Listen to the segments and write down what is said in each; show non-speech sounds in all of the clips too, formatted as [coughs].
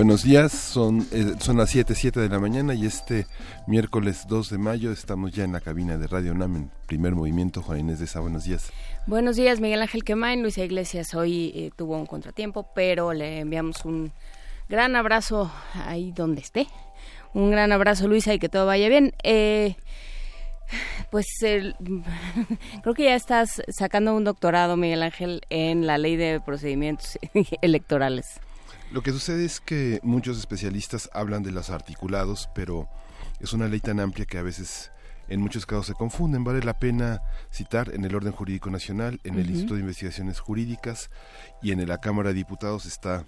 Buenos días, son, eh, son las 7, 7 de la mañana y este miércoles 2 de mayo estamos ya en la cabina de Radio NAM en primer movimiento. Juan Inés de Esa, buenos días. Buenos días, Miguel Ángel Quemain. Luisa Iglesias hoy eh, tuvo un contratiempo, pero le enviamos un gran abrazo ahí donde esté. Un gran abrazo, Luisa, y que todo vaya bien. Eh, pues [laughs] creo que ya estás sacando un doctorado, Miguel Ángel, en la ley de procedimientos [laughs] electorales. Lo que sucede es que muchos especialistas hablan de los articulados, pero es una ley tan amplia que a veces en muchos casos se confunden. Vale la pena citar en el Orden Jurídico Nacional, en el Instituto de Investigaciones Jurídicas y en la Cámara de Diputados está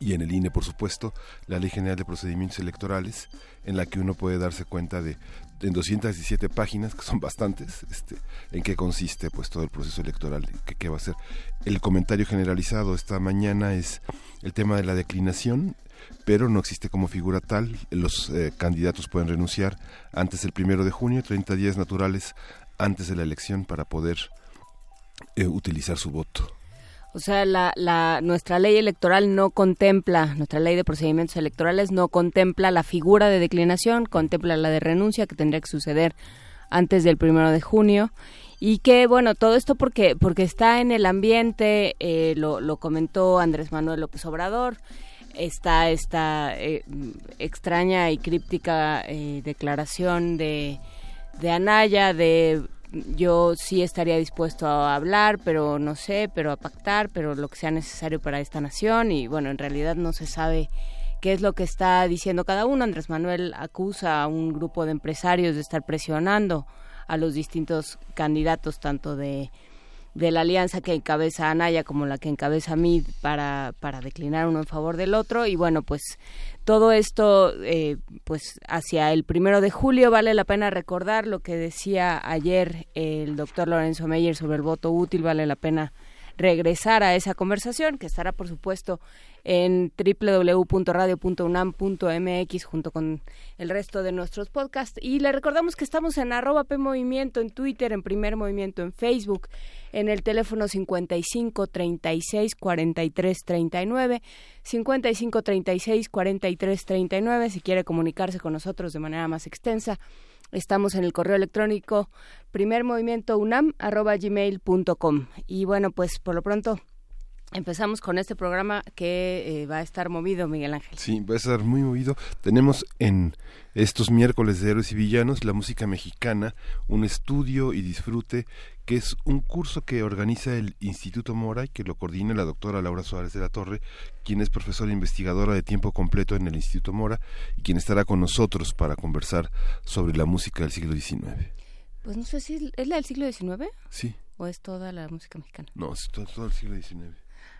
y en el INE, por supuesto, la Ley General de Procedimientos Electorales, en la que uno puede darse cuenta de en 217 páginas, que son bastantes, este, en qué consiste pues todo el proceso electoral, qué, qué va a ser. El comentario generalizado esta mañana es el tema de la declinación, pero no existe como figura tal. Los eh, candidatos pueden renunciar antes del primero de junio, 30 días naturales antes de la elección para poder eh, utilizar su voto. O sea, la, la, nuestra ley electoral no contempla, nuestra ley de procedimientos electorales no contempla la figura de declinación, contempla la de renuncia que tendría que suceder antes del primero de junio. Y que bueno todo esto porque porque está en el ambiente eh, lo, lo comentó Andrés Manuel López Obrador está esta eh, extraña y críptica eh, declaración de de Anaya de yo sí estaría dispuesto a hablar, pero no sé, pero a pactar, pero lo que sea necesario para esta nación y bueno, en realidad no se sabe qué es lo que está diciendo cada uno. Andrés Manuel acusa a un grupo de empresarios de estar presionando a los distintos candidatos, tanto de, de la alianza que encabeza Anaya como la que encabeza Mid para, para declinar uno en favor del otro. Y bueno, pues todo esto, eh, pues hacia el primero de julio, vale la pena recordar lo que decía ayer el doctor Lorenzo Meyer sobre el voto útil, vale la pena regresar a esa conversación, que estará, por supuesto, en www.radio.unam.mx junto con el resto de nuestros podcasts. Y le recordamos que estamos en arroba P Movimiento en Twitter, en Primer Movimiento en Facebook, en el teléfono 55 36 43 39, 55 36 43 39, si quiere comunicarse con nosotros de manera más extensa. Estamos en el correo electrónico primermovimientounam.gmail.com. Y bueno, pues por lo pronto Empezamos con este programa que eh, va a estar movido, Miguel Ángel. Sí, va a estar muy movido. Tenemos en estos miércoles de Héroes y Villanos la música mexicana, un estudio y disfrute, que es un curso que organiza el Instituto Mora y que lo coordina la doctora Laura Suárez de la Torre, quien es profesora investigadora de tiempo completo en el Instituto Mora y quien estará con nosotros para conversar sobre la música del siglo XIX. Pues no sé si es la del siglo XIX. Sí. ¿O es toda la música mexicana? No, es todo, todo el siglo XIX.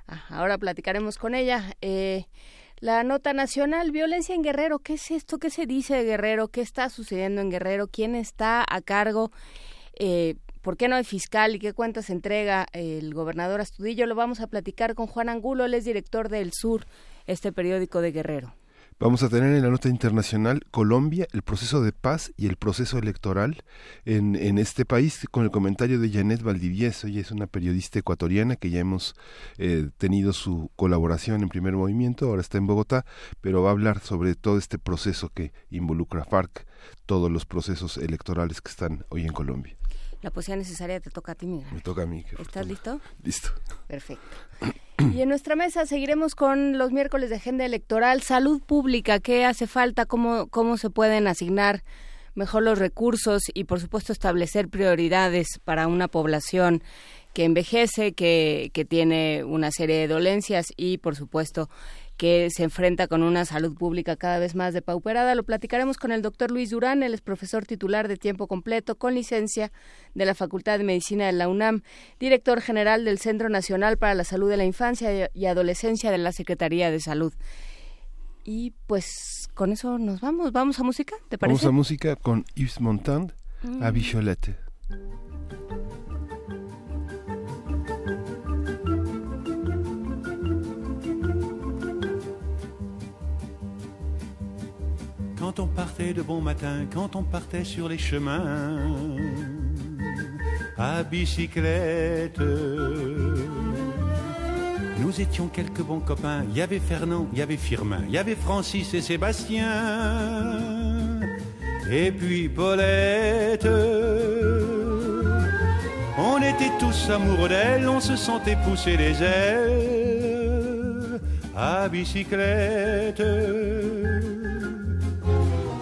Ah, ahora platicaremos con ella. Eh, la nota nacional, violencia en Guerrero. ¿Qué es esto? ¿Qué se dice de Guerrero? ¿Qué está sucediendo en Guerrero? ¿Quién está a cargo? Eh, ¿Por qué no hay fiscal y qué cuentas entrega el gobernador Astudillo? Lo vamos a platicar con Juan Angulo, él es director del Sur, este periódico de Guerrero. Vamos a tener en la nota internacional Colombia, el proceso de paz y el proceso electoral en, en este país, con el comentario de Janet Valdivieso, ella es una periodista ecuatoriana que ya hemos eh, tenido su colaboración en primer movimiento, ahora está en Bogotá, pero va a hablar sobre todo este proceso que involucra FARC, todos los procesos electorales que están hoy en Colombia. La poesía necesaria te toca a ti, Miguel. Me toca a mí. ¿Estás listo? Listo. Perfecto. Y en nuestra mesa seguiremos con los miércoles de agenda electoral, salud pública, qué hace falta, cómo, cómo se pueden asignar mejor los recursos y por supuesto establecer prioridades para una población que envejece, que, que tiene una serie de dolencias y por supuesto que se enfrenta con una salud pública cada vez más depauperada. Lo platicaremos con el doctor Luis Durán, él es profesor titular de tiempo completo con licencia de la Facultad de Medicina de la UNAM, director general del Centro Nacional para la Salud de la Infancia y Adolescencia de la Secretaría de Salud. Y pues con eso nos vamos. ¿Vamos a música? ¿Te parece? Vamos a música con Yves Montand, mm. a Bicholette. Quand on partait de bon matin, quand on partait sur les chemins, à bicyclette. Nous étions quelques bons copains. Il y avait Fernand, il y avait Firmin, il y avait Francis et Sébastien. Et puis Paulette. On était tous amoureux d'elle, on se sentait pousser les ailes à bicyclette.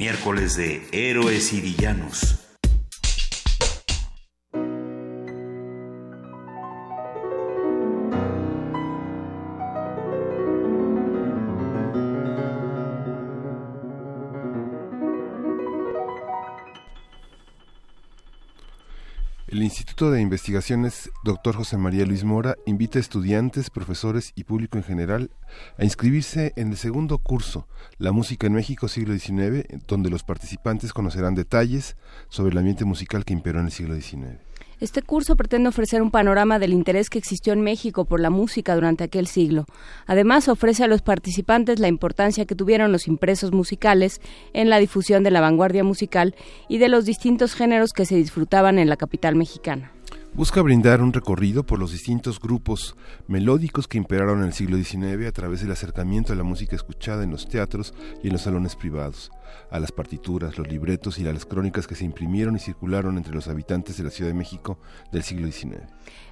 Miércoles de Héroes y Villanos. De Investigaciones Dr. José María Luis Mora invita a estudiantes, profesores y público en general a inscribirse en el segundo curso, La Música en México siglo XIX, donde los participantes conocerán detalles sobre el ambiente musical que imperó en el siglo XIX. Este curso pretende ofrecer un panorama del interés que existió en México por la música durante aquel siglo. Además, ofrece a los participantes la importancia que tuvieron los impresos musicales en la difusión de la vanguardia musical y de los distintos géneros que se disfrutaban en la capital mexicana. Busca brindar un recorrido por los distintos grupos melódicos que imperaron en el siglo XIX a través del acercamiento a la música escuchada en los teatros y en los salones privados a las partituras, los libretos y las crónicas que se imprimieron y circularon entre los habitantes de la Ciudad de México del siglo XIX.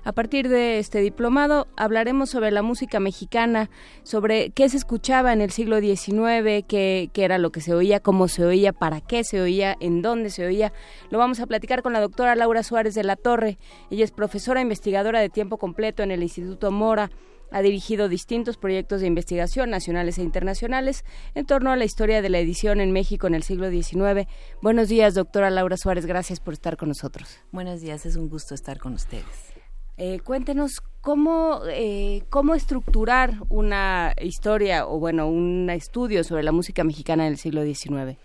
A partir de este diplomado hablaremos sobre la música mexicana, sobre qué se escuchaba en el siglo XIX, qué, qué, era lo que se oía, cómo se oía, para qué se oía, en dónde se oía. Lo vamos a platicar con la doctora Laura Suárez de la Torre. Ella es profesora investigadora de tiempo completo en el Instituto Mora ha dirigido distintos proyectos de investigación nacionales e internacionales en torno a la historia de la edición en México en el siglo XIX. Buenos días, doctora Laura Suárez. Gracias por estar con nosotros. Buenos días, es un gusto estar con ustedes. Eh, cuéntenos cómo, eh, cómo estructurar una historia o, bueno, un estudio sobre la música mexicana del siglo XIX.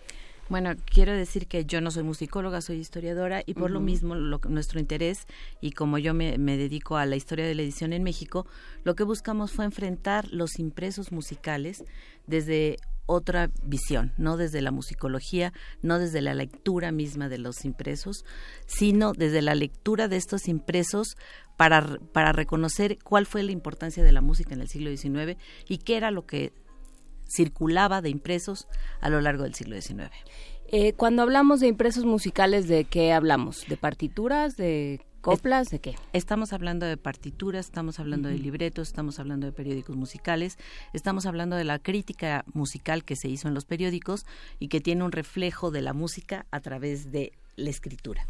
Bueno, quiero decir que yo no soy musicóloga, soy historiadora y por lo mismo nuestro interés y como yo me, me, dedico a la historia de la edición en México, lo que buscamos fue enfrentar los impresos musicales desde otra visión, no desde la musicología, no desde la lectura misma de los impresos, sino desde la lectura de estos impresos para, para reconocer cuál fue la importancia de la música en el siglo XIX y qué era lo que circulaba de impresos a lo largo del siglo XIX. Eh, cuando hablamos de impresos musicales, ¿de qué hablamos? ¿De partituras? ¿De ¿Coplas de qué? Estamos hablando de partituras, estamos hablando de libretos, estamos hablando de periódicos musicales, estamos hablando de la crítica musical que se hizo en los periódicos y que tiene un reflejo de la música a través de la escritura.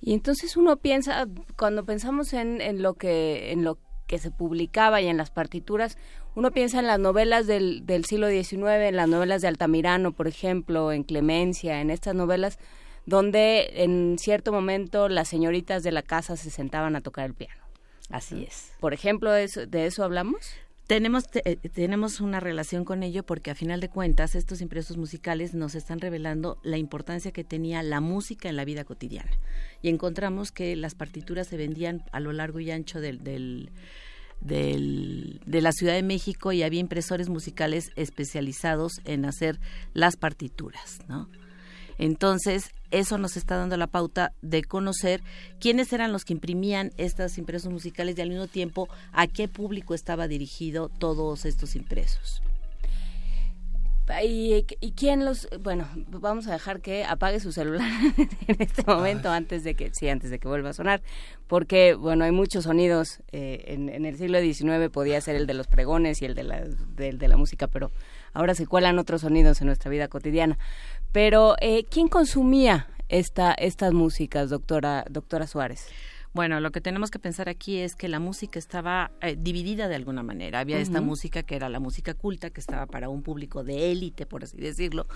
Y entonces uno piensa, cuando pensamos en, en, lo que en lo que se publicaba y en las partituras, uno piensa en las novelas del, del siglo XIX, en las novelas de Altamirano, por ejemplo, en Clemencia, en estas novelas donde en cierto momento las señoritas de la casa se sentaban a tocar el piano. Así es. Por ejemplo, ¿de eso, hablamos? Tenemos, eh, tenemos una relación con ello porque a final de cuentas estos impresos musicales nos están revelando la importancia que tenía la música en la vida cotidiana. Y encontramos que las partituras se vendían a lo largo y ancho del, del, del, de la Ciudad de México y había impresores musicales especializados en hacer las partituras, ¿no? Entonces, eso nos está dando la pauta de conocer quiénes eran los que imprimían estos impresos musicales y al mismo tiempo a qué público estaba dirigido todos estos impresos. ¿Y, quién los bueno vamos a dejar que apague su celular [laughs] en este momento antes de que sí antes de que vuelva a sonar porque bueno hay muchos sonidos eh, en, el siglo XIX podía ser el de los pregones y el de la de la música pero ahora se cuelan otros sonidos en nuestra vida cotidiana pero, eh, ¿quién consumía esta, estas músicas, doctora, doctora Suárez? Bueno, lo que tenemos que pensar aquí es que la música estaba eh, dividida de alguna manera. Había esta música que era la música culta, que estaba para un público de élite, por así decirlo,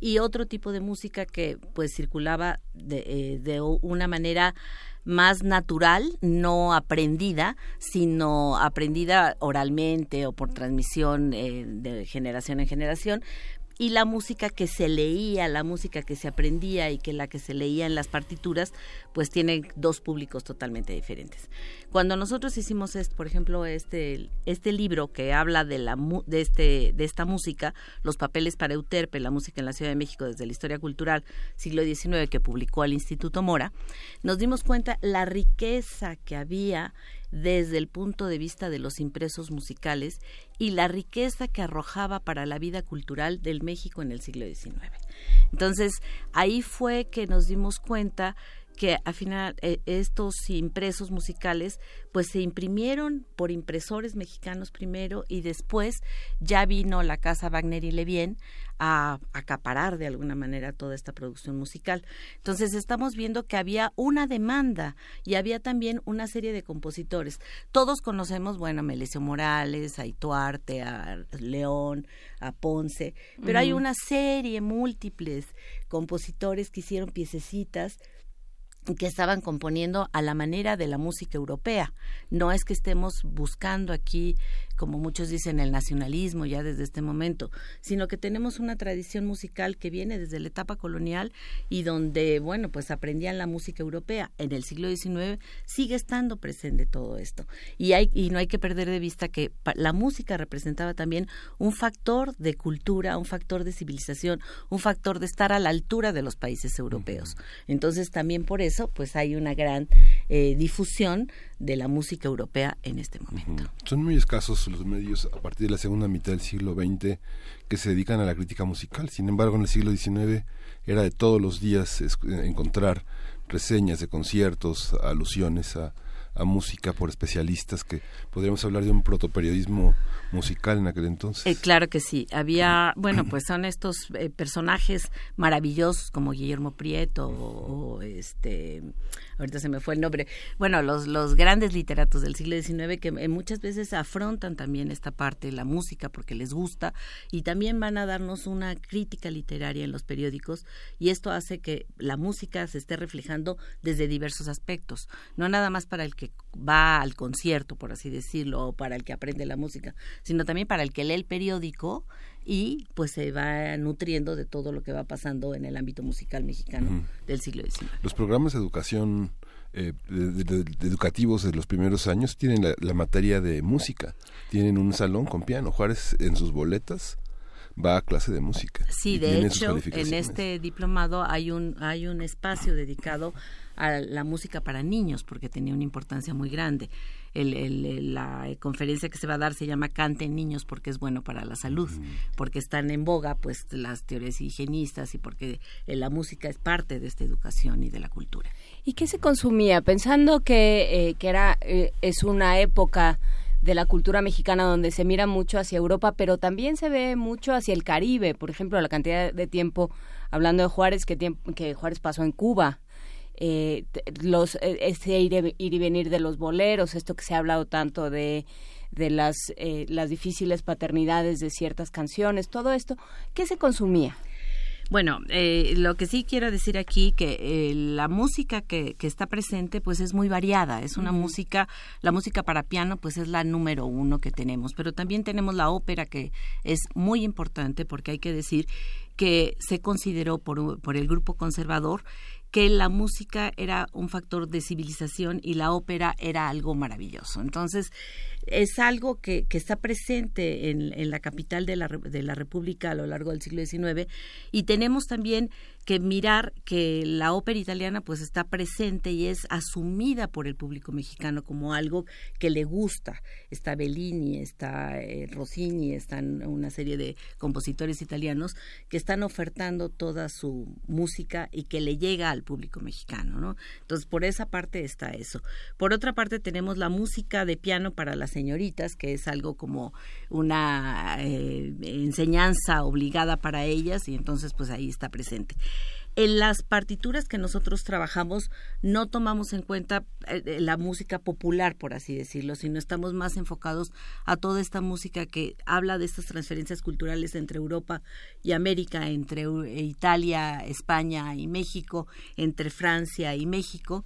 y otro tipo de música que pues circulaba de, eh, de una manera más natural, no aprendida, sino aprendida oralmente o por transmisión eh, de generación en generación, y la música que se leía, la música que se aprendía y que la que se leía en las partituras, pues tiene dos públicos totalmente diferentes. Cuando nosotros hicimos, este, por ejemplo, este, este libro que habla de, la, de, este, de esta música, Los papeles para Euterpe, la música en la Ciudad de México desde la historia cultural siglo XIX que publicó el Instituto Mora, nos dimos cuenta la riqueza que había desde el punto de vista de los impresos musicales y la riqueza que arrojaba para la vida cultural del México en el siglo XIX. Entonces, ahí fue que nos dimos cuenta que al final eh, estos impresos musicales pues se imprimieron por impresores mexicanos primero y después ya vino la casa Wagner y Levien a acaparar de alguna manera toda esta producción musical. Entonces estamos viendo que había una demanda y había también una serie de compositores. Todos conocemos, bueno, a Melesio Morales, a Ituarte, a León, a Ponce, pero hay una serie múltiples compositores que hicieron piececitas que estaban componiendo a la manera de la música europea. No es que estemos buscando aquí como muchos dicen, el nacionalismo ya desde este momento, sino que tenemos una tradición musical que viene desde la etapa colonial y donde, bueno, pues aprendían la música europea. En el siglo XIX sigue estando presente todo esto. Y, hay, y no hay que perder de vista que la música representaba también un factor de cultura, un factor de civilización, un factor de estar a la altura de los países europeos. Entonces, también por eso, pues hay una gran eh, difusión de la música europea en este momento. Son muy escasos los medios a partir de la segunda mitad del siglo XX que se dedican a la crítica musical. Sin embargo, en el siglo XIX era de todos los días encontrar reseñas de conciertos, alusiones a, a música por especialistas que podríamos hablar de un protoperiodismo musical en aquel entonces. Eh, claro que sí. Había, bueno, pues son estos eh, personajes maravillosos como Guillermo Prieto o, este, ahorita se me fue el nombre, bueno, los, los grandes literatos del siglo XIX que eh, muchas veces afrontan también esta parte de la música porque les gusta y también van a darnos una crítica literaria en los periódicos y esto hace que la música se esté reflejando desde diversos aspectos, no nada más para el que que va al concierto, por así decirlo, o para el que aprende la música, sino también para el que lee el periódico y pues se va nutriendo de todo lo que va pasando en el ámbito musical mexicano del siglo XIX. Los programas de educación eh, educativos de los primeros años tienen la, materia de música, tienen un salón con piano. Juárez en sus boletas va a clase de música. Sí, de hecho, en este diplomado hay un hay un espacio dedicado a la música para niños porque tenía una importancia muy grande el, la conferencia que se va a dar se llama Canten niños porque es bueno para la salud, porque están en boga pues las teorías higienistas y porque eh, la música es parte de esta educación y de la cultura. ¿Y qué se consumía? Pensando que, eh, que era, eh, es una época de la cultura mexicana donde se mira mucho hacia Europa, pero también se ve mucho hacia el Caribe. Por ejemplo, la cantidad de tiempo, hablando de Juárez, que, que Juárez pasó en Cuba, eh, los eh, ese ir, y venir de los boleros, esto que se ha hablado tanto de de las eh, las difíciles paternidades de ciertas canciones, todo esto, ¿qué se consumía? Bueno, eh, lo que sí quiero decir aquí que eh, la música que, que, está presente pues es muy variada. Es una música, la música para piano pues es la número uno que tenemos, pero también tenemos la ópera que es muy importante porque hay que decir que se consideró por, por el grupo conservador que la música era un factor de civilización y la ópera era algo maravilloso. Entonces, es algo que, que está presente en, en, la capital de la, de la República a lo largo del siglo XIX y tenemos también que mirar que la ópera italiana pues está presente y es asumida por el público mexicano como algo que le gusta. Está Bellini, está eh, Rossini, están una serie de compositores italianos que están ofertando toda su música y que le llega al público mexicano, ¿no? Entonces, por esa parte está eso. Por otra parte, tenemos la música de piano para las señoritas, que es algo como una eh, enseñanza obligada para ellas y entonces pues ahí está presente. En las partituras que nosotros trabajamos no tomamos en cuenta eh, eh, la música popular, por así decirlo, sino estamos más enfocados a toda esta música que habla de estas transferencias culturales entre Europa y América, entre Italia, España y México, entre Francia y México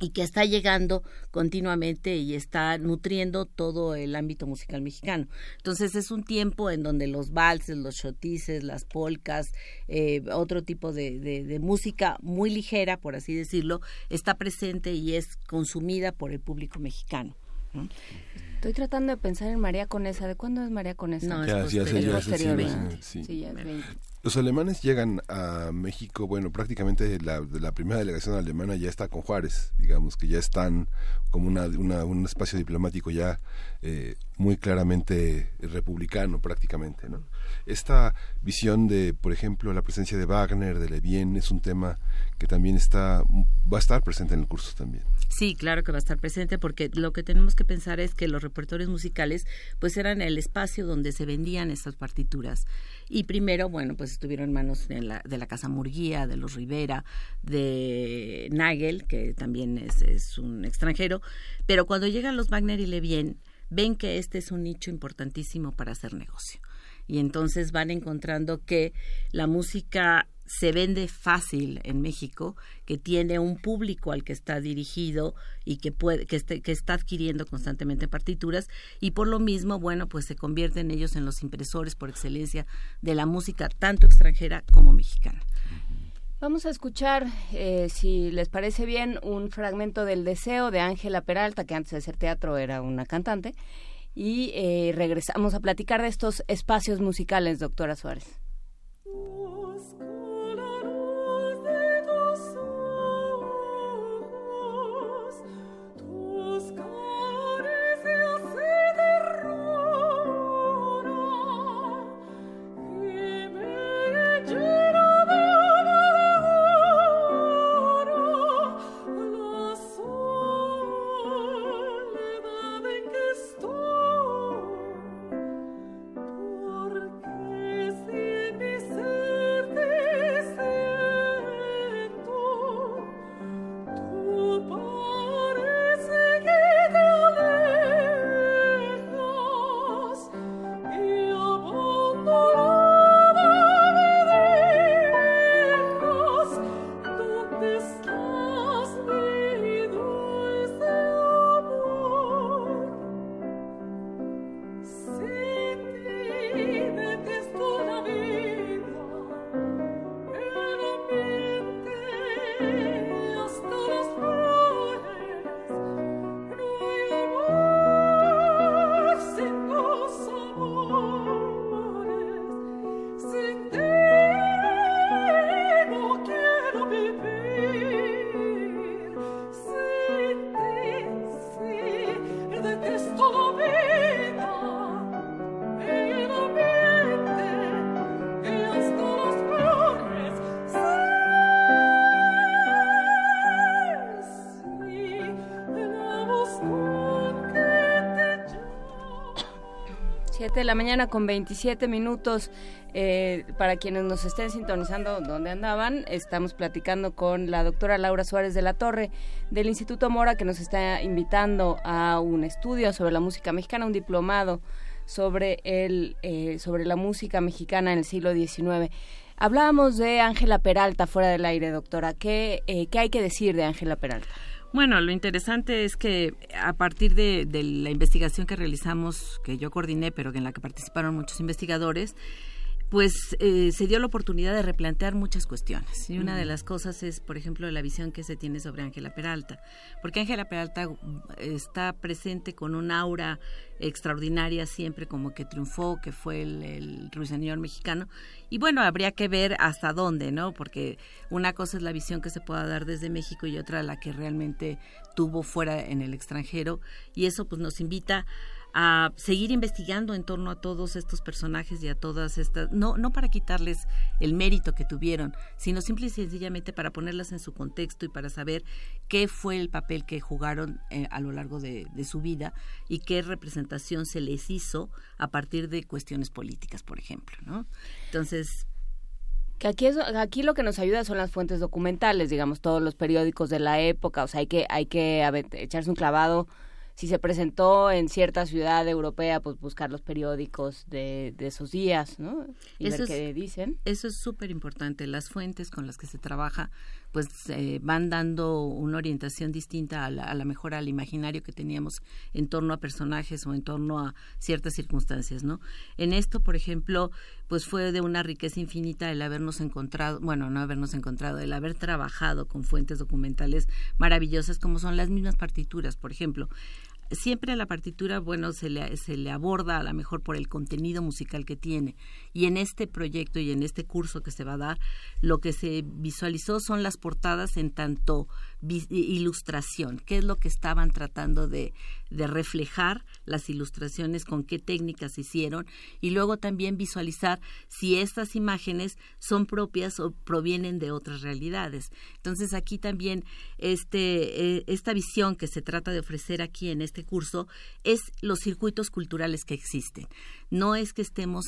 y que está llegando continuamente y está nutriendo todo el ámbito musical mexicano. Entonces es un tiempo en donde los valses, los chotices, las polcas, eh, otro tipo de, de, música muy ligera, por así decirlo, está presente y es consumida por el público mexicano. Estoy tratando de pensar en María Conesa. ¿De cuándo es María Conesa? No, es sí, los alemanes llegan a México, bueno, prácticamente la, la primera delegación alemana ya está con Juárez, digamos que ya están como una, un espacio diplomático ya eh, muy claramente republicano prácticamente, ¿no? Esta visión de, por ejemplo, la presencia de Wagner, de Levien, es un tema que también está, va a estar presente en el curso también. Sí, claro que va a estar presente porque lo que tenemos que pensar es que los repertorios musicales pues eran el espacio donde se vendían estas partituras. Y primero, bueno, pues estuvieron en manos de la, de la Casa Murguía, de los Rivera, de Nagel, que también es, un extranjero, pero cuando llegan los Wagner y Levien, ven que este es un nicho importantísimo para hacer negocio y entonces van encontrando que la música se vende fácil en México, que tiene un público al que está dirigido y que puede, que, este, que está adquiriendo constantemente partituras y por lo mismo, bueno, pues se convierten ellos en los impresores por excelencia de la música tanto extranjera como mexicana. Vamos a escuchar, eh, si les parece bien, un fragmento del Deseo de Ángela Peralta, que antes de ser teatro era una cantante, y eh, regresamos a platicar de estos espacios musicales, doctora Suárez. De la mañana con 27 minutos. Eh, para quienes nos estén sintonizando donde andaban, estamos platicando con la doctora Laura Suárez de la Torre del Instituto Mora que nos está invitando a un estudio sobre la música mexicana, un diplomado sobre, el, eh, sobre la música mexicana en el siglo XIX. Hablábamos de Ángela Peralta fuera del aire, doctora. ¿Qué, eh, ¿qué hay que decir de Ángela Peralta? Bueno, lo interesante es que a partir de, la investigación que realizamos, que yo coordiné, pero en la que participaron muchos investigadores, pues eh, se dio la oportunidad de replantear muchas cuestiones. Y una de las cosas es, por ejemplo, la visión que se tiene sobre Ángela Peralta. Porque Ángela Peralta mm, está presente con un aura extraordinaria siempre como que triunfó, que fue el, el ruiseñor mexicano. Y bueno, habría que ver hasta dónde, ¿no? Porque una cosa es la visión que se pueda dar desde México y otra la que realmente tuvo fuera en el extranjero. Y eso pues nos invita a seguir investigando en torno a todos estos personajes y a todas estas, no, no para quitarles el mérito que tuvieron, sino simple y sencillamente para ponerlas en su contexto y para saber qué fue el papel que jugaron eh, a lo largo de, su vida y qué representación se les hizo a partir de cuestiones políticas, por ejemplo, ¿no? Entonces, aquí es, aquí lo que nos ayuda son las fuentes documentales, digamos, todos los periódicos de la época, o sea, hay que hay que echarse un clavado si se presentó en cierta ciudad europea, pues buscar los periódicos de, esos días, ¿no? Y eso ver qué dicen. Eso es súper importante. Las fuentes con las que se trabaja, pues eh, van dando una orientación distinta a la, a la mejor al imaginario que teníamos en torno a personajes o en torno a ciertas circunstancias, ¿no? En esto, por ejemplo, pues fue de una riqueza infinita el habernos encontrado, bueno, no habernos encontrado, el haber trabajado con fuentes documentales maravillosas como son las mismas partituras, por ejemplo siempre a la partitura, bueno, se le, se le aborda a lo mejor por el contenido musical que tiene. Y en este proyecto y en este curso que se va a dar, lo que se visualizó son las portadas en tanto ilustración, qué es lo que estaban tratando de, reflejar las ilustraciones, con qué técnicas se hicieron y luego también visualizar si estas imágenes son propias o provienen de otras realidades. Entonces aquí también este, eh, esta visión que se trata de ofrecer aquí en este curso es los circuitos culturales que existen. No es que estemos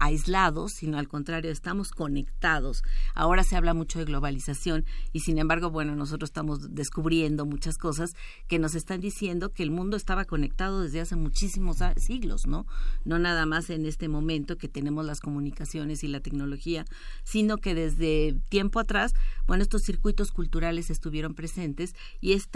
aislados, sino al contrario, estamos conectados. Ahora se habla mucho de globalización y sin embargo, bueno, nosotros estamos descubriendo muchas cosas que nos están diciendo que el mundo estaba conectado desde hace muchísimos siglos, ¿no? No nada más en este momento que tenemos las comunicaciones y la tecnología, sino que desde tiempo atrás, bueno, estos circuitos culturales estuvieron presentes y este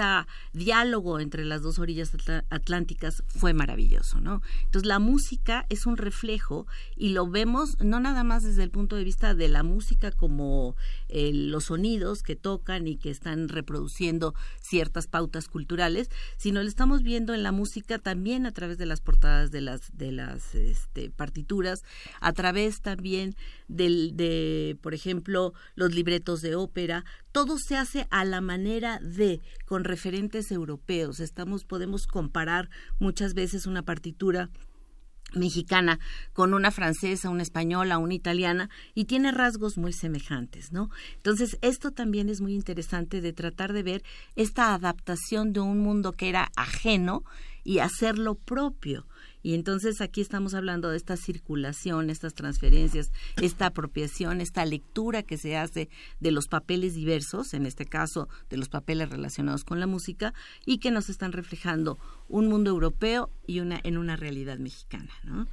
diálogo entre las dos orillas atlánticas fue maravilloso, ¿no? Entonces la música es un reflejo y lo vemos no nada más desde el punto de vista de la música como eh, los sonidos que tocan y que están reproduciendo ciertas pautas culturales, sino lo estamos viendo en la música también a través de las portadas de las de las este, partituras, a través también del, de, por ejemplo, los libretos de ópera, todo se hace a la manera de con referentes europeos. Estamos podemos comparar muchas veces una partitura mexicana con una francesa, una española, una italiana y tiene rasgos muy semejantes, ¿no? Entonces, esto también es muy interesante de tratar de ver esta adaptación de un mundo que era ajeno y hacerlo propio. Y entonces aquí estamos hablando de esta circulación, estas transferencias, esta apropiación, esta lectura que se hace de los papeles diversos, en este caso de los papeles relacionados con la música, y que nos están reflejando un mundo europeo y una en una realidad mexicana, ¿no?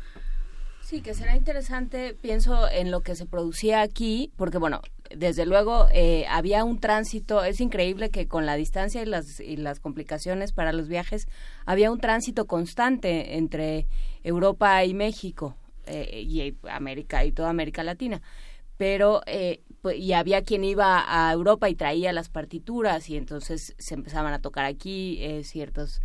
Sí, que será interesante, pienso en lo que se producía aquí, porque bueno, desde luego eh, había un tránsito, es increíble que con la distancia y las, y las complicaciones para los viajes, había un tránsito constante entre Europa y México, eh, y América y toda América Latina. Pero, eh, pues, y había quien iba a Europa y traía las partituras, y entonces se empezaban a tocar aquí ciertos,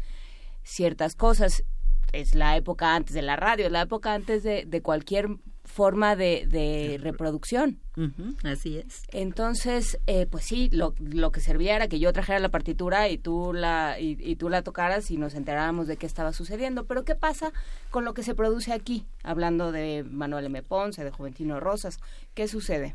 ciertas cosas es la época antes de la radio, es la época antes de, de cualquier forma de, reproducción. así es. Entonces, eh, pues sí, lo, lo, que servía era que yo trajera la partitura y tú la, y, tú la tocaras y nos enteráramos de qué estaba sucediendo. Pero ¿qué pasa con lo que se produce aquí? Hablando de Manuel M. Ponce, de Juventino Rosas, ¿qué sucede?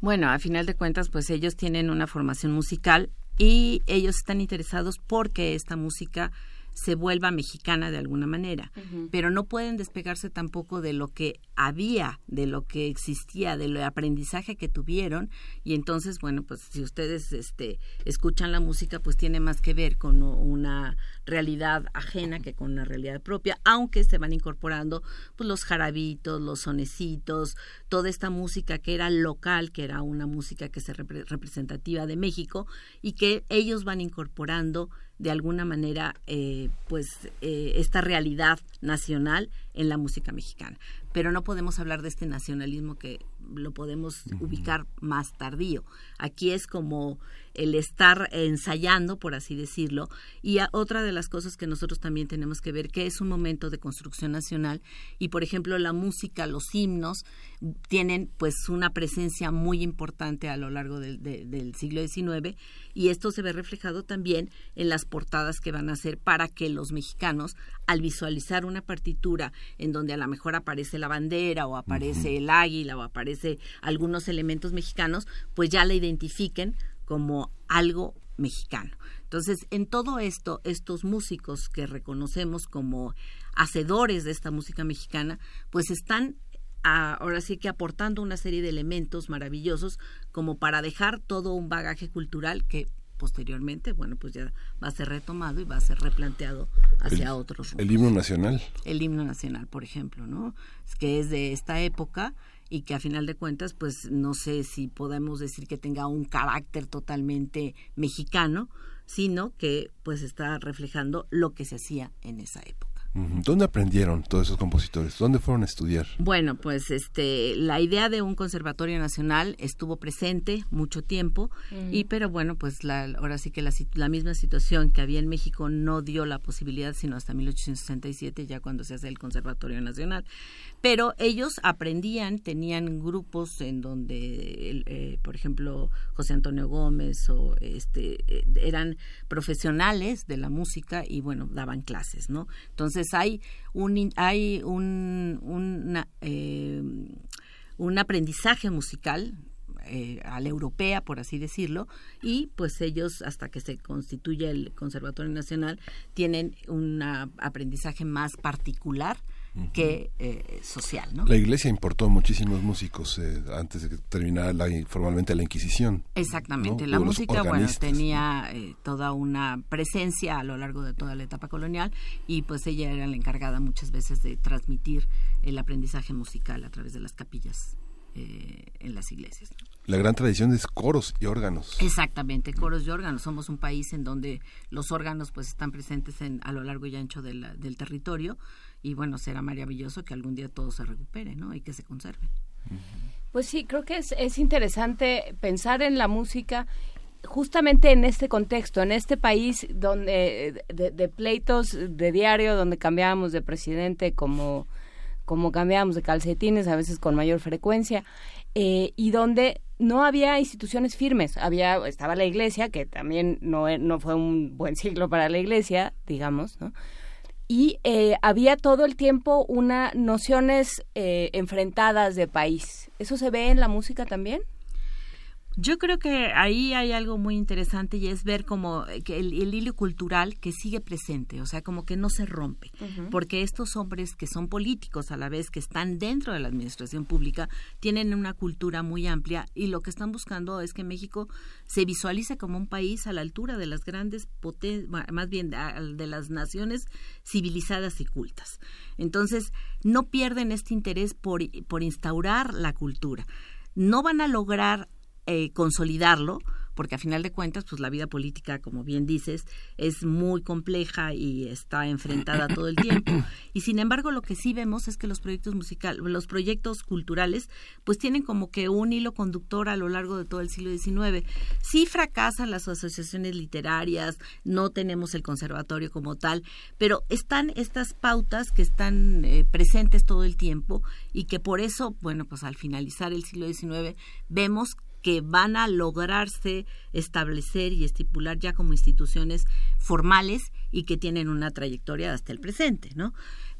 Bueno, a final de cuentas, pues ellos tienen una formación musical y ellos están interesados porque esta música se vuelva mexicana de alguna manera, pero no pueden despegarse tampoco de lo que había, de lo que existía, del aprendizaje que tuvieron. Y entonces, bueno, pues si ustedes este escuchan la música, pues tiene más que ver con una realidad ajena que con una realidad propia, aunque se van incorporando pues los jarabitos, los sonecitos, toda esta música que era local, que era una música que se representativa de México y que ellos van incorporando de alguna manera eh, pues eh, esta realidad nacional en la música mexicana pero no podemos hablar de este nacionalismo que lo podemos ubicar más tardío. Aquí es como el estar ensayando, por así decirlo, y otra de las cosas que nosotros también tenemos que ver, que es un momento de construcción nacional, y por ejemplo la música, los himnos, tienen pues una presencia muy importante a lo largo del, del siglo XIX, y esto se ve reflejado también en las portadas que van a hacer para que los mexicanos, al visualizar una partitura en donde a lo mejor aparece la bandera o aparece el águila o aparece algunos elementos mexicanos, pues ya la identifiquen como algo mexicano. Entonces, en todo esto, estos músicos que reconocemos como hacedores de esta música mexicana, pues están ahora sí que aportando una serie de elementos maravillosos como para dejar todo un bagaje cultural que posteriormente, bueno, pues ya va a ser retomado y va a ser replanteado hacia otros. El himno nacional. El himno nacional, por ejemplo, ¿no? Es que es de esta época y que a final de cuentas, pues no sé si podemos decir que tenga un carácter totalmente mexicano, sino que pues está reflejando lo que se hacía en esa época. ¿Dónde aprendieron todos esos compositores? ¿Dónde fueron a estudiar? Bueno, pues este, la idea de un conservatorio nacional estuvo presente mucho tiempo, y pero bueno, pues la, ahora sí que la, la, misma situación que había en México no dio la posibilidad sino hasta 1867, ya cuando se hace el conservatorio nacional pero ellos aprendían, tenían grupos en donde, eh, por ejemplo, José Antonio Gómez o este eh, eran profesionales de la música y bueno daban clases, ¿no? Entonces hay un hay un eh, un aprendizaje musical a la europea, por así decirlo, y pues ellos, hasta que se constituye el Conservatorio Nacional, tienen un aprendizaje más particular que eh, social. ¿no? La Iglesia importó muchísimos músicos eh, antes de que terminara la, formalmente la Inquisición. Exactamente, la música bueno tenía eh, toda una presencia a lo largo de toda la etapa colonial y pues ella era la encargada muchas veces de transmitir el aprendizaje musical a través de las capillas en las iglesias. La gran tradición es coros y órganos. Exactamente, coros y órganos. Somos un país en donde los órganos pues están presentes en, a lo largo y ancho del territorio y bueno, será maravilloso que algún día todo se recupere, ¿no? Y que se conserve. Pues sí, creo que es, es interesante pensar en la música justamente en este contexto, en este país donde de, pleitos de diario, donde cambiábamos de presidente como, como cambiábamos de calcetines, a veces con mayor frecuencia, eh, y donde no había instituciones firmes. Había, estaba la iglesia, que también no, no fue un buen siglo para la iglesia, digamos, ¿no? Y eh, había todo el tiempo unas nociones eh, enfrentadas de país. ¿Eso se ve en la música también? Yo creo que ahí hay algo muy interesante y es ver como eh, que el, hilo cultural que sigue presente, o sea, como que no se rompe, porque estos hombres que son políticos a la vez, que están dentro de la administración pública, tienen una cultura muy amplia y lo que están buscando es que México se visualice como un país a la altura de las grandes potencias, más bien de las naciones civilizadas y cultas. Entonces, no pierden este interés por, por instaurar la cultura. No van a lograr eh, consolidarlo porque a final de cuentas, pues la vida política, como bien dices, es muy compleja y está enfrentada todo el tiempo. Y sin embargo, lo que sí vemos es que los proyectos musicales, los proyectos culturales, pues tienen como que un hilo conductor a lo largo de todo el siglo XIX. Sí fracasan las asociaciones literarias, no tenemos el conservatorio como tal, pero están estas pautas que están eh, presentes todo el tiempo y que por eso, bueno, pues al finalizar el siglo XIX vemos que van a lograrse establecer y estipular ya como instituciones formales y que tienen una trayectoria hasta el presente, ¿no?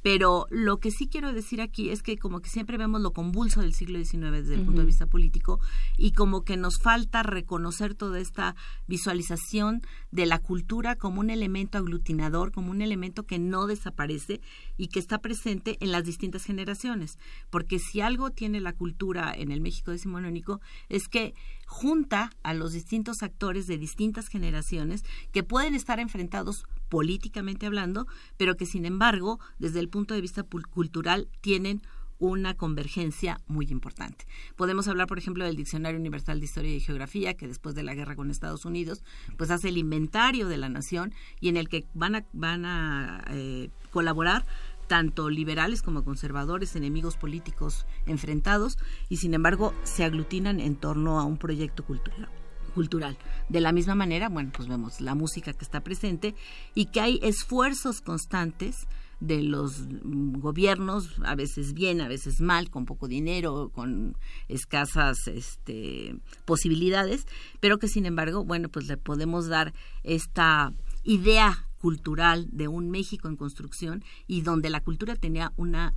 Pero lo que sí quiero decir aquí es que como que siempre vemos lo convulso del siglo XIX desde el punto de vista político y como que nos falta reconocer toda esta visualización de la cultura como un elemento aglutinador, como un elemento que no desaparece y que está presente en las distintas generaciones. Porque si algo tiene la cultura en el México decimonónico es que junta a los distintos actores de distintas generaciones que pueden estar enfrentados políticamente hablando, pero que sin embargo, desde el punto de vista cultural, tienen una convergencia muy importante. Podemos hablar, por ejemplo, del Diccionario Universal de Historia y Geografía, que después de la guerra con Estados Unidos, pues hace el inventario de la nación y en el que van a, van a eh, colaborar tanto liberales como conservadores, enemigos políticos enfrentados, y sin embargo se aglutinan en torno a un proyecto cultural cultural. De la misma manera, bueno, pues vemos la música que está presente y que hay esfuerzos constantes de los gobiernos, a veces bien, a veces mal, con poco dinero, con escasas este, posibilidades, pero que sin embargo, bueno, pues le podemos dar esta idea cultural de un México en construcción y donde la cultura tenía una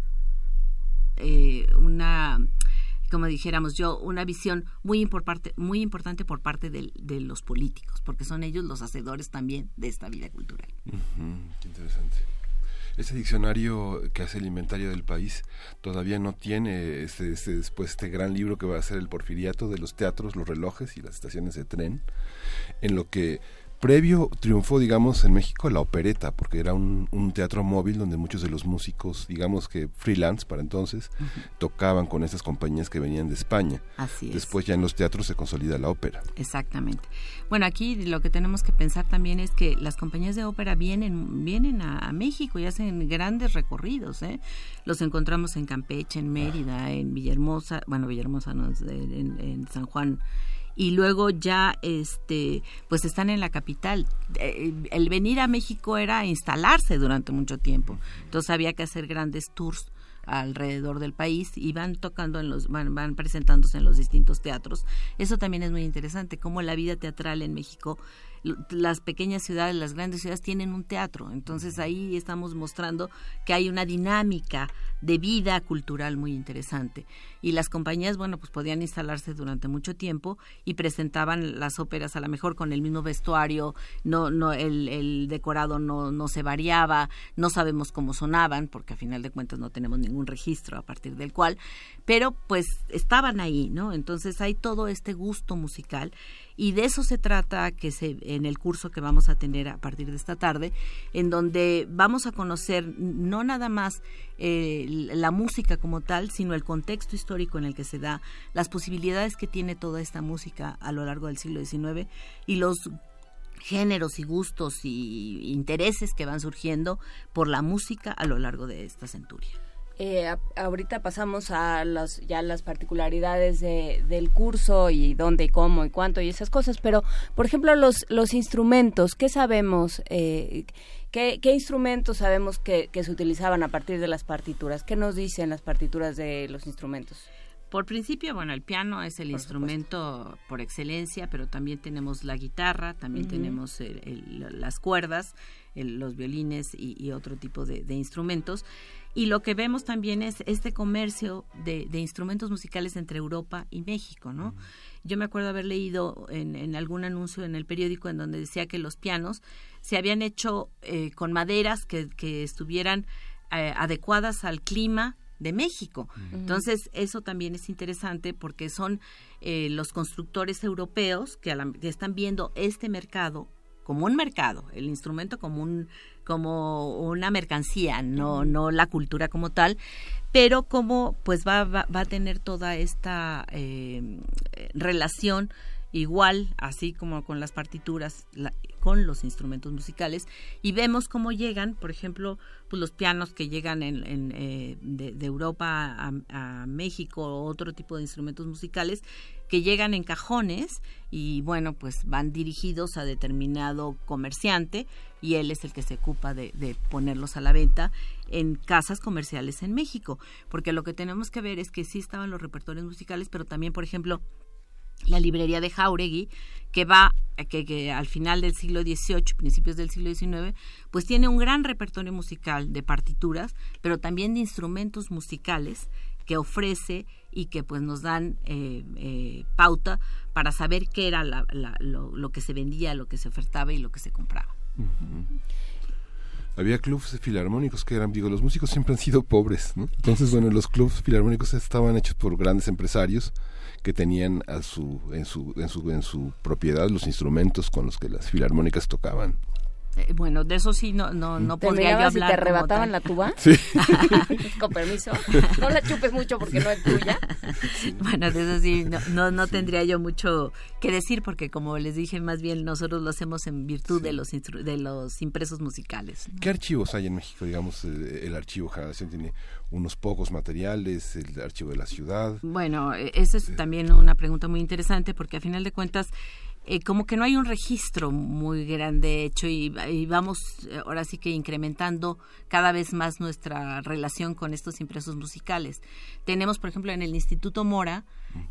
eh, una como dijéramos yo, una visión muy, importante, muy importante por parte de, de, los políticos, porque son ellos los hacedores también de esta vida cultural. qué interesante. Ese diccionario que hace el inventario del país todavía no tiene este, este, después este gran libro que va a ser el porfiriato de los teatros, los relojes y las estaciones de tren, en lo que previo triunfó, digamos, en México la opereta, porque era un, teatro móvil donde muchos de los músicos, digamos que freelance para entonces, tocaban con esas compañías que venían de España. Así es. Después ya en los teatros se consolida la ópera. Exactamente. Bueno, aquí lo que tenemos que pensar también es que las compañías de ópera vienen, vienen a, México y hacen grandes recorridos. ¿eh? Los encontramos en Campeche, en Mérida, en Villahermosa, bueno, Villahermosa no, en, en San Juan y luego ya este pues están en la capital. Eh, el venir a México era instalarse durante mucho tiempo. Entonces había que hacer grandes tours alrededor del país y van tocando en los van, van presentándose en los distintos teatros. Eso también es muy interesante cómo la vida teatral en México las pequeñas ciudades, las grandes ciudades tienen un teatro. Entonces ahí estamos mostrando que hay una dinámica de vida cultural muy interesante. Y las compañías, bueno, pues podían instalarse durante mucho tiempo y presentaban las óperas a lo mejor con el mismo vestuario, no, no, el, el decorado no, no se variaba, no sabemos cómo sonaban, porque a final de cuentas no tenemos ningún registro a partir del cual, pero pues estaban ahí, ¿no? Entonces hay todo este gusto musical y de eso se trata que se en el curso que vamos a tener a partir de esta tarde en donde vamos a conocer no nada más eh, la música como tal sino el contexto histórico en el que se da las posibilidades que tiene toda esta música a lo largo del siglo XIX y los géneros y gustos y intereses que van surgiendo por la música a lo largo de esta centuria. Eh, ahorita pasamos a las, ya las particularidades de, del curso y dónde, cómo y cuánto y esas cosas, pero por ejemplo los, los instrumentos, ¿qué sabemos? Eh, ¿qué, ¿qué, instrumentos sabemos que, que se utilizaban a partir de las partituras? ¿Qué nos dicen las partituras de los instrumentos? Por principio, bueno, el piano es el instrumento por excelencia, pero también tenemos la guitarra, también tenemos las cuerdas, los violines y, otro tipo de, instrumentos. Y lo que vemos también es este comercio de, instrumentos musicales entre Europa y México, ¿no? Yo me acuerdo haber leído en, algún anuncio en el periódico en donde decía que los pianos se habían hecho eh, con maderas que, estuvieran eh, adecuadas al clima de México. Entonces, eso también es interesante porque son eh, los constructores europeos que, que, están viendo este mercado como un mercado, el instrumento como un como una mercancía, no, no la cultura como tal, pero como pues va, va, a tener toda esta eh, relación igual, así como con las partituras, con los instrumentos musicales, y vemos cómo llegan, por ejemplo, pues los pianos que llegan en, eh, de, Europa a, a México, otro tipo de instrumentos musicales, que llegan en cajones y bueno, pues van dirigidos a determinado comerciante y él es el que se ocupa de, ponerlos a la venta en casas comerciales en México. Porque lo que tenemos que ver es que sí estaban los repertorios musicales, pero también, por ejemplo, la librería de Jauregui, que va, que, que, al final del siglo XVIII, principios del siglo XIX, pues tiene un gran repertorio musical de partituras, pero también de instrumentos musicales que ofrece y que pues nos dan eh, eh, pauta para saber qué era lo, que se vendía, lo que se ofertaba y lo que se compraba. Había clubes filarmónicos que eran, digo, los músicos siempre han sido pobres, ¿no? Entonces, bueno, los clubes filarmónicos estaban hechos por grandes empresarios que tenían a su, en, su, en, su, en su propiedad los instrumentos con los que las filarmónicas tocaban. Eh, bueno, de eso sí no no no podría yo hablar. te arrebataban la tuba? Sí. [laughs] Con permiso. No la chupes mucho porque no es tuya. Bueno, de eso sí no, no, tendría yo mucho que decir porque como les dije, más bien nosotros lo hacemos en virtud de los de los impresos musicales. ¿Qué archivos hay en México? Digamos, eh, el archivo Generación tiene unos pocos materiales, el archivo de la ciudad. Bueno, e, esa es también una pregunta muy interesante porque a final de cuentas eh, como que no hay un registro muy grande hecho y, vamos eh, ahora sí que incrementando cada vez más nuestra relación con estos impresos musicales. Tenemos, por ejemplo, en el Instituto Mora,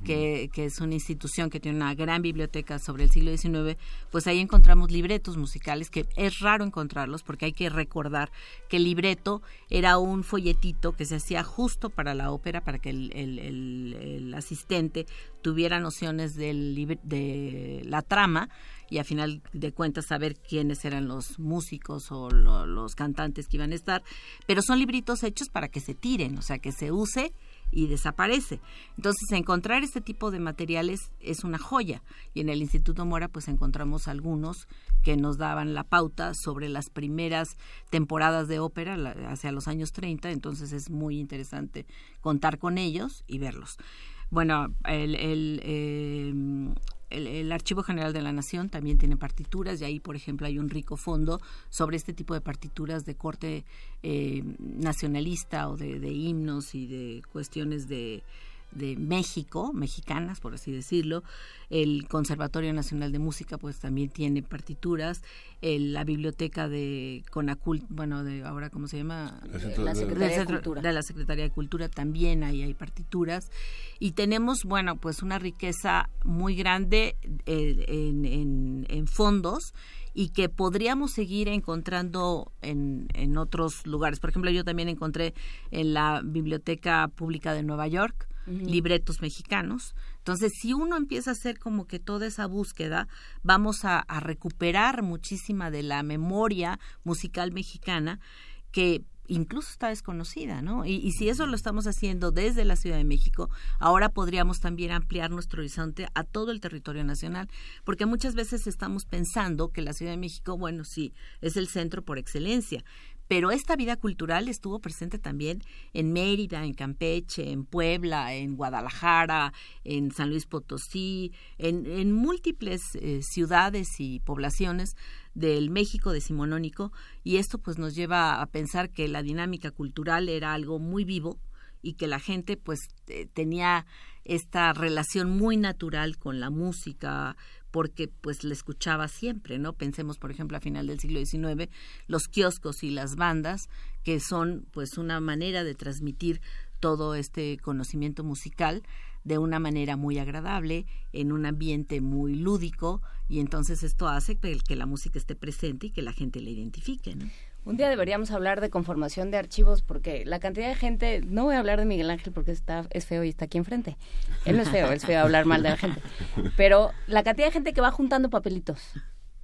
que, que, es una institución que tiene una gran biblioteca sobre el siglo XIX, pues ahí encontramos libretos musicales, que es raro encontrarlos porque hay que recordar que el libreto era un folletito que se hacía justo para la ópera, para que el, el, el, asistente tuviera nociones de la trama y a final de cuentas saber quiénes eran los músicos o los cantantes que iban a estar, pero son libritos hechos para que se tiren, o sea, que se use y desaparece. Entonces, encontrar este tipo de materiales es una joya. Y en el Instituto Mora, pues encontramos algunos que nos daban la pauta sobre las primeras temporadas de ópera hacia los años 30. Entonces, es muy interesante contar con ellos y verlos. Bueno, el, el, eh, el, Archivo General de la Nación también tiene partituras y ahí, por ejemplo, hay un rico fondo sobre este tipo de partituras de corte eh, nacionalista o de, himnos y de cuestiones de, de México, mexicanas, por así decirlo. El Conservatorio Nacional de Música, pues también tiene partituras. la biblioteca de Conacult, bueno, de ahora, ¿cómo se llama? La Secretaría de, Cultura. De la Secretaría de Cultura también ahí hay partituras. Y tenemos, bueno, pues una riqueza muy grande eh, en, en, fondos y que podríamos seguir encontrando en, en otros lugares. Por ejemplo, yo también encontré en la Biblioteca Pública de Nueva York libretos mexicanos. Entonces, si uno empieza a hacer como que toda esa búsqueda, vamos a, recuperar muchísima de la memoria musical mexicana que incluso está desconocida, ¿no? Y, y, si eso lo estamos haciendo desde la Ciudad de México, ahora podríamos también ampliar nuestro horizonte a todo el territorio nacional, porque muchas veces estamos pensando que la Ciudad de México, bueno, sí, es el centro por excelencia, pero esta vida cultural estuvo presente también en Mérida, en Campeche, en Puebla, en Guadalajara, en San Luis Potosí, en, múltiples eh, ciudades y poblaciones del México decimonónico y esto pues nos lleva a pensar que la dinámica cultural era algo muy vivo y que la gente pues eh, tenía esta relación muy natural con la música, porque pues le escuchaba siempre, ¿no? Pensemos, por ejemplo, a final del siglo XIX, los kioscos y las bandas, que son pues una manera de transmitir todo este conocimiento musical de una manera muy agradable, en un ambiente muy lúdico, y entonces esto hace que, que la música esté presente y que la gente la identifique, ¿no? Un día deberíamos hablar de conformación de archivos porque la cantidad de gente, no voy a hablar de Miguel Ángel porque está es feo y está aquí enfrente. Él no es feo, es feo hablar mal de la gente. Pero la cantidad de gente que va juntando papelitos,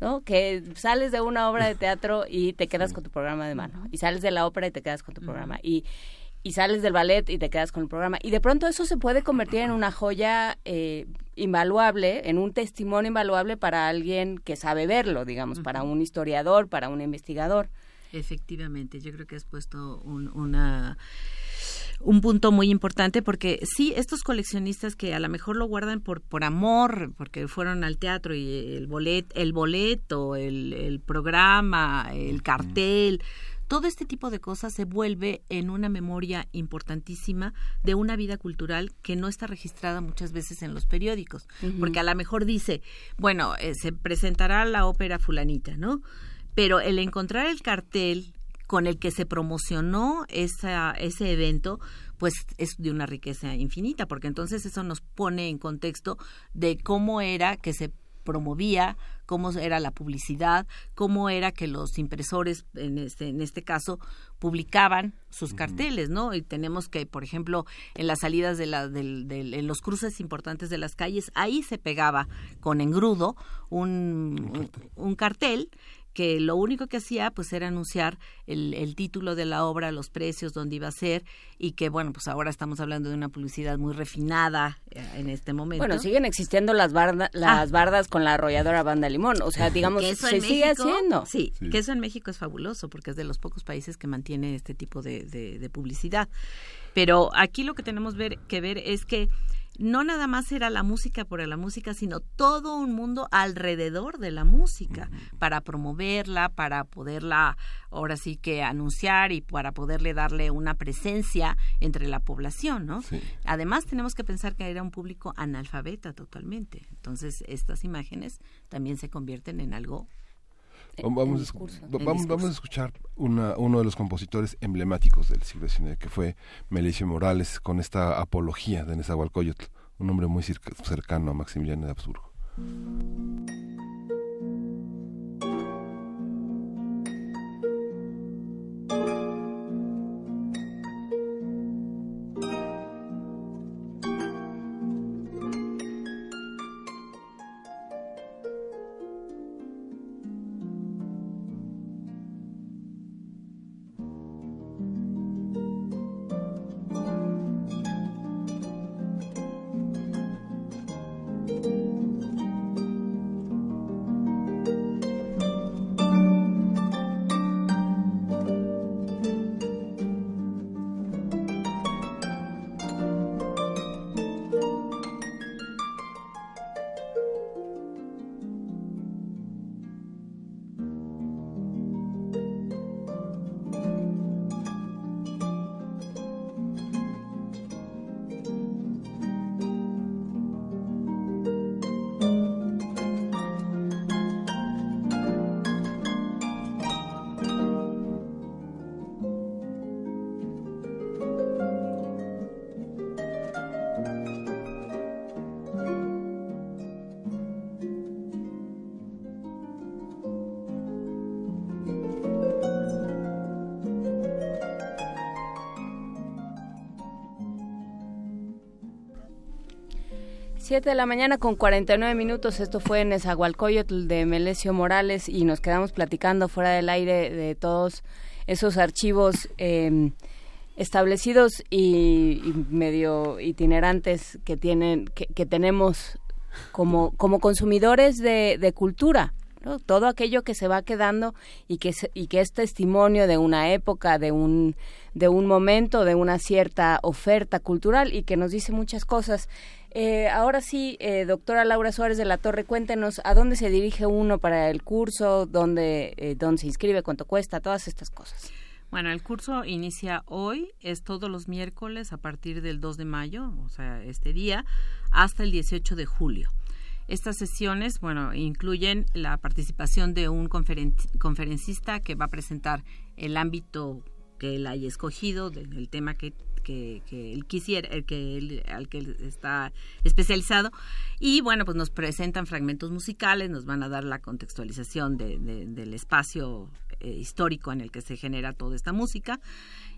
¿no? Que sales de una obra de teatro y te quedas con tu programa de mano. Y sales de la ópera y te quedas con tu programa. Y, y sales del ballet y te quedas con el programa. Y de pronto eso se puede convertir en una joya eh, invaluable, en un testimonio invaluable para alguien que sabe verlo, digamos, para un historiador, para un investigador. Efectivamente, yo creo que has puesto una un punto muy importante porque sí, estos coleccionistas que a lo mejor lo guardan por, por amor, porque fueron al teatro y el, bolet, el boleto, el, el programa, el cartel, todo este tipo de cosas se vuelve en una memoria importantísima de una vida cultural que no está registrada muchas veces en los periódicos, porque a lo mejor dice, bueno, eh, se presentará la ópera fulanita, ¿no? Pero el encontrar el cartel con el que se promocionó esa, ese evento, pues es de una riqueza infinita, porque entonces eso nos pone en contexto de cómo era que se promovía, cómo era la publicidad, cómo era que los impresores, en este, en este caso, publicaban sus carteles, ¿no? Y tenemos que, por ejemplo, en las salidas de, la, en los cruces importantes de las calles, ahí se pegaba con engrudo un, un cartel que lo único que hacía pues era anunciar el, el, título de la obra, los precios, dónde iba a ser y que bueno, pues ahora estamos hablando de una publicidad muy refinada eh, en este momento. Bueno, siguen existiendo las, barda, las ah. bardas con la arrolladora Banda Limón, o sea, [laughs] digamos, se sigue haciendo. Sí, que eso en México es fabuloso porque es de los pocos países que mantiene este tipo de, de, de publicidad. Pero aquí lo que tenemos ver, que ver es que no nada más era la música por la música, sino todo un mundo alrededor de la música para promoverla, para poderla ahora sí que anunciar y para poderle darle una presencia entre la población, ¿no? Además tenemos que pensar que era un público analfabeta totalmente. Entonces, estas imágenes también se convierten en algo [laughs] Vamos, vamos, a escuchar una, uno de los compositores emblemáticos del siglo XIX, que fue Melicio Morales, con esta apología de Nezahualcóyotl, un hombre muy cercano a Maximiliano de Habsburgo. Siete de la mañana con 49 minutos. Esto fue en Esahualcoyotl de Melesio Morales y nos quedamos platicando fuera del aire de todos esos archivos em, establecidos y, medio itinerantes que tienen que, tenemos como como consumidores de, de cultura. todo aquello que se va quedando y que y que es testimonio de una época de un de un momento de una cierta oferta cultural y que nos dice muchas cosas eh, ahora sí, eh, doctora Laura Suárez de la Torre, cuéntenos a dónde se dirige uno para el curso, dónde, eh, dónde se inscribe, cuánto cuesta, todas estas cosas. Bueno, el curso inicia hoy, es todos los miércoles a partir del 2 de mayo, o sea, este día, hasta el 18 de julio. Estas sesiones, bueno, incluyen la participación de un conferencista que va a presentar el ámbito que él haya escogido, del tema que que, él quisiera, el que al que él está especializado. Y bueno, pues nos presentan fragmentos musicales, nos van a dar la contextualización del espacio eh, histórico en el que se genera toda esta música.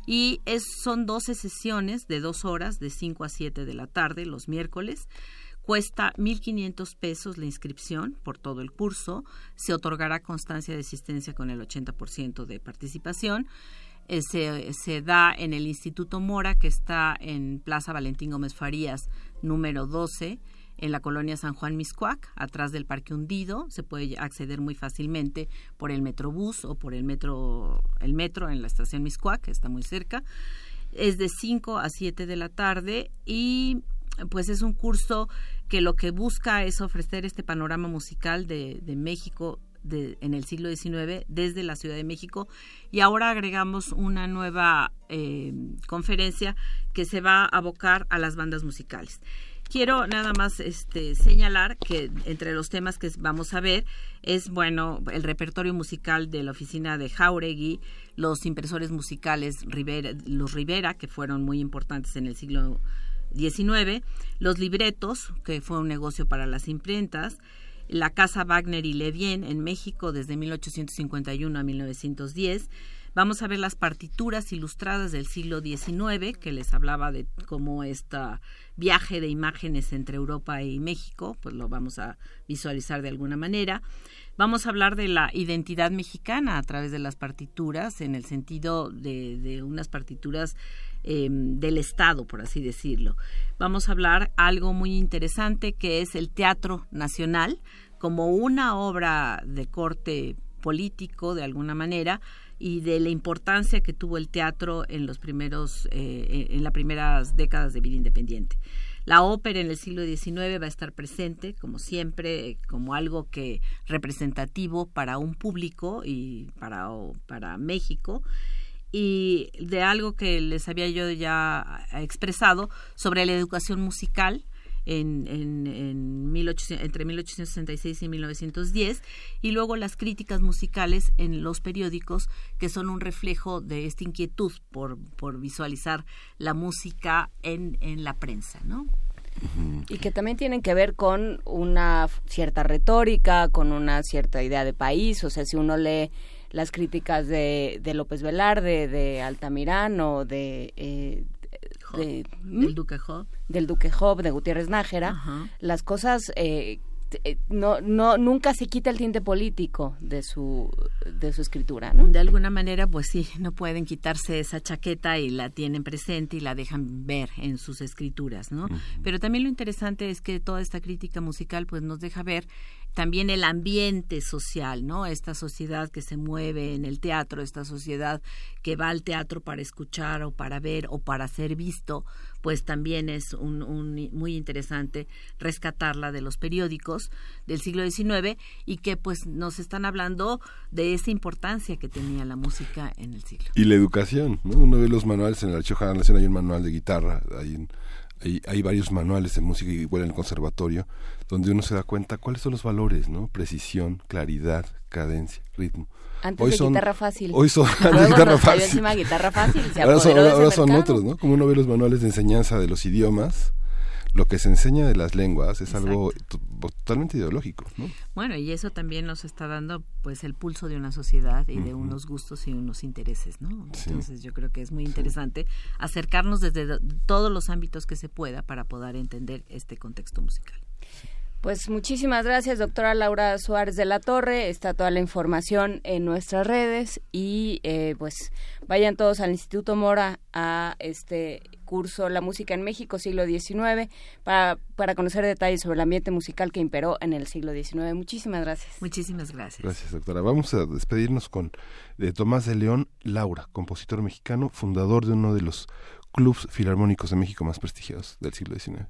Y es, son 12 sesiones de dos horas, de 5 a 7 de la tarde, los miércoles. Cuesta 1.500 pesos la inscripción por todo el curso. Se otorgará constancia de asistencia con el 80% de participación. Eh, se, da en el Instituto Mora, que está en Plaza Valentín Gómez Farías, número 12, en la colonia San Juan Miscuac, atrás del Parque Hundido. Se puede acceder muy fácilmente por el Metrobús o por el metro, el metro en la estación Miscuac, que está muy cerca. Es de 5 a 7 de la tarde y pues es un curso que lo que busca es ofrecer este panorama musical de, de México en el siglo XIX desde la Ciudad de México y ahora agregamos una nueva eh, conferencia que se va a abocar a las bandas musicales. Quiero nada más este, señalar que entre los temas que vamos a ver es, bueno, el repertorio musical de la oficina de Jauregui, los impresores musicales Rivera, los Rivera, que fueron muy importantes en el siglo XIX, los libretos, que fue un negocio para las imprentas, la Casa Wagner y Levien en México desde 1851 a 1910. Vamos a ver las partituras ilustradas del siglo XIX, que les hablaba de cómo este viaje de imágenes entre Europa y México, pues lo vamos a visualizar de alguna manera. Vamos a hablar de la identidad mexicana a través de las partituras, en el sentido de, unas partituras em, del Estado, por así decirlo. Vamos a hablar algo muy interesante que es el Teatro Nacional como una obra de corte político, de alguna manera, y de la importancia que tuvo el teatro en los primeros, eh, en las primeras décadas de vida independiente. La ópera en el siglo XIX va a estar presente, como siempre, como algo que representativo para un público y para, para México. Y de algo que les había yo ya expresado sobre la educación musical en, en, en entre 1866 y 1910 y luego las críticas musicales en los periódicos que son un reflejo de esta inquietud por, por visualizar la música en, en la prensa, ¿no? Y que también tienen que ver con una cierta retórica, con una cierta idea de país, o sea, si uno lee las críticas de, de López Velarde, de Altamirano, de, eh, de, del Duque Job. Del Duque Job, de Gutiérrez Nájera, las cosas eh, no, no, nunca se quita el tinte político de su, de su escritura, ¿no? De alguna manera, pues sí, no pueden quitarse esa chaqueta y la tienen presente y la dejan ver en sus escrituras, ¿no? Pero también lo interesante es que toda esta crítica musical, pues nos deja ver también el ambiente social, ¿no? Esta sociedad que se mueve en el teatro, esta sociedad que va al teatro para escuchar o para ver o para ser visto, pues también es un, muy interesante rescatarla de los periódicos del siglo XIX y que pues nos están hablando de esa importancia que tenía la música en el siglo. Y la educación, ¿no? Uno de los manuales en el Archivo General Nacional hay un manual de guitarra, hay un hay, varios manuales de música igual en el conservatorio donde uno se da cuenta cuáles son los valores, ¿no? Precisión, claridad, cadencia, ritmo. Antes de guitarra fácil. Hoy son [laughs] antes guitarra fácil. guitarra fácil. ahora son, ahora son otros, ¿no? Como uno ve los manuales de enseñanza de los idiomas, lo que se enseña de las lenguas es algo totalmente ideológico, ¿no? Bueno, y eso también nos está dando pues el pulso de una sociedad y de unos gustos y unos intereses, ¿no? Entonces yo creo que es muy interesante acercarnos desde todos los ámbitos que se pueda para poder entender este contexto musical. Pues muchísimas gracias, doctora Laura Suárez de la Torre. Está toda la información en nuestras redes y eh, pues vayan todos al Instituto Mora a este curso La Música en México, siglo XIX, para, para conocer detalles sobre el ambiente musical que imperó en el siglo XIX. Muchísimas gracias. Muchísimas gracias. Gracias, doctora. Vamos a despedirnos con de Tomás de León Laura, compositor mexicano, fundador de uno de los clubes filarmónicos de México más prestigiosos del siglo XIX.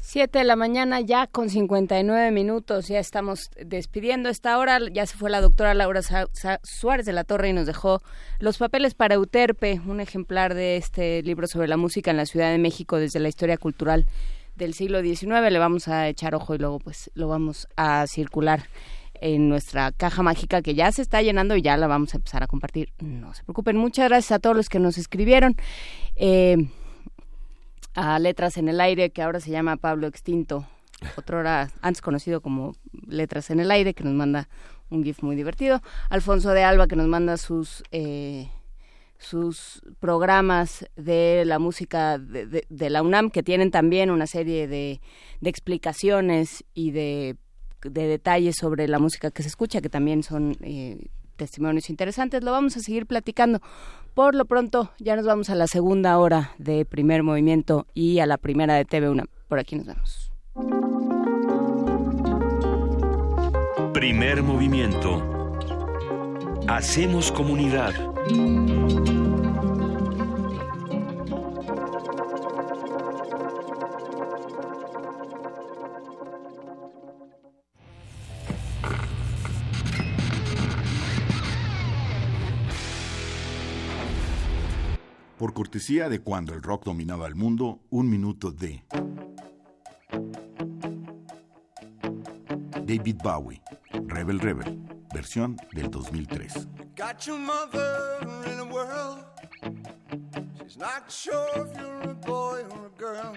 Siete de la mañana ya con 59 minutos, ya estamos despidiendo esta hora, ya se fue la doctora Laura Suárez de la Torre y nos dejó los papeles para Euterpe, un ejemplar de este libro sobre la música en la Ciudad de México desde la historia cultural del siglo XIX. Le vamos a echar ojo y luego pues lo vamos a circular en nuestra caja mágica que ya se está llenando y ya la vamos a empezar a compartir. No se preocupen. Muchas gracias a todos los que nos escribieron. Eh, a Letras en el Aire, que ahora se llama Pablo Extinto, otro hora antes conocido como Letras en el Aire, que nos manda un GIF muy divertido. Alfonso de Alba, que nos manda sus eh, sus programas de la música de, la UNAM, que tienen también una serie de, explicaciones y de, detalles sobre la música que se escucha, que también son eh, testimonios interesantes. Lo vamos a seguir platicando. Por lo pronto, ya nos vamos a la segunda hora de primer movimiento y a la primera de TV UNAM. Por aquí nos vemos. Primer movimiento. Hacemos comunidad. Por cortesía de cuando el rock dominaba el mundo, un minuto de David Bowie, Rebel Rebel, versión del 2003. Got your mother in a world. She's not sure if you're a boy or a girl.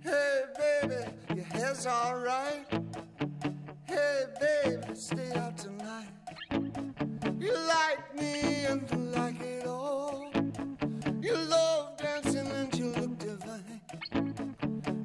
Hey, baby, your hair's alright. Hey, baby, stay out tonight. You like me and you like it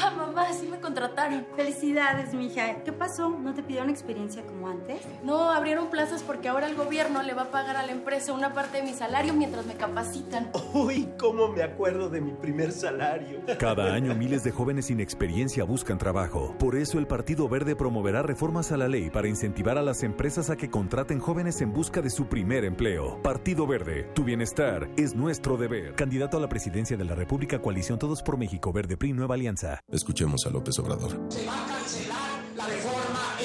Papá, [laughs] mamá, sí me contrataron. Felicidades, mija. ¿Qué pasó? ¿No te pidieron experiencia como antes? No, abrieron plazas porque ahora el gobierno le va a pagar a la empresa una parte de mi salario mientras me capacitan. Uy, cómo me acuerdo de mi primer salario. Cada año miles de jóvenes sin experiencia buscan trabajo. Por eso el Partido Verde promoverá reformas a la ley para incentivar a las empresas a que contraten jóvenes en busca de su primer empleo. Partido Verde, tu bienestar es nuestro deber. Candidato a la presidencia de la República Coalición Todos por México Verde PRI Nueva Alianza. Escuchemos a López Obrador. Se va a cancelar la reforma.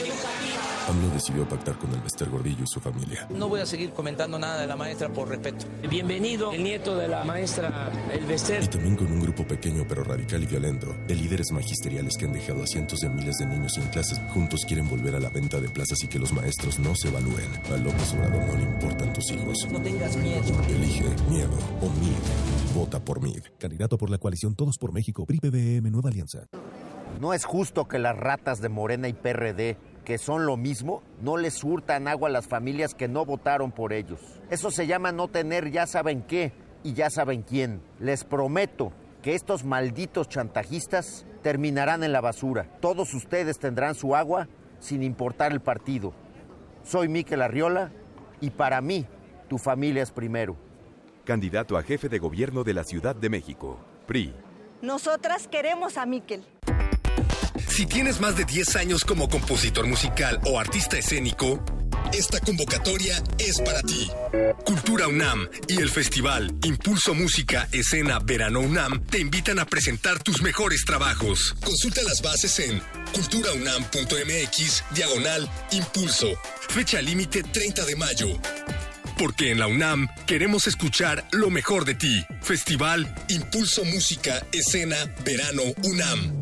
AMLO decidió pactar con el Bester Gordillo y su familia. No voy a seguir comentando nada de la maestra por respeto. Bienvenido, el nieto de la maestra El Bester. Y también con un grupo pequeño pero radical y violento de líderes magisteriales que han dejado a cientos de miles de niños sin clases. Juntos quieren volver a la venta de plazas y que los maestros no se evalúen. A López Obrador no le importan tus hijos. No tengas miedo. Elige miedo o MID. Vota por MID. Candidato por la coalición Todos por México. PRI PBM Nueva Alianza. No es justo que las ratas de Morena y PRD que son lo mismo, no les hurtan agua a las familias que no votaron por ellos. Eso se llama no tener ya saben qué y ya saben quién. Les prometo que estos malditos chantajistas terminarán en la basura. Todos ustedes tendrán su agua sin importar el partido. Soy Miquel Arriola y para mí tu familia es primero. Candidato a jefe de gobierno de la Ciudad de México, PRI. Nosotras queremos a Miquel. Si tienes más de 10 años como compositor musical o artista escénico, esta convocatoria es para ti. Cultura UNAM y el festival Impulso Música Escena Verano UNAM te invitan a presentar tus mejores trabajos. Consulta las bases en culturaunam.mx diagonal impulso. Fecha límite 30 de mayo. Porque en la UNAM queremos escuchar lo mejor de ti. Festival Impulso Música Escena Verano UNAM.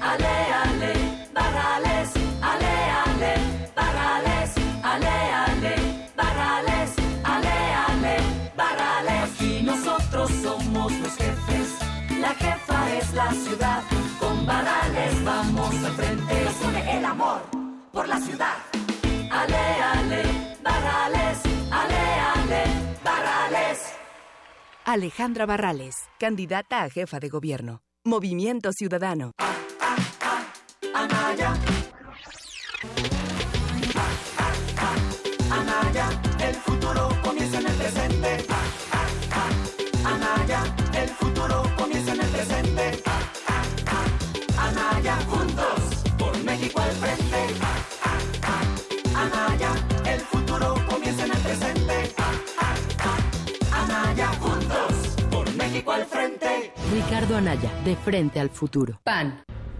Ale, ale, barrales, ale, ale, barrales, ale, ale, barrales, ale, ale, barrales. Aquí nosotros somos los jefes, la jefa es la ciudad. Con barrales vamos al frente, nos el amor por la ciudad. Ale, ale, barrales, ale, ale, barrales. Alejandra Barrales, candidata a jefa de gobierno. Movimiento Ciudadano. Anaya. Anaya, el futuro comienza en el presente. Anaya, el futuro comienza en el presente. Anaya, juntos, por México al frente. Anaya, el futuro comienza en el presente. Anaya, juntos, por México al frente. Ricardo Anaya, de frente al futuro. PAN.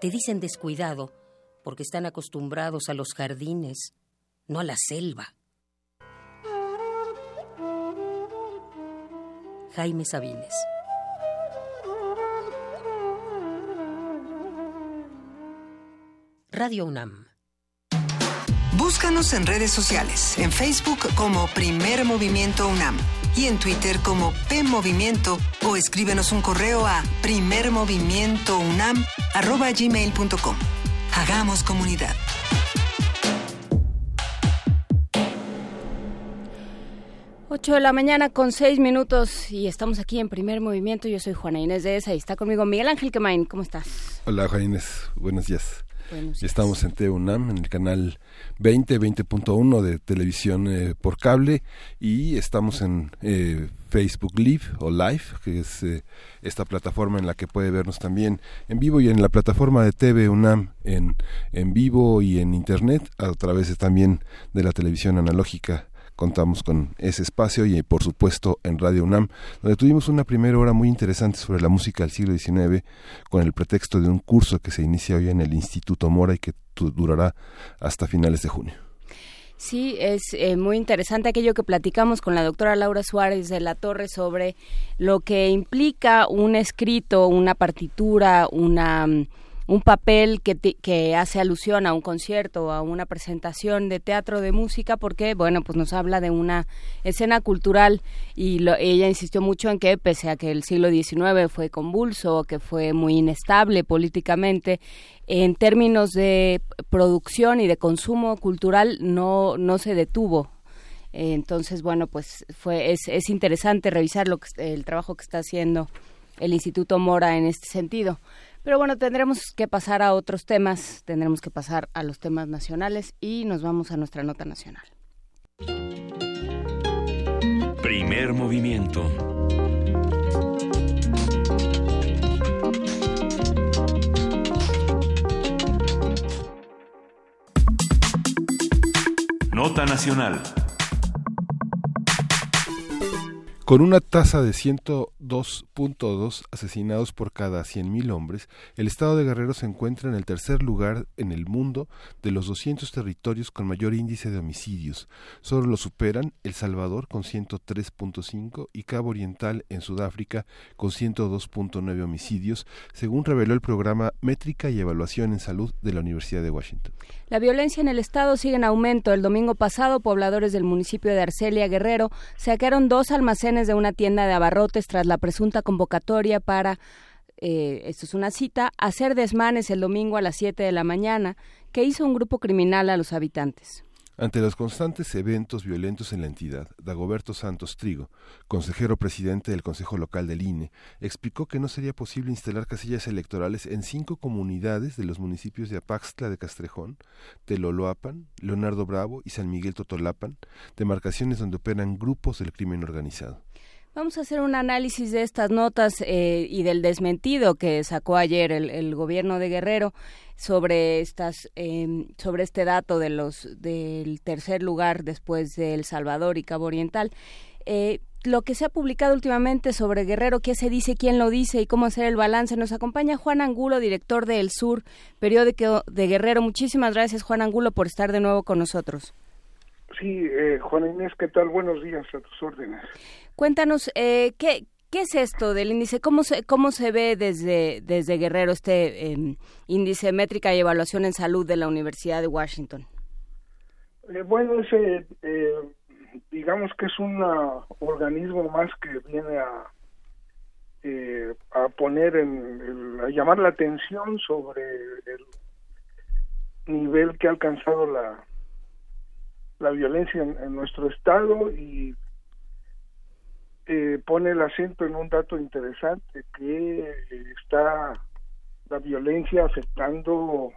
Te dicen descuidado porque están acostumbrados a los jardines, no a la selva. Jaime Sabines. Radio UNAM. Búscanos en redes sociales, en Facebook como Primer Movimiento UNAM y en Twitter como P Movimiento o escríbenos un correo a primermovimientounam@gmail.com. Hagamos comunidad. Ocho de la mañana con seis minutos y estamos aquí en primer movimiento. Yo soy Juana Inés de esa y está conmigo Miguel Ángel Quemain. ¿Cómo estás? Hola Juana Inés, buenos días. Buenos Estamos en TUNAM, en el canal 20, 20.1 de televisión eh, por cable y estamos en eh, Facebook Live o Live, que es eh, esta plataforma en la que puede vernos también en vivo y en la plataforma de TV UNAM en, en vivo y en internet a través de, también de la televisión analógica contamos con ese espacio y por supuesto en Radio UNAM, donde tuvimos una primera hora muy interesante sobre la música del siglo XIX con el pretexto de un curso que se inicia hoy en el Instituto Mora y que durará hasta finales de junio. Sí, es eh, muy interesante aquello que platicamos con la doctora Laura Suárez de la Torre sobre lo que implica un escrito, una partitura, una mm, un papel que, que hace alusión a un concierto, a una presentación de teatro de música, porque, bueno, pues nos habla de una escena cultural y lo- ella insistió mucho en que, pese a que el siglo XIX fue convulso, que fue muy inestable políticamente, en términos de producción y de consumo cultural no, no se detuvo. Entonces, bueno, pues fue, es, es interesante revisar lo que, el trabajo que está haciendo el Instituto Mora en este sentido. Pero bueno, tendremos que pasar a otros temas, tendremos que pasar a los temas nacionales y nos vamos a nuestra nota nacional. Primer movimiento. Nota nacional. Con una tasa de 102.2 asesinados por cada 100.000 hombres, el estado de Guerrero se encuentra en el tercer lugar en el mundo de los 200 territorios con mayor índice de homicidios. Solo lo superan El Salvador con 103.5 y Cabo Oriental en Sudáfrica con 102.9 homicidios, según reveló el programa Métrica y Evaluación en Salud de la Universidad de Washington. La violencia en el estado sigue en aumento. El domingo pasado, pobladores del municipio de Arcelia, Guerrero, saquearon dos almacenes de una tienda de abarrotes tras la presunta convocatoria para eh, esto es una cita, hacer desmanes el domingo a las 7 de la mañana que hizo un grupo criminal a los habitantes. Ante los constantes eventos violentos en la entidad, Dagoberto Santos Trigo, consejero presidente del Consejo Local del INE, explicó que no sería posible instalar casillas electorales en cinco comunidades de los municipios de Apaxtla de Castrejón, Teloloapan, Leonardo Bravo y San Miguel Totolapan, demarcaciones donde operan grupos del crimen organizado. Vamos a hacer un análisis de estas notas eh, y del desmentido que sacó ayer el, gobierno de Guerrero sobre estas eh, sobre este dato de los del tercer lugar después de El Salvador y Cabo Oriental. Eh, lo que se ha publicado últimamente sobre Guerrero, qué se dice, quién lo dice y cómo hacer el balance. Nos acompaña Juan Angulo, director de El Sur, periódico de Guerrero. Muchísimas gracias, Juan Angulo, por estar de nuevo con nosotros. Sí, eh, Juan Inés, ¿qué tal? Buenos días a tus órdenes. Cuéntanos, eh, ¿qué, ¿qué es esto del índice? ¿Cómo se, cómo se ve desde, desde Guerrero este eh, índice métrica y evaluación en salud de la Universidad de Washington? Eh, bueno, ese, eh, digamos que es un uh, organismo más que viene a, eh, a poner en, el, a llamar la atención sobre el nivel que ha alcanzado la, la violencia en, en nuestro estado y eh, pone el acento en un dato interesante que está la violencia afectando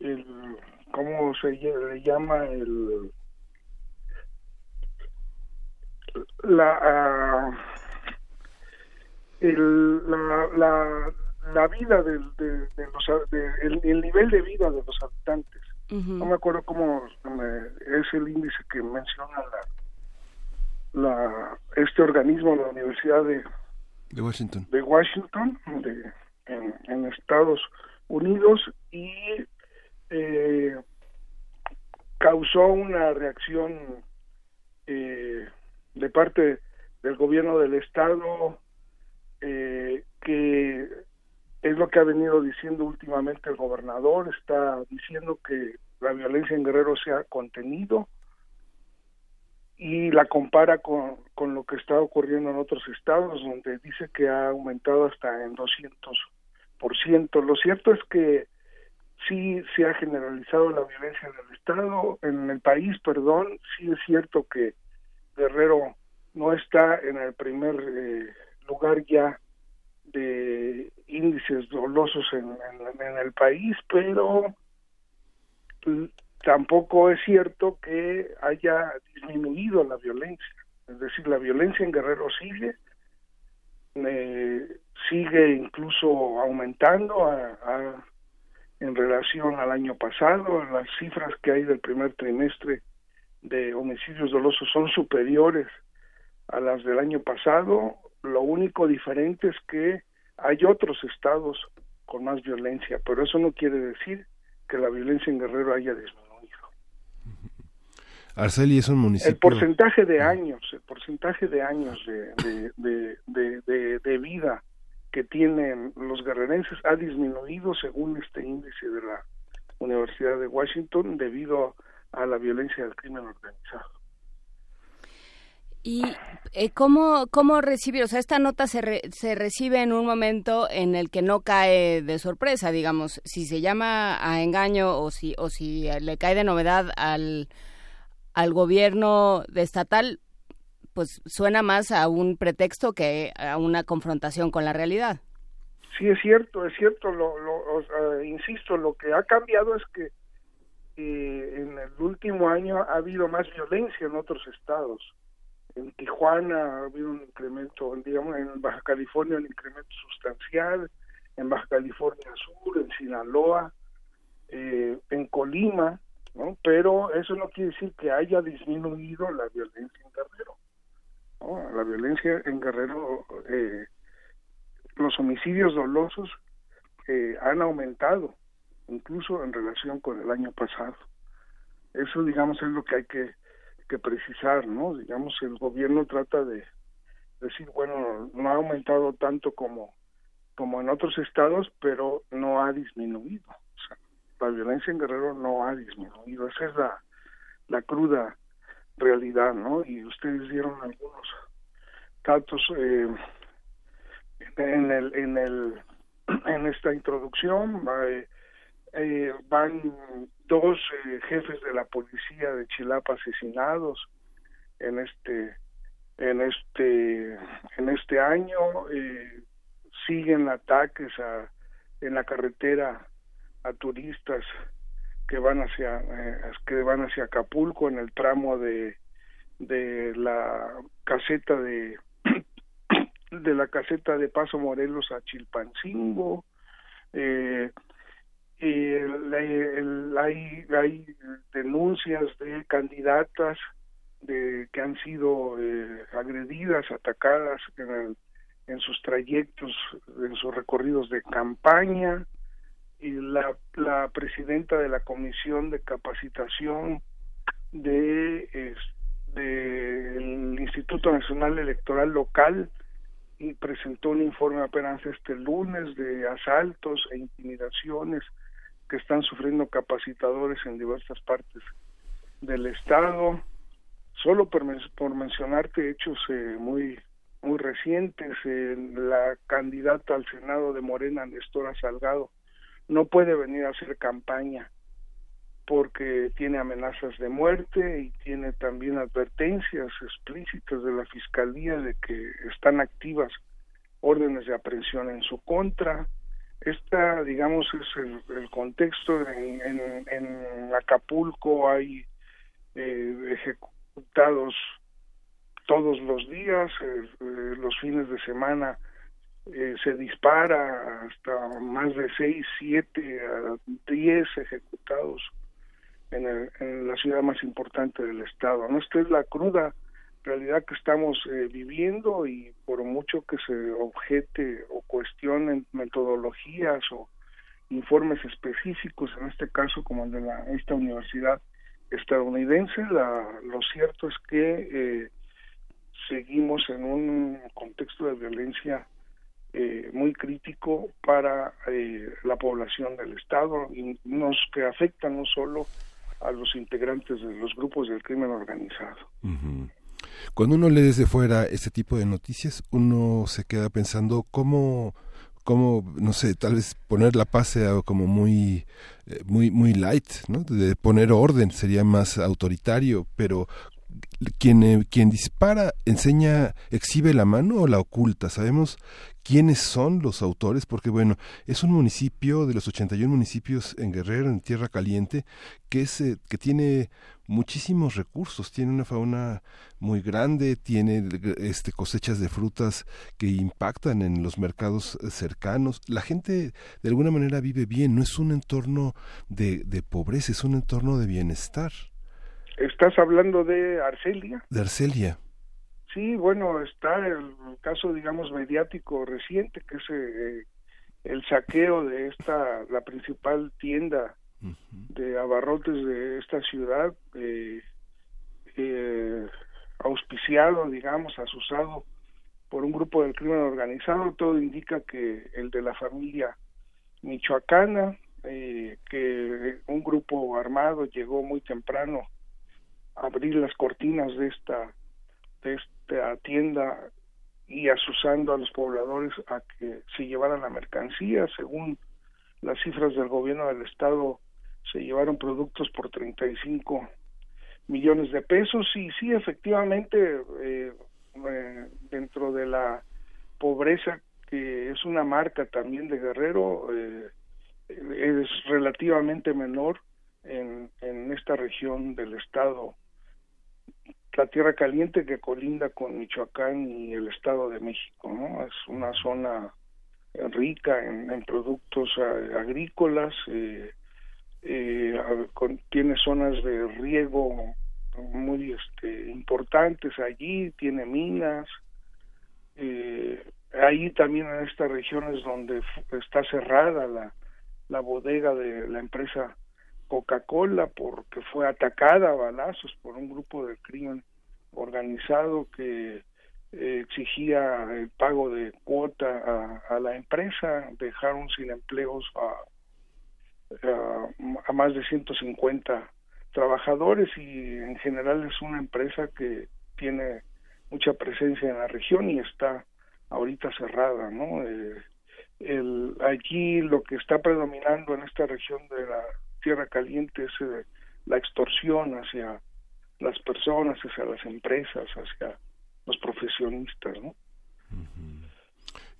el cómo se le llama el la ah, el, la, la, la vida del- de, de los de- el, el nivel de vida de los habitantes. No me acuerdo cómo es el índice que menciona la, la este organismo la universidad de De Washington. de Washington de, en, en Estados Unidos y eh, causó una reacción eh, de parte del gobierno del estado eh, que es lo que ha venido diciendo últimamente el gobernador está diciendo que la violencia en Guerrero se ha contenido y la compara con, con lo que está ocurriendo en otros estados donde dice que ha aumentado hasta en 200%. Lo cierto es que sí se ha generalizado la violencia en el estado, en el país, perdón, sí es cierto que Guerrero no está en el primer eh, lugar ya de índices dolosos en, en- en el país, pero tampoco es cierto que haya disminuido la violencia. Es decir, la violencia en Guerrero sigue, eh, sigue incluso aumentando a- en relación al año pasado. Las cifras que hay del primer trimestre de homicidios dolosos son superiores a las del año pasado. Lo único diferente es que hay otros estados con más violencia, pero eso no quiere decir que la violencia en Guerrero haya disminuido. Arceli es un municipio. El porcentaje de años, el porcentaje de años de, de, de, de, de- de vida que tienen los guerrerenses ha disminuido según este índice de la Universidad de Washington debido a la violencia del crimen organizado. ¿Y eh, cómo, cómo recibir? O sea, esta nota se, re- se recibe en un momento en el que no cae de sorpresa, digamos, si se llama a engaño o si, o si le cae de novedad al, al gobierno estatal, pues suena más a un pretexto que a una confrontación con la realidad. Sí, es cierto, es cierto, lo, lo- insisto, lo que ha cambiado es que en el último año ha habido más violencia en otros estados. En Tijuana ha habido un incremento, digamos, en Baja California un incremento sustancial, en Baja California Sur, en Sinaloa, eh, en Colima, ¿no? Pero eso no quiere decir que haya disminuido la violencia en Guerrero. ¿no? La violencia en Guerrero, eh, los homicidios dolosos eh, han aumentado, incluso en relación con el año pasado. Eso, digamos, es lo que hay que, que precisar, ¿no? Digamos, el gobierno trata de decir, bueno, no ha aumentado tanto como, como en otros estados, pero no ha disminuido. La violencia en Guerrero no ha disminuido. Esa es la, la cruda realidad, ¿no? Y ustedes dieron algunos datos eh, en el en el [clears throat] en esta introducción eh, eh, van dos jefes de la policía de Chilapa asesinados en este en este en este año siguen ataques a en la carretera a turistas que van hacia que van hacia Acapulco en el tramo de de la caseta de [clears throat] de la caseta de Paso Morelos a Chilpancingo eh, hay, hay denuncias de candidatas de que han sido eh, agredidas, atacadas en, en sus trayectos, en sus recorridos de campaña y la, la presidenta de la comisión de capacitación de del Instituto Nacional Electoral Local presentó un informe apenas este lunes de asaltos e intimidaciones que están sufriendo capacitadores en diversas partes del estado. Solo por, por mencionarte hechos eh, muy muy recientes eh, la candidata al senado de Morena Nestora Salgado no puede venir a hacer campaña porque tiene amenazas de muerte y tiene también advertencias explícitas de la Fiscalía de que están activas órdenes de aprehensión en su contra. Esta, digamos, es el, contexto. En, en, Acapulco hay eh, ejecutados todos los días, eh, eh, los fines de semana se dispara hasta más de seis, siete, a diez ejecutados en, la ciudad más importante del estado. ¿no? Esta es la cruda realidad que estamos eh, viviendo y por mucho que se objete o cuestionen metodologías o informes específicos, en este caso como el de la, esta universidad estadounidense, la, lo cierto es que eh, seguimos en un contexto de violencia eh, muy crítico para la población del Estado y nos que afecta no solo a los integrantes de los grupos del crimen organizado. Cuando uno lee desde fuera este tipo de noticias, uno se queda pensando cómo cómo no sé tal vez poner la paz sea como muy eh, muy muy light no de poner orden sería más autoritario pero quien, eh, quien dispara enseña, exhibe la mano o la oculta. Sabemos quiénes son los autores, porque bueno, es un municipio de los 81 municipios en Guerrero, en Tierra Caliente, que, es, eh, que tiene muchísimos recursos, tiene una fauna muy grande, tiene este, cosechas de frutas que impactan en los mercados eh, cercanos. La gente de alguna manera vive bien, no es un entorno de, de pobreza, es un entorno de bienestar. ¿Estás hablando de Arcelia? De Arcelia. Sí, bueno, está el caso, digamos, mediático reciente, que es eh, el saqueo de esta, la principal tienda de abarrotes de esta ciudad, eh, eh, auspiciado, digamos, asusado por un grupo del crimen organizado. Todo indica que el de la familia michoacana, que un grupo armado llegó muy temprano abrir las cortinas de esta de esta tienda y asusando a los pobladores a que se llevaran la mercancía. Según las cifras del gobierno del estado se llevaron productos por 35 millones de pesos. Y sí efectivamente eh, eh, dentro de la pobreza que es una marca también de Guerrero eh, es relativamente menor en, en esta región del estado la Tierra Caliente que colinda con Michoacán y el Estado de México, ¿no? Es una zona rica en, productos agrícolas, eh, eh, tiene zonas de riego muy este, importantes allí, tiene minas, eh, ahí también en estas regiones donde está cerrada la, la bodega de la empresa Coca-Cola porque fue atacada a balazos por un grupo de crimen organizado que eh, exigía el pago de cuota a, la empresa, dejaron sin empleos a, a, más de 150 trabajadores y en general es una empresa que tiene mucha presencia en la región y está ahorita cerrada, ¿no? Eh, el, allí lo que está predominando en esta región de la Tierra Caliente es eh, la extorsión hacia las personas, hacia las empresas, hacia los profesionistas, ¿no?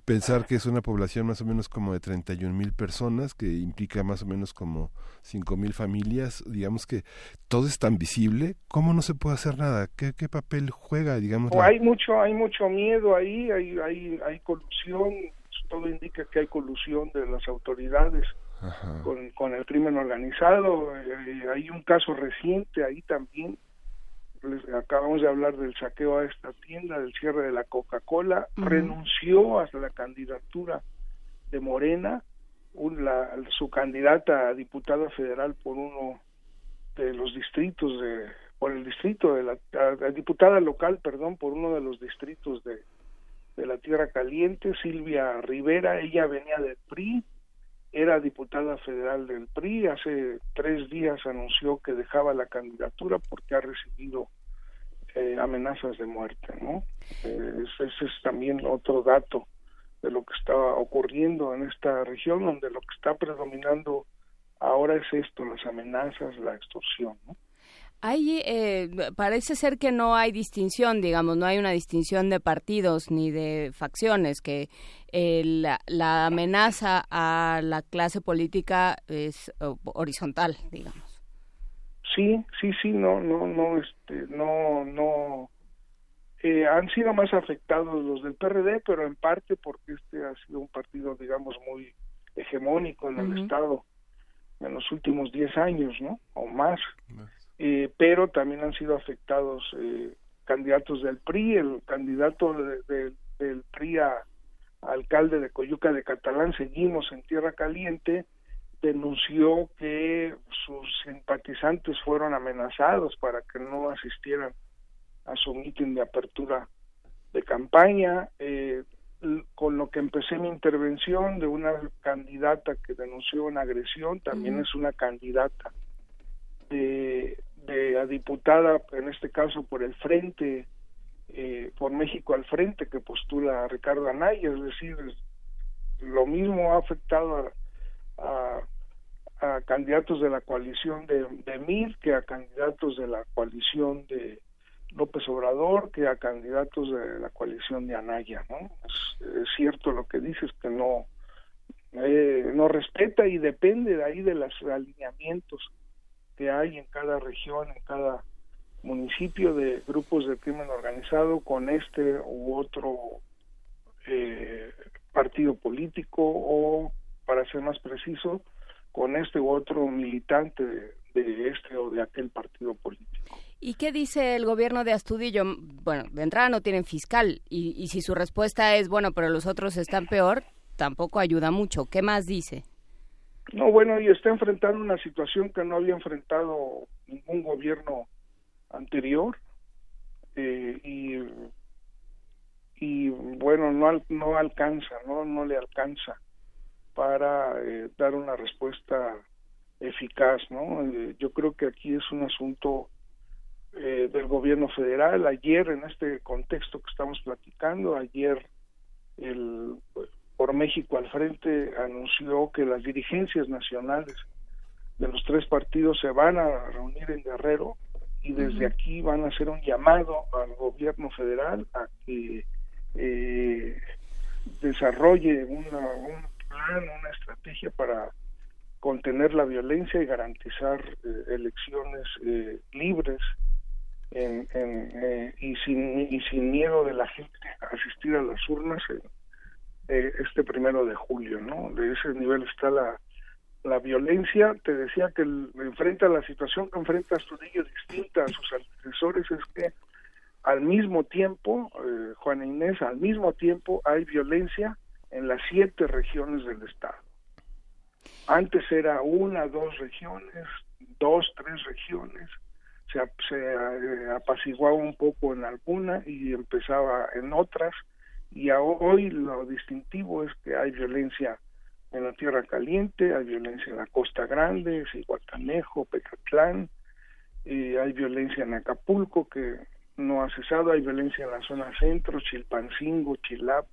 Pensar que es una población más o menos como de 31 mil personas, que implica más o menos como 5 mil familias, digamos que todo es tan visible, ¿cómo no se puede hacer nada? ¿Qué, qué papel juega, digamos? Hay mucho, hay mucho miedo ahí, hay, hay, hay colusión, todo indica que hay colusión de las autoridades con, con el crimen organizado. Eh, hay un caso reciente ahí también. Les acabamos de hablar del saqueo a esta tienda, del cierre de la Coca-Cola. Renunció a la candidatura de Morena, un- la- su candidata a diputada federal por uno de los distritos de por el distrito de la a- a diputada local perdón por uno de los distritos de de la Tierra Caliente, Silvia Rivera, ella venía del PRI, era diputada federal del PRI, hace tres días anunció que dejaba la candidatura porque ha recibido eh, amenazas de muerte, ¿no? Eh, ese, es también otro dato de lo que está ocurriendo en esta región, donde lo que está predominando ahora es esto, las amenazas, la extorsión, ¿no? Hay, eh, parece ser que no hay distinción, digamos, no hay una distinción de partidos ni de facciones, que eh, la, la amenaza a la clase política es horizontal, digamos. Sí, sí, sí, no, no, no, este, no, no, eh, han sido más afectados los del PRD, pero en parte porque este ha sido un partido, digamos, muy hegemónico en el. Estado en los últimos 10 años, ¿no? O más. Eh, pero también han sido afectados eh, candidatos del PRI, el candidato de- de- del PRI a, a alcalde de Coyuca de Catalán, seguimos en Tierra Caliente, denunció que sus simpatizantes fueron amenazados para que no asistieran a su mitin de apertura de campaña, eh, con lo que empecé mi intervención de una candidata que denunció una agresión, también es una candidata de, de a diputada, en este caso por el Frente, eh, por México al Frente, que postula Ricardo Anaya, es decir, lo mismo ha afectado a, a, candidatos de la coalición de, MIR que a candidatos de la coalición de López Obrador que a candidatos de la coalición de Anaya, ¿no? Es, es cierto lo que dices que no eh, no respeta y depende de ahí de los alineamientos que hay en cada región, en cada municipio de grupos de crimen organizado con este u otro eh, partido político o, para ser más preciso, con este u otro militante de, este o de aquel partido político. ¿Y qué dice el gobierno de Astudillo? Bueno, de entrada no tienen fiscal y, y si su respuesta es, bueno, pero los otros están peor, tampoco ayuda mucho. ¿Qué más dice? No, bueno, y está enfrentando una situación que no había enfrentado ningún gobierno anterior eh, y y bueno no no alcanza no no le alcanza para eh, dar una respuesta eficaz no Eh, yo creo que aquí es un asunto eh, del gobierno federal. Ayer en este contexto que estamos platicando ayer el por México al frente anunció que las dirigencias nacionales de los tres partidos se van a reunir en Guerrero y desde aquí van a hacer un llamado al gobierno federal a que eh, desarrolle una, un plan, una estrategia para contener la violencia y garantizar eh, elecciones eh, libres en, en, eh, y, sin, y sin miedo de la gente a asistir a las urnas en, eh, este primero de julio, ¿no? De ese nivel está la, la violencia. Te decía que el- enfrenta la situación que enfrenta Astudillo distinta a sus antecesores es que al mismo tiempo, eh, Juana Inés, al mismo tiempo hay violencia en las siete regiones del estado. Antes era una, dos regiones, dos, tres regiones, se, se eh, apaciguaba un poco en alguna y empezaba en otras, y a- hoy lo distintivo es que hay violencia en la Tierra Caliente, hay violencia en la Costa Grande, Cihuatanejo, Pecatlán, y hay violencia en Acapulco que no ha cesado, hay violencia en la zona centro, Chilpancingo, Chilapa,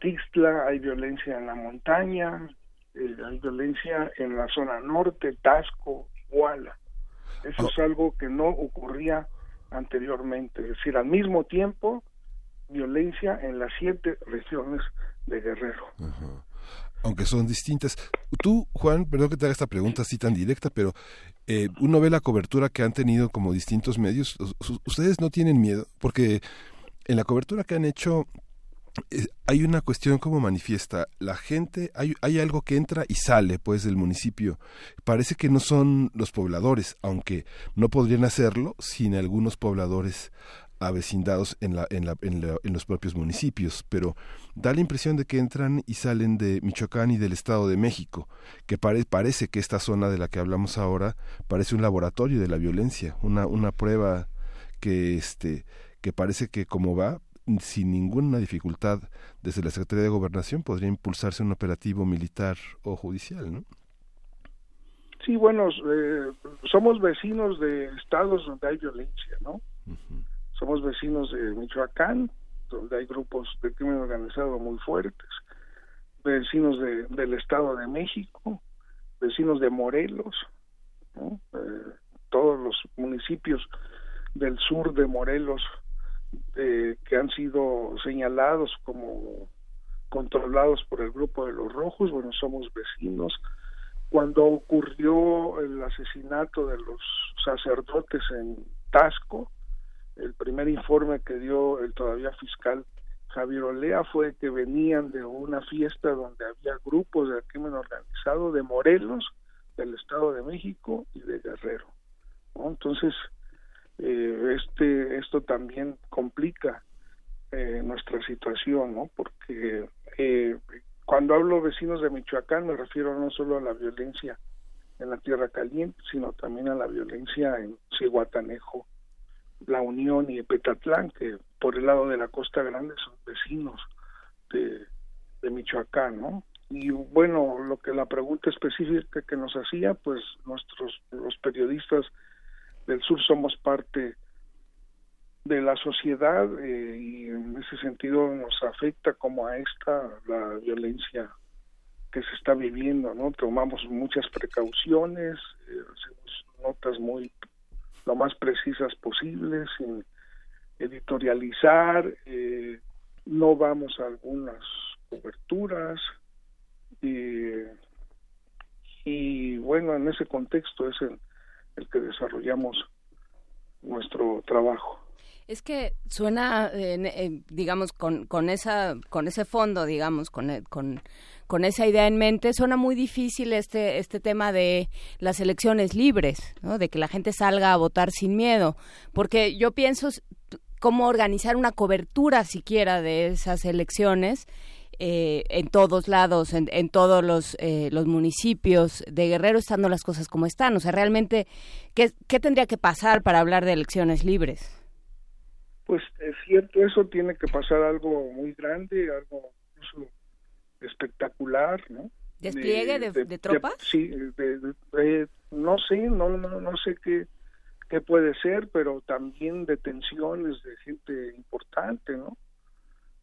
Tixtla, hay violencia en la montaña, eh, hay violencia en la zona norte, Tasco, Iguala. Eso es algo que no ocurría anteriormente, es decir, al mismo tiempo violencia en las siete regiones de Guerrero. Aunque son distintas. Tú, Juan, perdón que te haga esta pregunta así tan directa, pero eh, uno ve la cobertura que han tenido como distintos medios. Ustedes no tienen miedo, porque en la cobertura que han hecho eh, hay una cuestión como manifiesta. La gente, hay, hay algo que entra y sale pues del municipio. Parece que no son los pobladores, aunque no podrían hacerlo sin algunos pobladores avecindados en, la, en, la, en, los propios municipios, pero da la impresión de que entran y salen de Michoacán y del Estado de México, que parece que esta zona de la que hablamos ahora parece un laboratorio de la violencia, una, una prueba que, este, que parece que como va, sin ninguna dificultad desde la Secretaría de Gobernación podría impulsarse un operativo militar o judicial, ¿no? Sí, bueno, eh, somos vecinos de estados donde hay violencia, ¿no? Somos vecinos de Michoacán, donde hay grupos de crimen organizado muy fuertes, vecinos de, del Estado de México, vecinos de Morelos, eh, todos los municipios del sur de Morelos eh, que han sido señalados como controlados por el grupo de los rojos, bueno, somos vecinos. Cuando ocurrió el asesinato de los sacerdotes en Tasco, el primer informe que dio el todavía fiscal Javier Olea fue que venían de una fiesta donde había grupos de crimen organizado de Morelos, del Estado de México y de Guerrero. Entonces, eh, este esto también complica eh, nuestra situación, ¿no? Porque eh, cuando hablo vecinos de Michoacán me refiero no solo a la violencia en la Tierra Caliente, sino también a la violencia en Cihuatanejo, La Unión y Petatlán, que por el lado de la Costa Grande son vecinos de, Michoacán, ¿no? Y bueno, lo que la pregunta específica que nos hacía, pues nuestros los periodistas del sur somos parte de la sociedad eh, y en ese sentido nos afecta como a esta la violencia que se está viviendo, ¿no? Tomamos muchas precauciones, eh, hacemos notas muy lo más precisas posibles, sin editorializar, eh, no vamos a algunas coberturas y bueno, en ese contexto es el, el que desarrollamos nuestro trabajo. Es que suena, digamos, con, con, esa, con ese fondo, digamos, con, con, con, esa idea en mente, suena muy difícil este, este tema de las elecciones libres, ¿no? de que la gente salga a votar sin miedo, porque yo pienso cómo organizar una cobertura siquiera de esas elecciones eh, en todos lados, en, en todos los, eh, los municipios de Guerrero, estando las cosas como están. O sea, realmente, ¿qué, ¿qué tendría que pasar para hablar de elecciones libres? Pues es cierto, eso tiene que pasar algo muy grande, algo incluso espectacular, ¿no? ¿Despliegue de, de, tropas? sí, no sé, no, no, no sé qué, qué puede ser, pero también detenciones de gente importante, ¿no?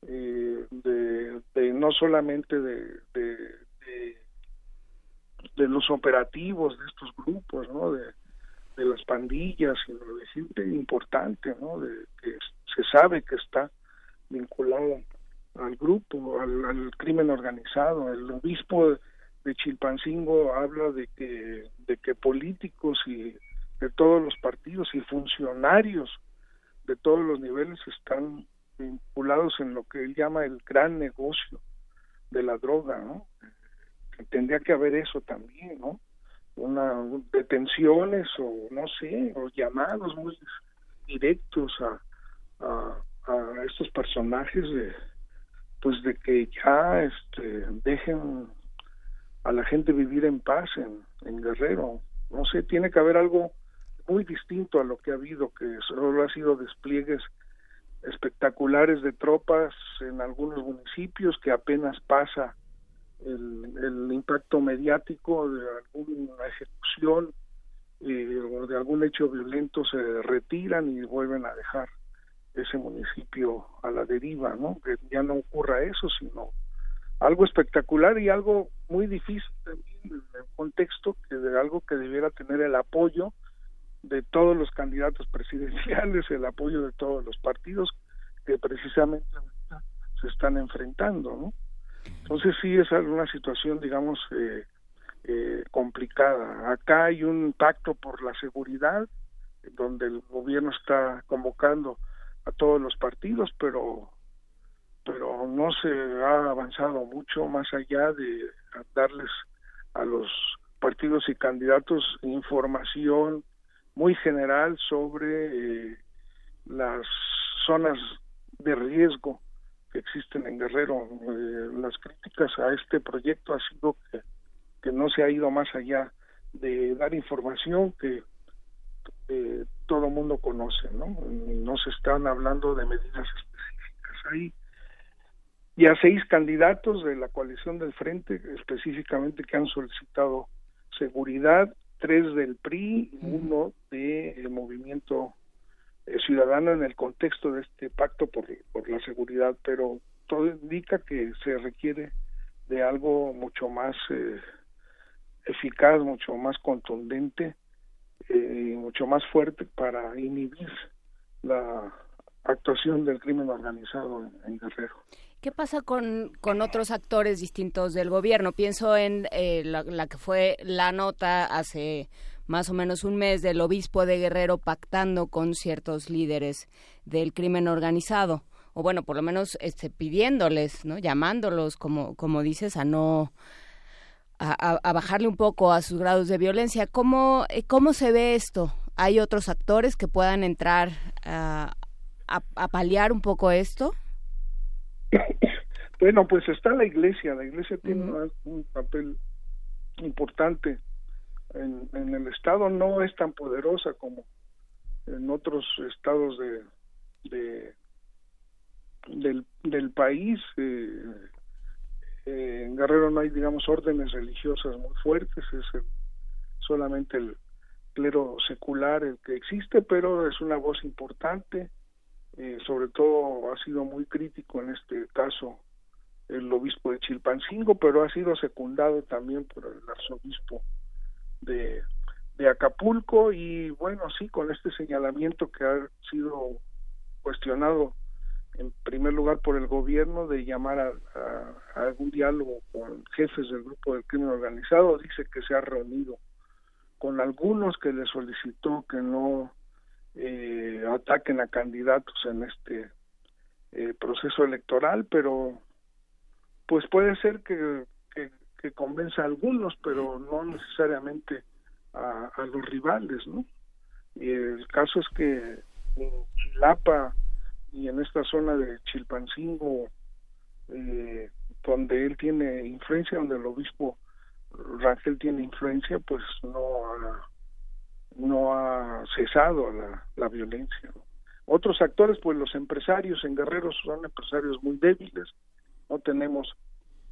eh, de, no solamente de, de, de, los operativos de estos grupos, ¿no? De, de las pandillas, sino de gente importante, ¿no? De, que se sabe que está vinculado al grupo, al, al crimen organizado. El obispo de Chilpancingo habla de que, de que políticos y de todos los partidos y funcionarios de todos los niveles están vinculados en lo que él llama el gran negocio de la droga, ¿no? Tendría que haber eso también, ¿no? Una detenciones o no sé, o llamados muy directos a, a, estos personajes de pues de que ya este dejen a la gente vivir en paz en, en Guerrero. No sé, tiene que haber algo muy distinto a lo que ha habido, que solo ha sido despliegues espectaculares de tropas en algunos municipios que apenas pasa el, impacto mediático de alguna ejecución eh, o de algún hecho violento se retiran y vuelven a dejar ese municipio a la deriva, ¿no? Que ya no ocurra eso, sino algo espectacular y algo muy difícil también en el contexto que de algo que debiera tener el apoyo de todos los candidatos presidenciales, el apoyo de todos los partidos que precisamente se están enfrentando, ¿no? Entonces sí es una situación, digamos, eh, eh, complicada. Acá hay un pacto por la seguridad, donde el gobierno está convocando a todos los partidos, pero pero no se ha avanzado mucho más allá de darles a los partidos y candidatos información muy general sobre eh, las zonas de riesgo que existen en Guerrero. Eh, las críticas a este proyecto ha sido que, que no se ha ido más allá de dar información que eh, todo mundo conoce, ¿no? No se están hablando de medidas específicas. Hay ya seis candidatos de la coalición del Frente específicamente que han solicitado seguridad, tres del PRI y uno del movimiento eh, ciudadano en el contexto de este pacto por, por la seguridad, pero todo indica que se requiere de algo mucho más eh, eficaz, mucho más contundente eh, mucho más fuerte para inhibir la actuación del crimen organizado en, Guerrero. ¿Qué pasa con, con, otros actores distintos del gobierno? Pienso en eh, la, que fue la nota hace más o menos un mes del obispo de Guerrero pactando con ciertos líderes del crimen organizado o bueno, por lo menos este, pidiéndoles, ¿no? llamándolos, como, como dices, a no a, bajarle un poco a sus grados de violencia. ¿Cómo, eh, cómo se ve esto? ¿Hay otros actores que puedan entrar a, a, paliar un poco esto? [coughs] Bueno, pues está la iglesia. La iglesia tiene un papel importante. En, en, el Estado no es tan poderosa como en otros estados de, de del, país. Eh, eh, en Guerrero no hay, digamos, órdenes religiosas muy fuertes, es solamente el clero secular el que existe, pero es una voz importante, eh, sobre todo ha sido muy crítico en este caso el obispo de Chilpancingo, pero ha sido secundado también por el arzobispo de, Acapulco y bueno, sí, con este señalamiento que ha sido cuestionado en primer lugar por el gobierno de llamar a, algún diálogo con jefes del grupo del crimen organizado dice que se ha reunido con algunos que le solicitó que no eh, ataquen a candidatos en este eh, proceso electoral pero pues puede ser que, que, convenza a algunos pero no necesariamente a, los rivales no y el caso es que en Chilapa y en esta zona de Chilpancingo, eh, donde él tiene influencia, donde el obispo Rangel tiene influencia, pues no ha, no ha cesado la, la violencia. Otros actores, pues los empresarios en Guerrero son empresarios muy débiles, no tenemos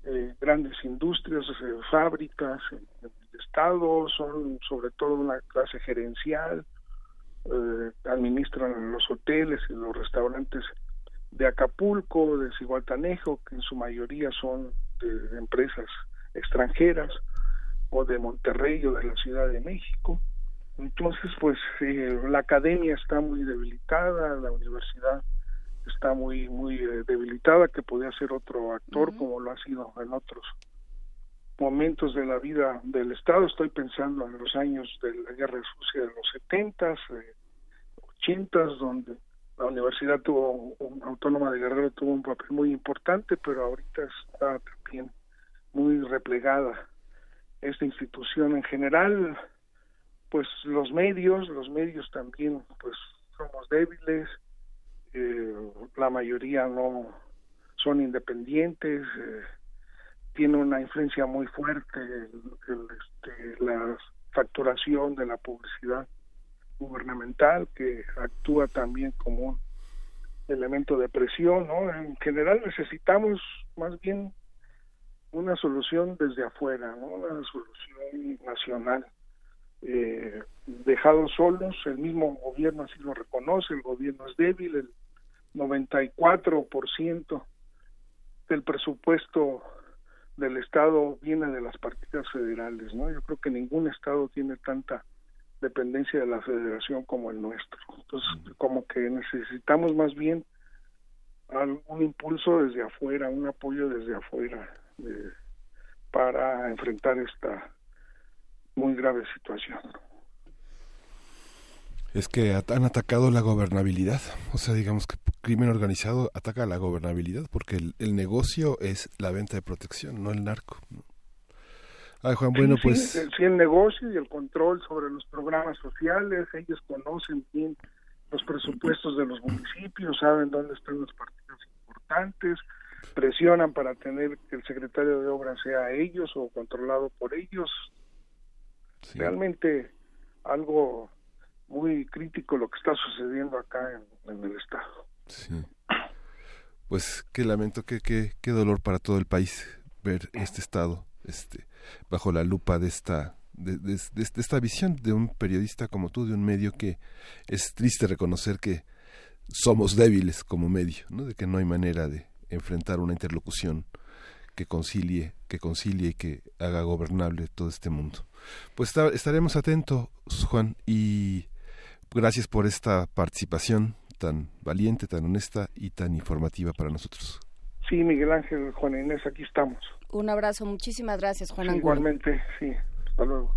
eh, grandes industrias, eh, fábricas en, el Estado, son sobre todo una clase gerencial, eh, administran los hoteles y los restaurantes de Acapulco, de Ciguatanejo, que en su mayoría son de empresas extranjeras, o de Monterrey o de la Ciudad de México. Entonces, pues eh, la academia está muy debilitada, la universidad está muy muy eh, debilitada, que podría ser otro actor como lo ha sido en otros momentos de la vida del Estado. Estoy pensando en los años de la Guerra Sucia de los setentas, eh, ochentas, donde la Universidad tuvo, Autónoma de Guerrero tuvo un papel muy importante, pero ahorita está también muy replegada esta institución en general. Pues los medios, los medios también, pues somos débiles, eh, la mayoría no son independientes. Eh, tiene una influencia muy fuerte este, la facturación de la publicidad gubernamental que actúa también como un elemento de presión, ¿no? En general necesitamos más bien una solución desde afuera, ¿no? Una solución nacional. Eh, dejados solos, el mismo gobierno así lo reconoce, el gobierno es débil, el 94% del presupuesto del Estado viene de las partidas federales, ¿no? Yo creo que ningún Estado tiene tanta dependencia de la federación como el nuestro. Entonces, como que necesitamos más bien un impulso desde afuera, un apoyo desde afuera eh, para enfrentar esta muy grave situación. Es que han atacado la gobernabilidad, o sea, digamos que crimen organizado ataca la gobernabilidad porque el, negocio es la venta de protección, no el narco. Ay, Juan, bueno, pues... Sí, el negocio y el control sobre los programas sociales, ellos conocen bien los presupuestos de los municipios, saben dónde están los partidos importantes, presionan para tener que el secretario de obras sea ellos o controlado por ellos. Realmente algo muy crítico lo que está sucediendo acá en, el Estado. Sí. Pues qué lamento, qué, qué, qué dolor para todo el país ver este Estado este, bajo la lupa de esta de, esta visión de un periodista como tú, de un medio que es triste reconocer que somos débiles como medio, ¿no? de que no hay manera de enfrentar una interlocución que concilie, que concilie y que haga gobernable todo este mundo. Pues estaremos atentos, Juan, y gracias por esta participación tan valiente, tan honesta y tan informativa para nosotros. Sí, Miguel Ángel, Juan Inés, aquí estamos. Un abrazo, muchísimas gracias, Juan Igualmente, sí. Hasta luego.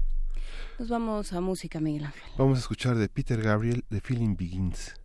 Nos vamos a música, Miguel Ángel. Vamos a escuchar de Peter Gabriel, The Feeling Begins.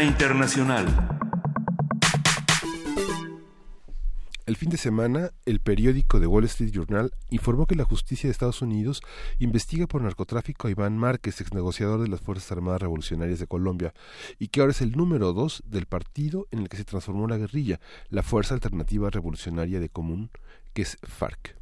Internacional. El fin de semana, el periódico The Wall Street Journal informó que la justicia de Estados Unidos investiga por narcotráfico a Iván Márquez, ex negociador de las Fuerzas Armadas Revolucionarias de Colombia, y que ahora es el número dos del partido en el que se transformó la guerrilla, la Fuerza Alternativa Revolucionaria de Común, que es FARC.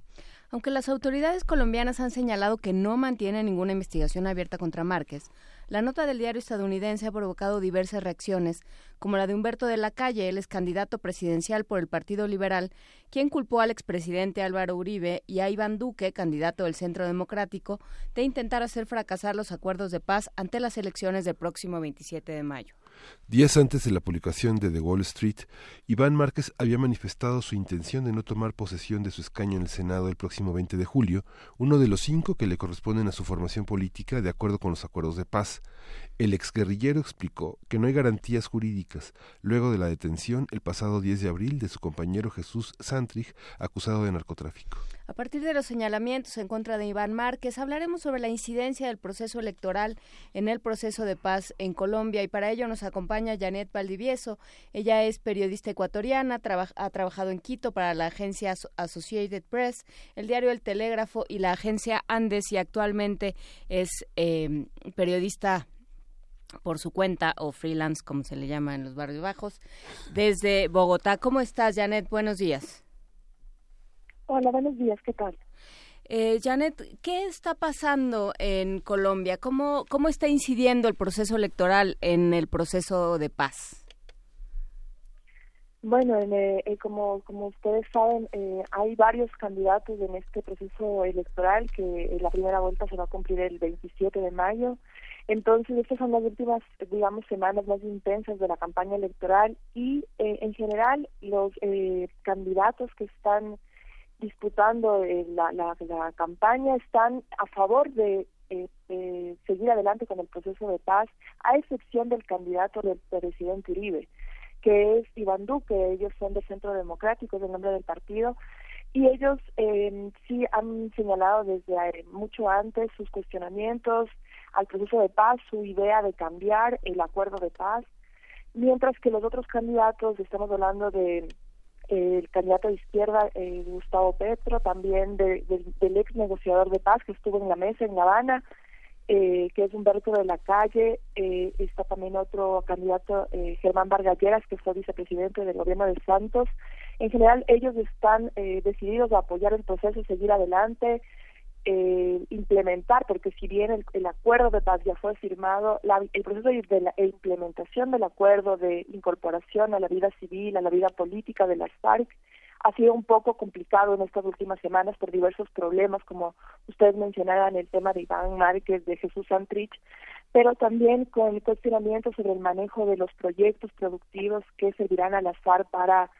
Aunque las autoridades colombianas han señalado que no mantienen ninguna investigación abierta contra Márquez, la nota del diario estadounidense ha provocado diversas reacciones, como la de Humberto de la Calle, él es candidato presidencial por el Partido Liberal, quien culpó al expresidente Álvaro Uribe y a Iván Duque, candidato del Centro Democrático, de intentar hacer fracasar los acuerdos de paz ante las elecciones del próximo 27 de mayo. Días antes de la publicación de The Wall Street, Iván Márquez había manifestado su intención de no tomar posesión de su escaño en el Senado el próximo 20 de julio, uno de los cinco que le corresponden a su formación política de acuerdo con los acuerdos de paz. El exguerrillero explicó que no hay garantías jurídicas luego de la detención el pasado 10 de abril de su compañero Jesús Santrich, acusado de narcotráfico. A partir de los señalamientos en contra de Iván Márquez, hablaremos sobre la incidencia del proceso electoral en el proceso de paz en Colombia y para ello nos acompaña Janet Valdivieso. Ella es periodista ecuatoriana, ha trabajado en Quito para la agencia Associated Press, el diario El Telégrafo y la agencia Andes y actualmente es eh, periodista por su cuenta o freelance, como se le llama en los barrios bajos, desde Bogotá. ¿Cómo estás, Janet? Buenos días. Hola, buenos días, ¿qué tal? Eh, Janet, ¿qué está pasando en Colombia? ¿Cómo, ¿Cómo está incidiendo el proceso electoral en el proceso de paz? Bueno, eh, eh, como, como ustedes saben, eh, hay varios candidatos en este proceso electoral que la primera vuelta se va a cumplir el 27 de mayo. Entonces, estas son las últimas, digamos, semanas más intensas de la campaña electoral y, en general, los candidatos que están disputando eh, la, campaña están a favor de, eh, seguir adelante con el proceso de paz, a excepción del candidato del presidente Uribe, que es Iván Duque. Ellos son de Centro Democrático, es el nombre del partido, y ellos eh, sí han señalado desde eh, mucho antes sus cuestionamientos al proceso de paz, su idea de cambiar el acuerdo de paz, mientras que los otros candidatos, estamos hablando de el candidato de izquierda eh, Gustavo Petro, también del ex negociador de paz que estuvo en la mesa en La Habana, eh, que es Humberto de la Calle, eh, está también otro candidato, eh, Germán Vargalleras, que fue vicepresidente del gobierno de Santos. En general, ellos están eh, decididos a apoyar el proceso, seguir adelante, eh, implementar, porque si bien el, acuerdo de paz ya fue firmado, el proceso de la implementación del acuerdo de incorporación a la vida civil, a la vida política de las FARC, ha sido un poco complicado en estas últimas semanas por diversos problemas, como ustedes mencionaban el tema de Iván Márquez, de Jesús Santrich, pero también con el cuestionamiento sobre el manejo de los proyectos productivos que servirán a las FARC para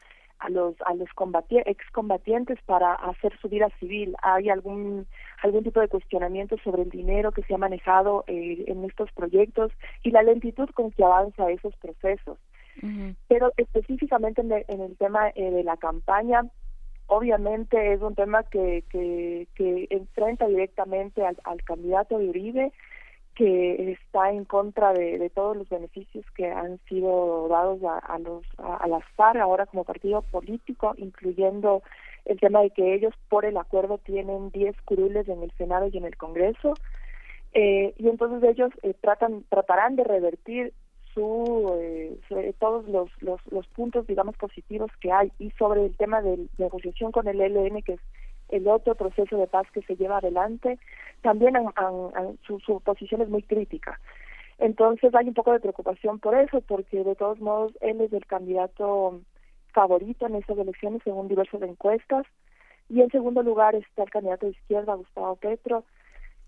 a los a los excombatientes para hacer su vida civil. Hay algún algún tipo de cuestionamiento sobre el dinero que se ha manejado eh, en estos proyectos y la lentitud con que avanza esos procesos pero específicamente en, el tema eh, de la campaña obviamente es un tema que que, que enfrenta directamente al, al candidato de Uribe que está en contra de, todos los beneficios que han sido dados a, los a, las FARC ahora como partido político, incluyendo el tema de que ellos por el acuerdo tienen 10 curules en el Senado y en el Congreso. Eh, y entonces ellos eh, tratan tratarán de revertir su eh, todos los, los los puntos digamos positivos que hay. Y sobre el tema de negociación con el ELN que es el otro proceso de paz que se lleva adelante, también su, posición es muy crítica. Entonces hay un poco de preocupación por eso, porque de todos modos él es el candidato favorito en estas elecciones según diversas encuestas. Y en segundo lugar está el candidato de izquierda, Gustavo Petro,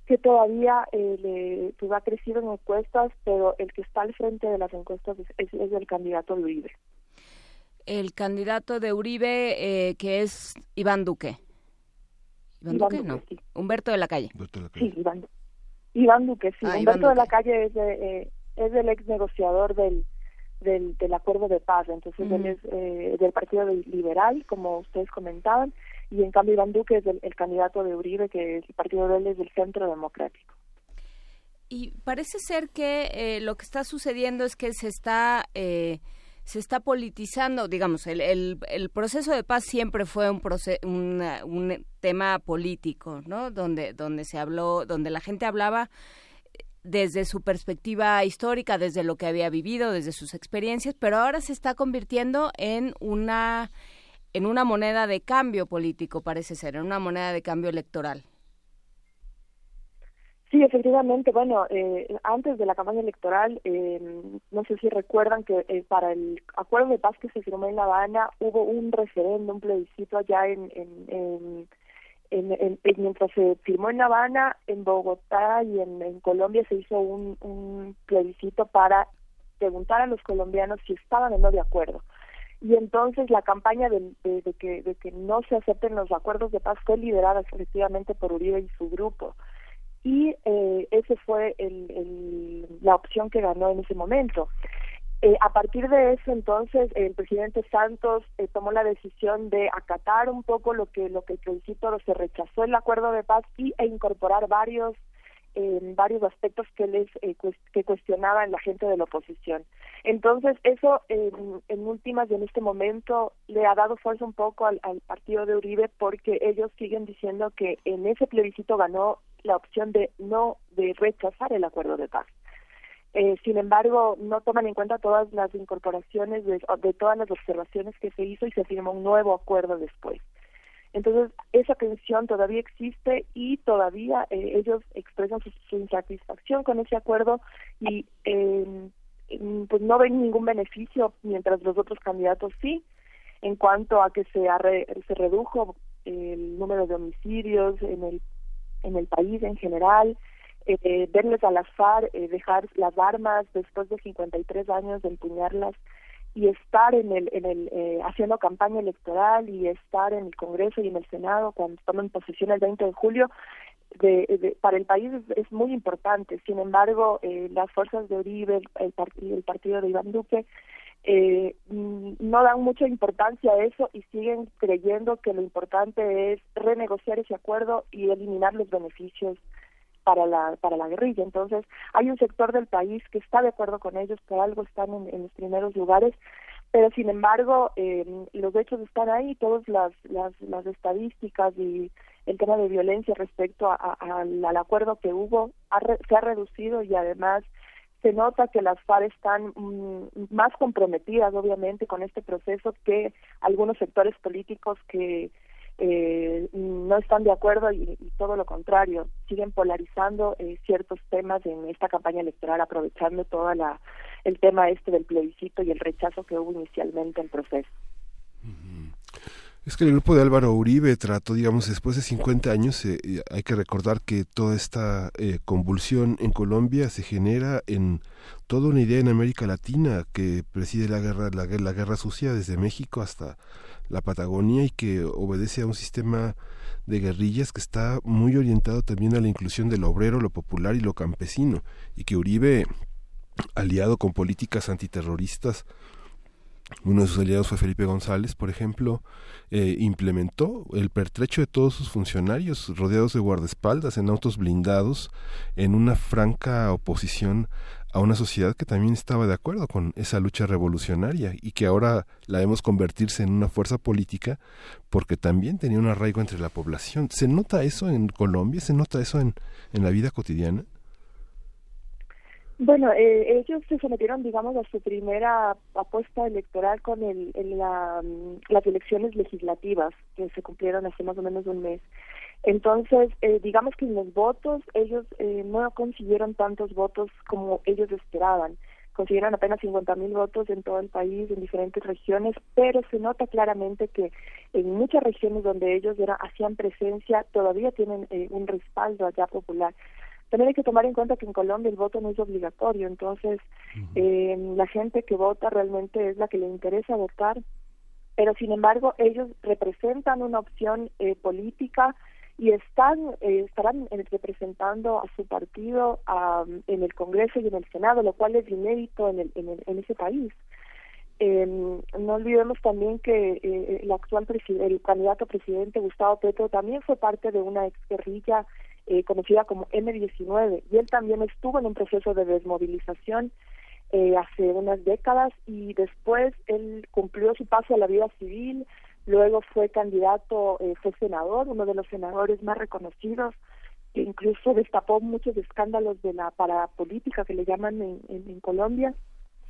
que todavía eh, le, pues, ha crecido en encuestas, pero el que está al frente de las encuestas es, es, el candidato de Uribe. El candidato de Uribe, eh, que es Iván Duque. Iván, Duque, no. Humberto de la Calle. Sí, Iván, Iván Duque, sí. Ah, Humberto de la Calle es, eh, es el ex negociador del, del, del acuerdo de paz, entonces él es eh, del Partido Liberal, como ustedes comentaban, y en cambio Iván Duque es el, candidato de Uribe, que el partido de él es del Centro Democrático. y parece ser que eh, lo que está sucediendo es que se está eh, se está politizando, digamos, el, el, el, proceso de paz siempre fue un, un tema político, ¿no? Donde, donde se habló, donde la gente hablaba desde su perspectiva histórica, desde lo que había vivido, desde sus experiencias, pero ahora se está convirtiendo en una en una moneda de cambio político, parece ser, en una moneda de cambio electoral. Sí, efectivamente. Bueno, eh, antes de la campaña electoral, eh, no sé si recuerdan que eh, para el acuerdo de paz que se firmó en La Habana hubo un referéndum, un plebiscito allá en, en, en, mientras se firmó en La Habana, en Bogotá y en, Colombia se hizo un, un plebiscito para preguntar a los colombianos si estaban o no de acuerdo y entonces la campaña de, de, que, de que no se acepten los acuerdos de paz fue liderada efectivamente por Uribe y su grupo y eh, ese fue el, la opción que ganó en ese momento. Eh, a partir de eso, entonces, el presidente Santos eh, tomó la decisión de acatar un poco lo que lo que el plebiscito se rechazó el acuerdo de paz y e incorporar varios varios aspectos que les que cuestionaban la gente de la oposición. Entonces, eso en últimas y en este momento le ha dado fuerza un poco al, al partido de Uribe porque ellos siguen diciendo que en ese plebiscito ganó la opción de no de rechazar el acuerdo de paz. Eh, sin embargo, no toman en cuenta todas las incorporaciones de, de, todas las observaciones que se hizo y se firmó un nuevo acuerdo después. Entonces, esa tensión todavía existe y todavía eh, ellos expresan su, insatisfacción con ese acuerdo y eh, pues no ven ningún beneficio, mientras los otros candidatos sí, en cuanto a que se, se redujo el número de homicidios en el en el país en general, eh, verles a las FARC, eh, dejar las armas después de 53 años de empuñarlas y estar en el, en el eh, haciendo campaña electoral y estar en el Congreso y en el Senado cuando tomen posesión el 20 de julio, de, para el país es, muy importante. Sin embargo, eh, las fuerzas de Uribe, el, el partido de Iván Duque, eh, mm, no dan mucha importancia a eso y siguen creyendo que lo importante es renegociar ese acuerdo y eliminar los beneficios para la para la guerrilla. Entonces, hay un sector del país que está de acuerdo con ellos, que algo están en, los primeros lugares, pero sin embargo, eh, los hechos están ahí, todas las, las, las estadísticas y el tema de violencia respecto a, al acuerdo que hubo se ha reducido y además se nota que las FARC están mm, más comprometidas, obviamente, con este proceso que algunos sectores políticos que eh, no están de acuerdo y, todo lo contrario, siguen polarizando eh, ciertos temas en esta campaña electoral, aprovechando todo la, el tema este del plebiscito y el rechazo que hubo inicialmente en proceso. Es que el grupo de Álvaro Uribe trató, digamos, después de 50 años, eh, hay que recordar que toda esta eh, convulsión en Colombia se genera en toda una idea en América Latina que preside la guerra, la, la guerra sucia desde México hasta la Patagonia y que obedece a un sistema de guerrillas que está muy orientado también a la inclusión del obrero, lo popular y lo campesino, y que Uribe, aliado con políticas antiterroristas, uno de sus aliados fue Felipe González, por ejemplo, eh, implementó el pertrecho de todos sus funcionarios rodeados de guardaespaldas en autos blindados en una franca oposición a una sociedad que también estaba de acuerdo con esa lucha revolucionaria y que ahora la vemos convertirse en una fuerza política porque también tenía un arraigo entre la población. ¿Se nota eso en Colombia? ¿Se nota eso en, en la vida cotidiana? Bueno, eh, ellos se sometieron, digamos, a su primera apuesta electoral con el, la, mm, las elecciones legislativas que se cumplieron hace más o menos un mes. Entonces, eh, digamos que en los votos ellos eh, no consiguieron tantos votos como ellos esperaban. Consiguieron apenas 50 mil votos en todo el país, en diferentes regiones, pero se nota claramente que en muchas regiones donde ellos era, hacían presencia todavía tienen eh, un respaldo allá popular. También hay que tomar en cuenta que en Colombia el voto no es obligatorio, entonces eh, la gente que vota realmente es la que le interesa votar, pero sin embargo ellos representan una opción eh, política y están eh, estarán representando a su partido en el Congreso y en el Senado, lo cual es inédito en, el, en, ese país. no olvidemos también que el actual el candidato presidente Gustavo Petro también fue parte de una exguerrilla eh, conocida como M19, y él también estuvo en un proceso de desmovilización eh, hace unas décadas y después él cumplió su paso a la vida civil, luego fue candidato, eh, fue senador, uno de los senadores más reconocidos, que incluso destapó muchos escándalos de la parapolítica que le llaman en, en, Colombia,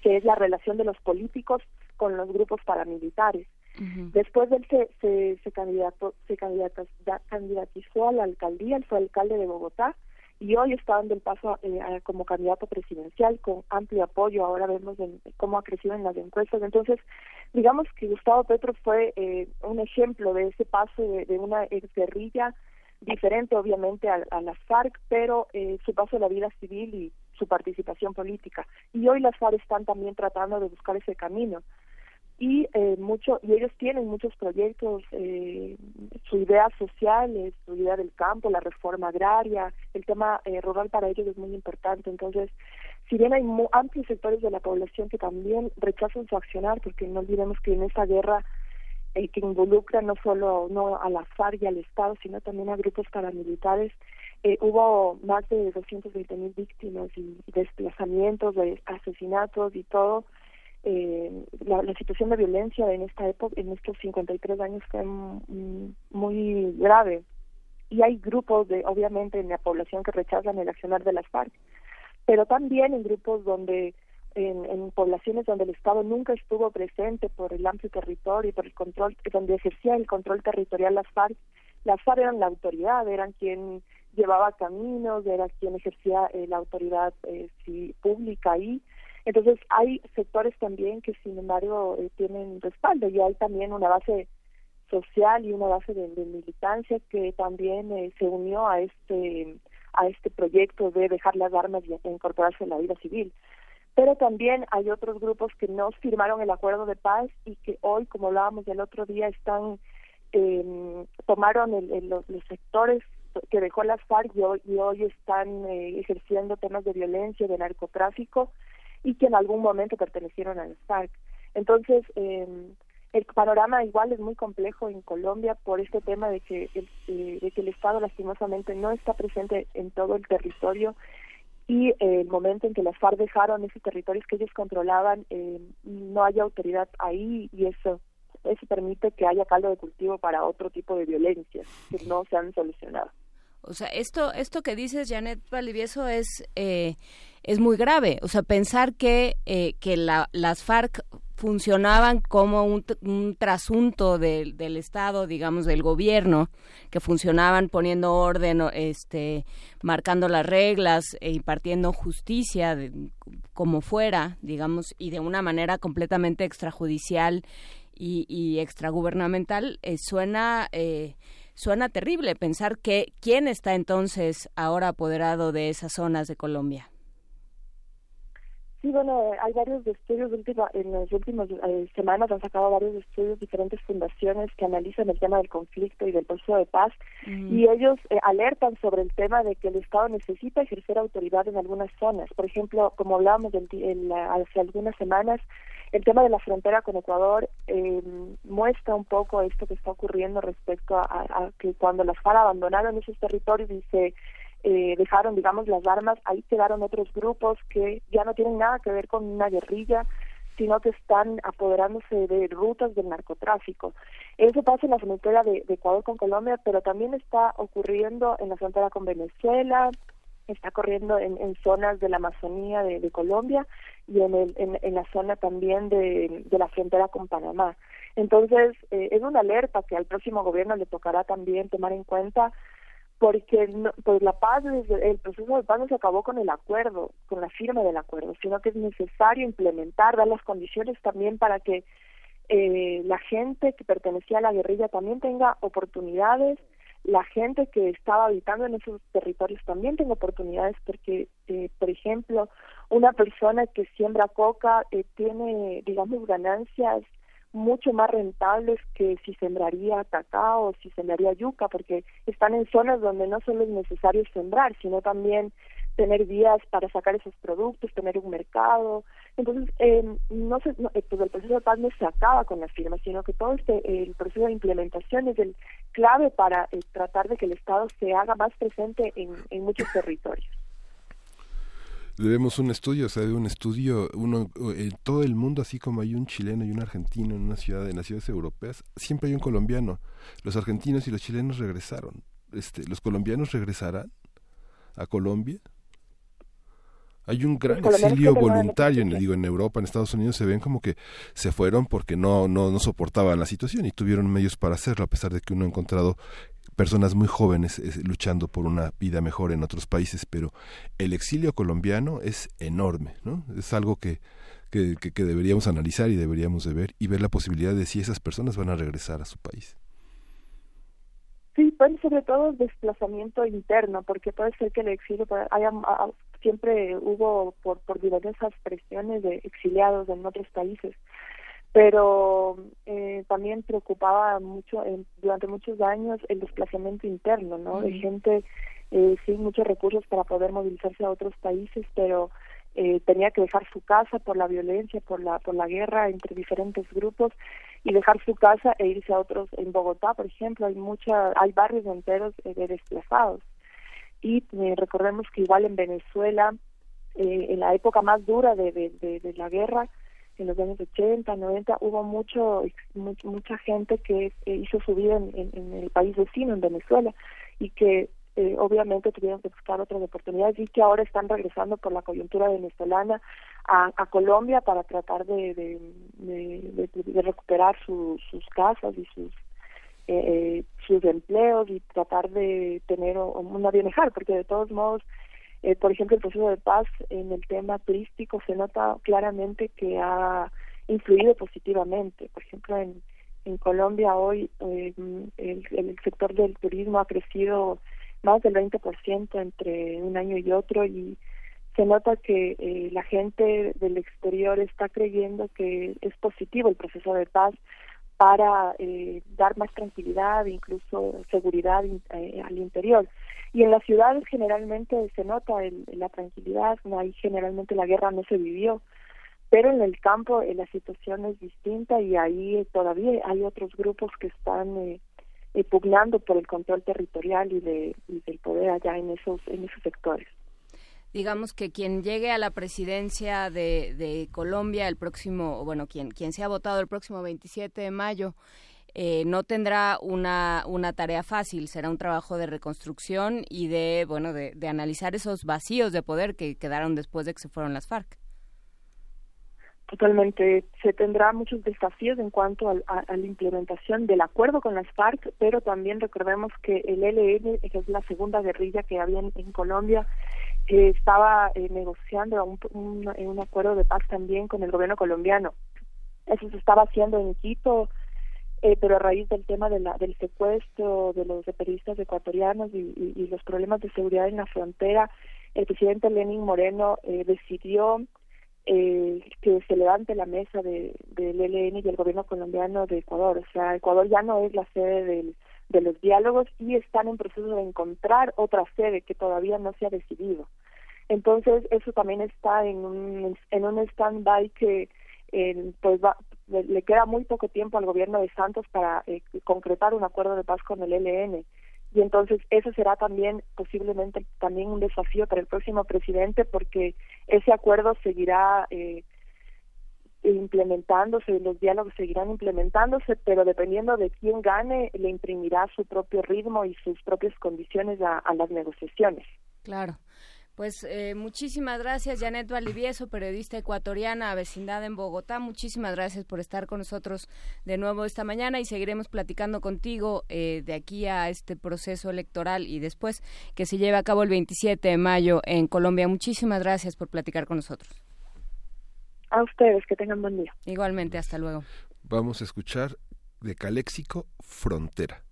que es la relación de los políticos con los grupos paramilitares. Después de él se, se, se, candidato, se candidatizó a la alcaldía, él fue alcalde de Bogotá y hoy está dando el paso eh, como candidato presidencial con amplio apoyo. Ahora vemos cómo ha crecido en las encuestas. Entonces, digamos que Gustavo Petro fue eh, un ejemplo de ese paso de, una ex guerrilla diferente obviamente a, a las FARC, pero eh, su paso a la vida civil y su participación política. Y hoy las FARC están también tratando de buscar ese camino y eh, mucho y ellos tienen muchos proyectos eh, su idea social es su idea del campo la reforma agraria el tema eh, rural para ellos es muy importante. Entonces si bien hay amplios sectores de la población que también rechazan su accionar porque no olvidemos que en esa guerra eh, que involucra no solo no a la FARC y al Estado sino también a grupos paramilitares eh, hubo más de 220 mil víctimas y desplazamientos de asesinatos y todo eh, la, situación de violencia en esta época, en estos 53 años fue muy grave. Y hay grupos, de, obviamente, en la población que rechazan el accionar de las FARC, pero también en grupos donde, en, en poblaciones donde el Estado nunca estuvo presente por el amplio territorio y por el control, donde ejercía el control territorial las FARC, las FARC eran la autoridad, eran quien llevaba caminos, era quien ejercía eh, la autoridad eh, pública ahí entonces hay sectores también que sin embargo eh, tienen respaldo y hay también una base social y una base de, militancia que también eh, se unió a este a este proyecto de dejar las armas y incorporarse en la vida civil. Pero también hay otros grupos que no firmaron el acuerdo de paz y que hoy, como hablábamos el otro día, están eh, tomaron el, los, sectores que dejó las FARC y hoy, y hoy están eh, ejerciendo temas de violencia, de narcotráfico y que en algún momento pertenecieron al FARC. Entonces, eh, el panorama igual es muy complejo en Colombia por este tema de que el, eh, de que el Estado lastimosamente no está presente en todo el territorio y eh, el momento en que las FARC dejaron esos territorios que ellos controlaban eh, no hay autoridad ahí y eso eso permite que haya caldo de cultivo para otro tipo de violencias que no se han solucionado. O sea, esto, esto que dices, Janet Valdivieso, es, eh, es muy grave. O sea, pensar que, eh, que la, las FARC funcionaban como un, un trasunto del, del Estado, digamos, del gobierno, que funcionaban poniendo orden, este, marcando las reglas e impartiendo justicia como fuera, digamos, y de una manera completamente extrajudicial y, y extragubernamental, eh, suena... Eh, Suena terrible pensar que quién está entonces ahora apoderado de esas zonas de Colombia. Sí, bueno, hay varios estudios, en las últimas eh, semanas han sacado varios estudios, diferentes fundaciones que analizan el tema del conflicto y del proceso de paz, mm. y ellos eh, alertan sobre el tema de que el Estado necesita ejercer autoridad en algunas zonas. Por ejemplo, como hablábamos hace algunas semanas, el tema de la frontera con Ecuador eh, muestra un poco esto que está ocurriendo respecto a, que cuando las FARC abandonaron esos territorios y se eh, dejaron, digamos, las armas, ahí quedaron otros grupos que ya no tienen nada que ver con una guerrilla, sino que están apoderándose de rutas del narcotráfico. Eso pasa en la frontera de, Ecuador con Colombia, pero también está ocurriendo en la frontera con Venezuela, está ocurriendo en, en zonas de la Amazonía de Colombia y en, el, en, la zona también de, de, la frontera con Panamá. Entonces, eh, es una alerta que al próximo gobierno le tocará también tomar en cuenta porque pues la paz, el proceso de paz no se acabó con el acuerdo, con la firma del acuerdo, sino que es necesario implementar, dar las condiciones también para que eh, la gente que pertenecía a la guerrilla también tenga oportunidades la gente que estaba habitando en esos territorios también tenga oportunidades porque, eh, por ejemplo, una persona que siembra coca eh, tiene, digamos, ganancias mucho más rentables que si sembraría cacao o si sembraría yuca, porque están en zonas donde no solo es necesario sembrar, sino también tener vías para sacar esos productos, tener un mercado. Entonces, eh, no se, pues el proceso de paz no se acaba con las firmas, sino que todo este el proceso de implementación es el clave para tratar de que el Estado se haga más presente en, muchos territorios debemos un estudio, o sea, un estudio, uno, en todo el mundo, así como hay un chileno y un argentino en una ciudad, en las ciudades europeas, siempre hay un colombiano. Los argentinos y los chilenos regresaron. Este, los colombianos regresarán a Colombia. Hay un gran exilio voluntario, digo, en Europa, en Estados Unidos se ven como que se fueron porque no, no, no soportaban la situación y tuvieron medios para hacerlo, a pesar de que uno ha encontrado personas muy jóvenes luchando por una vida mejor en otros países, pero el exilio colombiano es enorme, ¿no? Es algo que, que, que, deberíamos analizar y deberíamos de ver y ver la posibilidad de si esas personas van a regresar a su país. Sí, pues sobre todo desplazamiento interno, porque puede ser que el exilio haya, ah, siempre hubo por, por diversas presiones de exiliados en otros países pero eh, también preocupaba mucho durante muchos años el desplazamiento interno, ¿no? De gente eh, sin muchos recursos para poder movilizarse a otros países, pero eh, tenía que dejar su casa por la violencia, por la por la guerra entre diferentes grupos y dejar su casa e irse a otros. En Bogotá, por ejemplo, hay mucha, hay barrios enteros eh, de desplazados y recordemos que igual en Venezuela, en la época más dura de, de, de la guerra en los años 80, 90, hubo mucho, mucha gente que eh, hizo su vida en, el país vecino, en Venezuela, y que eh, obviamente tuvieron que buscar otras oportunidades y que ahora están regresando por la coyuntura venezolana a, a Colombia para tratar de, de, de, recuperar sus casas y sus eh, sus empleos y tratar de tener una bienestar, porque de todos modos eh, por ejemplo, el proceso de paz en el tema turístico se nota claramente que ha influido positivamente. Por ejemplo, en, en Colombia hoy eh, el, el, sector del turismo ha crecido más del 20% entre un año y otro y se nota que eh, la gente del exterior está creyendo que es positivo el proceso de paz para eh, dar más tranquilidad, incluso seguridad eh, al interior. Y en las ciudades generalmente se nota el, la tranquilidad, ahí generalmente la guerra no se vivió, pero en el campo eh, la situación es distinta y ahí todavía hay otros grupos que están eh, pugnando por el control territorial y, de, y del poder allá en esos, en esos sectores digamos que quien llegue a la presidencia de, de Colombia el próximo, bueno, quien, quien sea votado el próximo 27 de mayo, eh, no tendrá una, una tarea fácil, será un trabajo de reconstrucción y de, bueno, de, de analizar esos vacíos de poder que quedaron después de que se fueron las FARC. Totalmente. Se tendrá muchos desafíos en cuanto a, a, la implementación del acuerdo con las FARC, pero también recordemos que el ELN, que es la segunda guerrilla que había en Colombia, que estaba eh, negociando un, un, un, acuerdo de paz también con el gobierno colombiano. Eso se estaba haciendo en Quito, eh, pero a raíz del tema de la, del secuestro de los periodistas ecuatorianos y, y, los problemas de seguridad en la frontera, el presidente Lenin Moreno eh, decidió eh, que se levante la mesa del de, ELN y el gobierno colombiano de Ecuador. O sea, Ecuador ya no es la sede del de los diálogos y están en proceso de encontrar otra sede que todavía no se ha decidido. Entonces, eso también está en un, en un stand-by que eh, pues va, le, queda muy poco tiempo al gobierno de Santos para eh, concretar un acuerdo de paz con el ELN. Y entonces eso será también posiblemente también un desafío para el próximo presidente porque ese acuerdo seguirá eh, implementándose, los diálogos seguirán implementándose, pero dependiendo de quién gane, le imprimirá su propio ritmo y sus propias condiciones a, las negociaciones. Claro. Pues eh, muchísimas gracias, Janet Valivieso, periodista ecuatoriana, vecindad en Bogotá. Muchísimas gracias por estar con nosotros de nuevo esta mañana y seguiremos platicando contigo eh, de aquí a este proceso electoral y después que se lleve a cabo el 27 de mayo en Colombia. Muchísimas gracias por platicar con nosotros. A ustedes, que tengan buen día. Igualmente, hasta luego. Vamos a escuchar de Caléxico Frontera.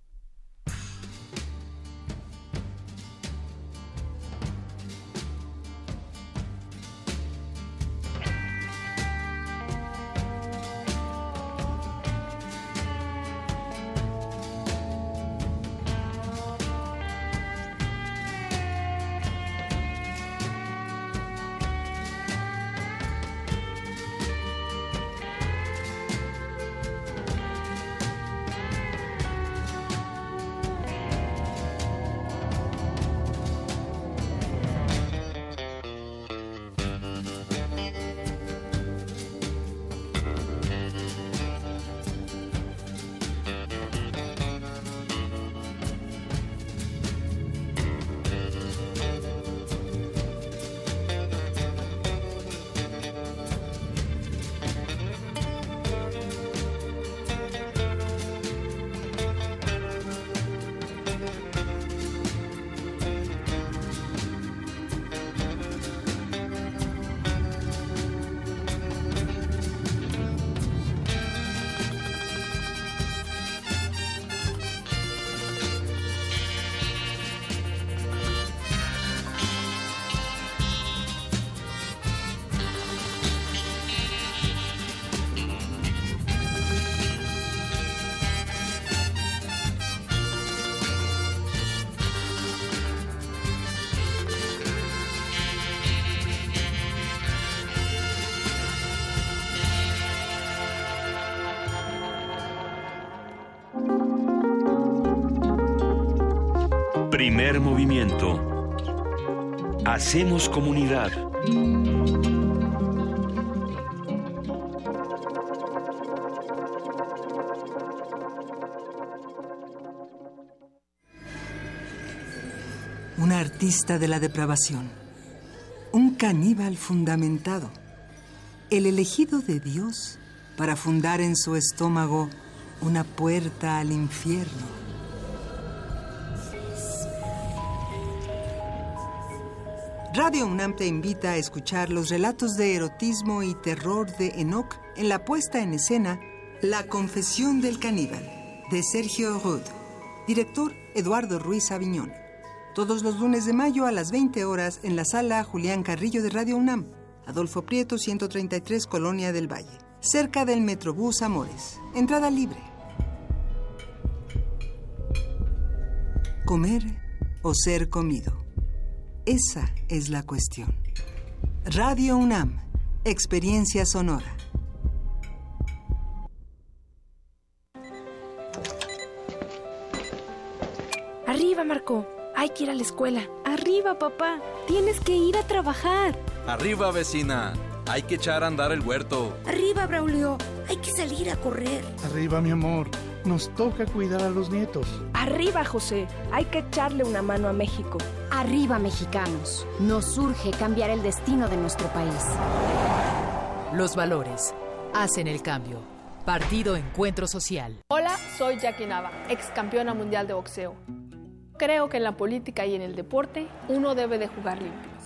Hacemos comunidad. Un artista de la depravación. Un caníbal fundamentado. El elegido de Dios para fundar en su estómago una puerta al infierno. Radio UNAM te invita a escuchar los relatos de erotismo y terror de Enoch en la puesta en escena La confesión del caníbal, de Sergio Rud. Director Eduardo Ruiz Aviñón. Todos los lunes de mayo a las 20 horas en la sala Julián Carrillo de Radio UNAM. Adolfo Prieto, 133, Colonia del Valle. Cerca del Metrobús Amores. Entrada libre. Comer o ser comido. Esa es la cuestión. Radio UNAM, experiencia sonora. Arriba, Marco. Hay que ir a la escuela. Arriba, papá. Tienes que ir a trabajar. Arriba, vecina. Hay que echar a andar el huerto. Arriba, Braulio. Hay que salir a correr. Arriba, mi amor. Nos toca cuidar a los nietos. Arriba, José. Hay que echarle una mano a México. Arriba, mexicanos. Nos urge cambiar el destino de nuestro país. Los valores hacen el cambio. Partido Encuentro Social. Hola, soy Jackie Nava, ex campeona mundial de boxeo. Creo que en la política y en el deporte uno debe de jugar limpio,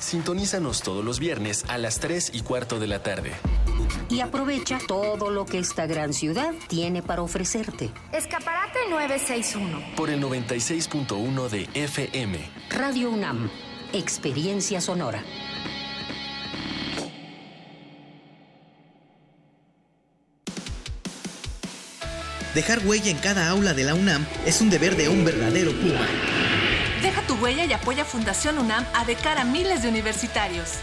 Sintonízanos todos los viernes a las 3 y cuarto de la tarde. Y aprovecha todo lo que esta gran ciudad tiene para ofrecerte. Escaparate 961. Por el 96.1 de FM. Radio UNAM, experiencia sonora. Dejar huella en cada aula de la UNAM es un deber de un verdadero Puma. Huella y apoya Fundación UNAM a de cara a miles de universitarios.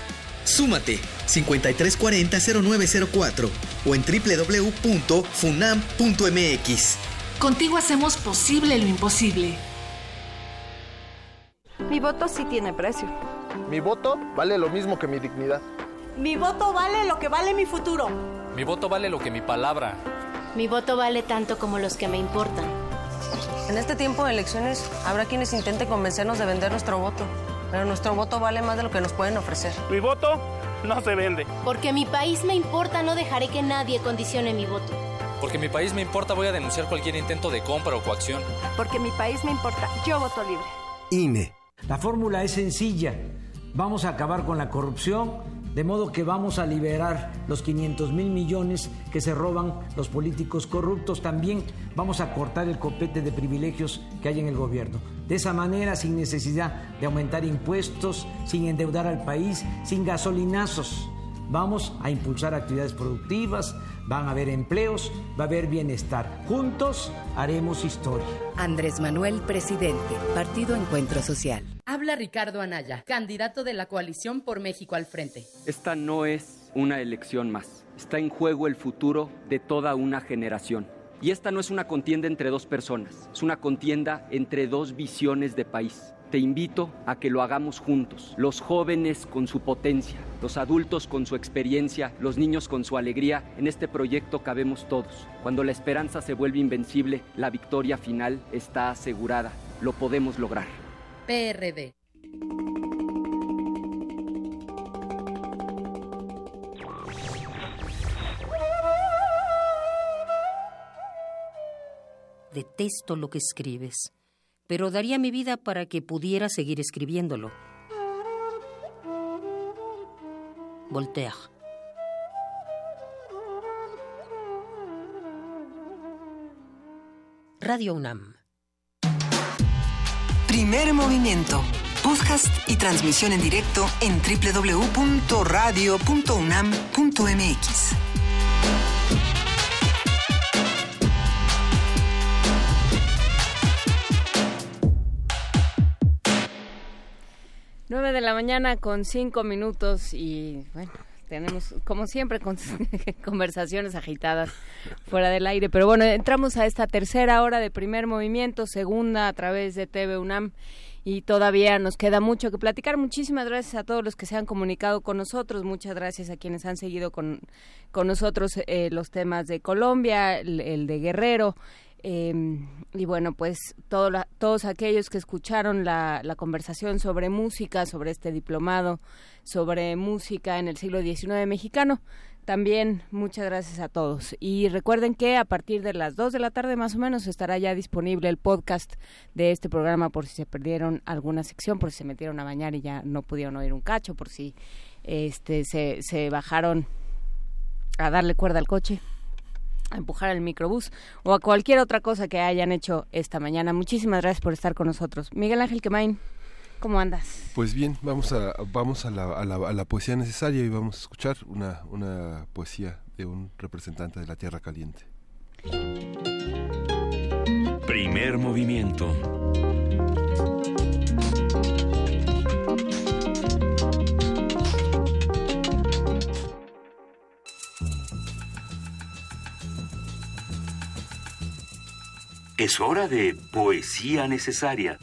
Súmate 5340-0904 o en www.funam.mx. Contigo hacemos posible lo imposible. Mi voto sí tiene precio. Mi voto vale lo mismo que mi dignidad. Mi voto vale lo que vale mi futuro. Mi voto vale lo que mi palabra. Mi voto vale tanto como los que me importan. En este tiempo de elecciones habrá quienes intenten convencernos de vender nuestro voto, pero nuestro voto vale más de lo que nos pueden ofrecer. Mi voto no se vende. Porque mi país me importa, no dejaré que nadie condicione mi voto. Porque mi país me importa, voy a denunciar cualquier intento de compra o coacción. Porque mi país me importa, yo voto libre. INE. La fórmula es sencilla. Vamos a acabar con la corrupción, de modo que vamos a liberar los 500 mil millones que se roban los políticos corruptos. También vamos a cortar el copete de privilegios que hay en el gobierno. De esa manera, sin necesidad de aumentar impuestos, sin endeudar al país, sin gasolinazos. Vamos a impulsar actividades productivas, van a haber empleos, va a haber bienestar. Juntos haremos historia. Andrés Manuel, presidente. Partido Encuentro Social. Habla Ricardo Anaya, candidato de la coalición por México al frente. Esta no es una elección más. Está en juego el futuro de toda una generación. Y esta no es una contienda entre dos personas, es una contienda entre dos visiones de país. Te invito a que lo hagamos juntos, los jóvenes con su potencia, los adultos con su experiencia, los niños con su alegría. En este proyecto cabemos todos. Cuando la esperanza se vuelve invencible, la victoria final está asegurada. Lo podemos lograr. PRD. Detesto lo que escribes, pero daría mi vida para que pudiera seguir escribiéndolo. Voltaire. Radio UNAM. Primer movimiento. Podcast y transmisión en directo en www.radio.unam.mx. Nueve de la mañana con cinco minutos y bueno, tenemos como siempre con [laughs] conversaciones agitadas fuera del aire. Pero bueno, entramos a esta tercera hora de primer movimiento, segunda a través de TV UNAM y todavía nos queda mucho que platicar. Muchísimas gracias a todos los que se han comunicado con nosotros, muchas gracias a quienes han seguido con, con nosotros eh, los temas de Colombia, el, el de Guerrero. Eh, y bueno, pues todo la, todos aquellos que escucharon la, conversación sobre música, sobre este diplomado, sobre música en el siglo XIX mexicano, también muchas gracias a todos. Y recuerden que a partir de las 2 de la tarde más o menos estará ya disponible el podcast de este programa por si se perdieron alguna sección, por si se metieron a bañar y ya no pudieron oír un cacho, por si este se, se bajaron a darle cuerda al coche a empujar el microbús o a cualquier otra cosa que hayan hecho esta mañana. Muchísimas gracias por estar con nosotros. Miguel Ángel Quemain, ¿cómo andas? Pues bien, vamos a, vamos a la, a, la, a la poesía necesaria y vamos a escuchar una, una poesía de un representante de la Tierra Caliente. Primer movimiento. Es hora de poesía necesaria.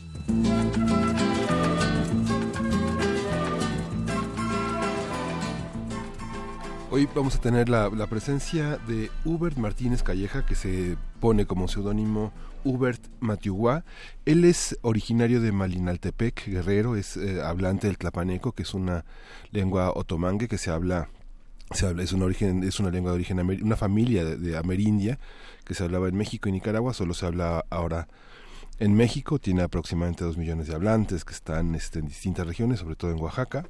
Hoy vamos a tener la, presencia de Hubert Martínez Calleja, que se pone como seudónimo Hubert Matiuguá. Él es originario de Malinaltepec, guerrero, es eh, hablante del tlapaneco, que es una lengua otomangue que se habla se habla, es un origen, es una lengua de origen una familia de, amerindia que se hablaba en México y Nicaragua, solo se habla ahora en México, tiene aproximadamente dos millones de hablantes que están este, en distintas regiones, sobre todo en Oaxaca,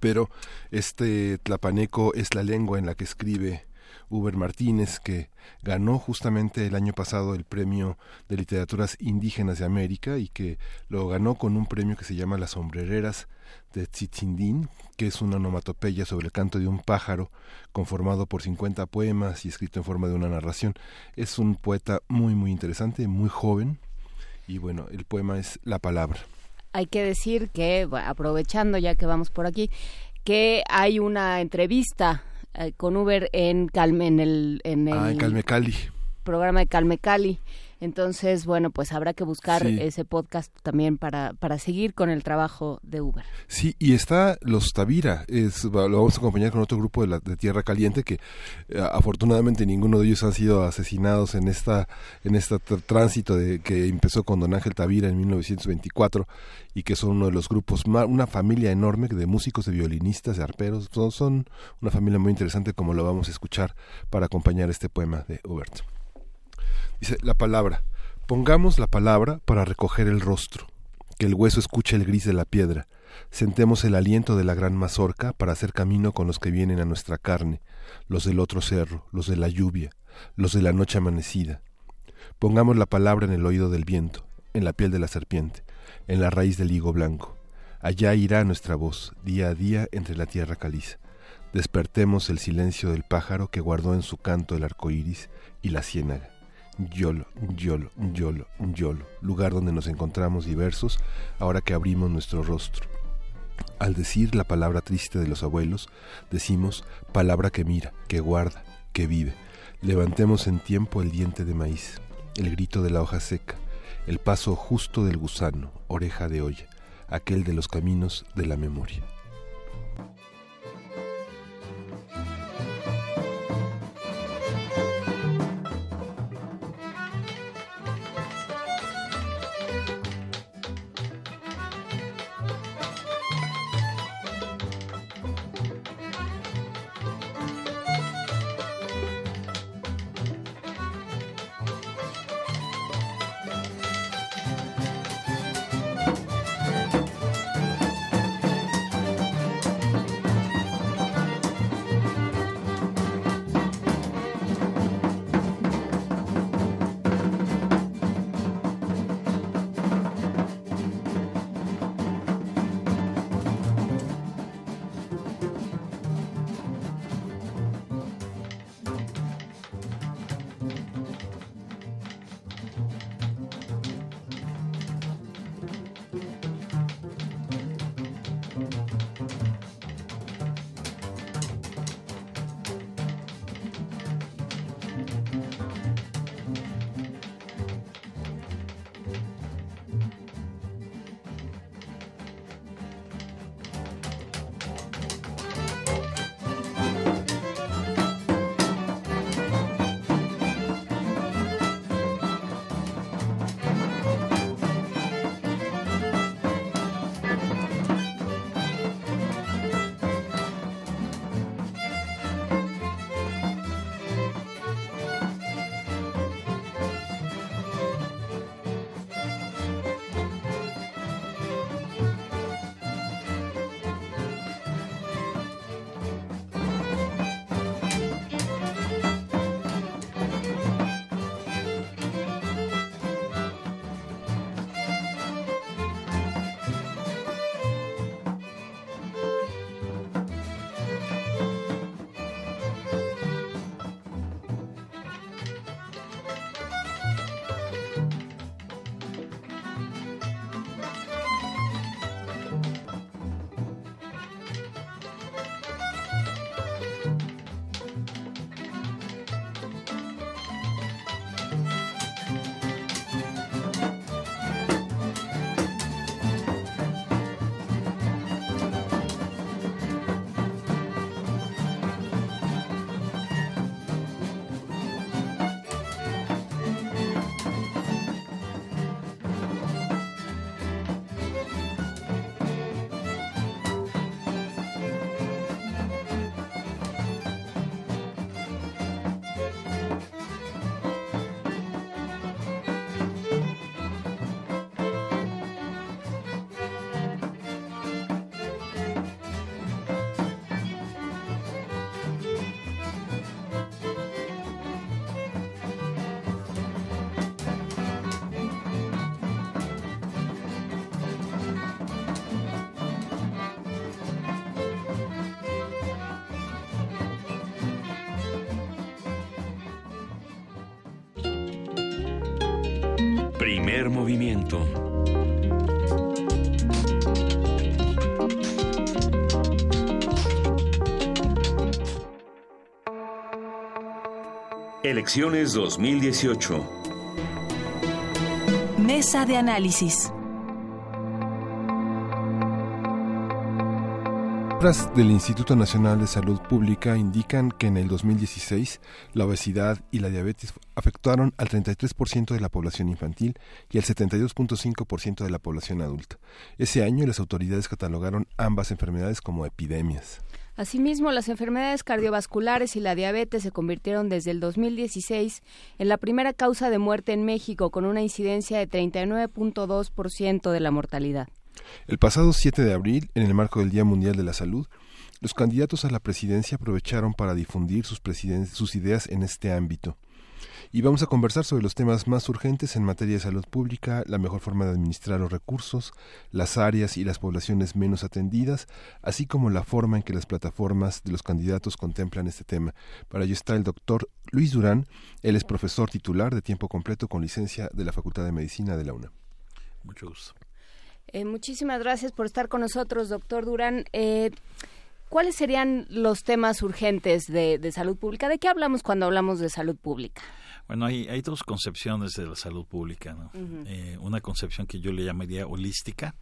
pero este tlapaneco es la lengua en la que escribe Uber Martínez, que ganó justamente el año pasado el premio de literaturas indígenas de América y que lo ganó con un premio que se llama Las sombrereras de Tzitzindín, que es una onomatopeya sobre el canto de un pájaro, conformado por 50 poemas y escrito en forma de una narración. Es un poeta muy, muy interesante, muy joven, y bueno, el poema es La Palabra. Hay que decir que, aprovechando ya que vamos por aquí, que hay una entrevista eh, con Uber en Calme, en el, en el ah, en Calme Cali. programa de Calme Cali. Entonces, bueno, pues habrá que buscar sí. ese podcast también para, para seguir con el trabajo de Uber. Sí, y está Los Tavira, es, lo vamos a acompañar con otro grupo de, la, de Tierra Caliente que eh, afortunadamente ninguno de ellos han sido asesinados en esta en este tránsito de, que empezó con Don Ángel Tavira en 1924 y que son uno de los grupos, una familia enorme de músicos, de violinistas, de arperos, son, son una familia muy interesante como lo vamos a escuchar para acompañar este poema de Hubert. Dice la palabra. Pongamos la palabra para recoger el rostro, que el hueso escuche el gris de la piedra. Sentemos el aliento de la gran mazorca para hacer camino con los que vienen a nuestra carne, los del otro cerro, los de la lluvia, los de la noche amanecida. Pongamos la palabra en el oído del viento, en la piel de la serpiente, en la raíz del higo blanco. Allá irá nuestra voz, día a día, entre la tierra caliza. Despertemos el silencio del pájaro que guardó en su canto el arco iris y la ciénaga. Yolo, Yolo, Yolo, Yolo, lugar donde nos encontramos diversos ahora que abrimos nuestro rostro. Al decir la palabra triste de los abuelos, decimos palabra que mira, que guarda, que vive. Levantemos en tiempo el diente de maíz, el grito de la hoja seca, el paso justo del gusano, oreja de olla, aquel de los caminos de la memoria. Movimiento. Elecciones 2018. Mesa de análisis. Cifras del Instituto Nacional de Salud Pública indican que en el 2016 la obesidad y la diabetes afectaron al 33% de la población infantil y al 72.5% de la población adulta. Ese año las autoridades catalogaron ambas enfermedades como epidemias. Asimismo, las enfermedades cardiovasculares y la diabetes se convirtieron desde el 2016 en la primera causa de muerte en México, con una incidencia de 39.2% de la mortalidad. El pasado 7 de abril, en el marco del Día Mundial de la Salud, los candidatos a la presidencia aprovecharon para difundir sus, sus ideas en este ámbito. Y vamos a conversar sobre los temas más urgentes en materia de salud pública, la mejor forma de administrar los recursos, las áreas y las poblaciones menos atendidas, así como la forma en que las plataformas de los candidatos contemplan este tema. Para ello está el doctor Luis Durán, él es profesor titular de tiempo completo con licencia de la Facultad de Medicina de la UNAM. Mucho gusto. Eh, muchísimas gracias por estar con nosotros, doctor Durán. Eh, ¿Cuáles serían los temas urgentes de, salud pública? ¿De qué hablamos cuando hablamos de salud pública? Bueno, hay, dos concepciones de la salud pública. Eh, una concepción que yo le llamaría holística,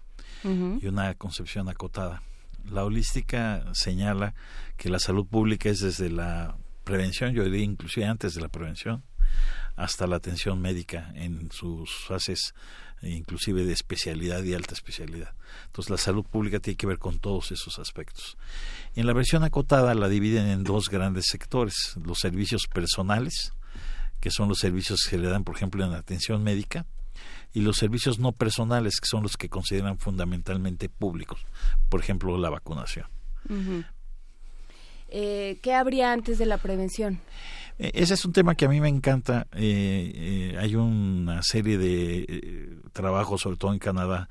y una concepción acotada. La holística señala que la salud pública es desde la prevención, yo diría inclusive antes de la prevención, hasta la atención médica en sus fases inclusive de especialidad y alta especialidad. Entonces la salud pública tiene que ver con todos esos aspectos. En la versión acotada la dividen en dos grandes sectores, los servicios personales, que son los servicios que le dan, por ejemplo, en la atención médica, y los servicios no personales, que son los que consideran fundamentalmente públicos, por ejemplo, la vacunación. eh, ¿Qué habría antes de la prevención? Eh, ese es un tema que a mí me encanta. Eh, eh, hay una serie de trabajos, sobre todo en Canadá,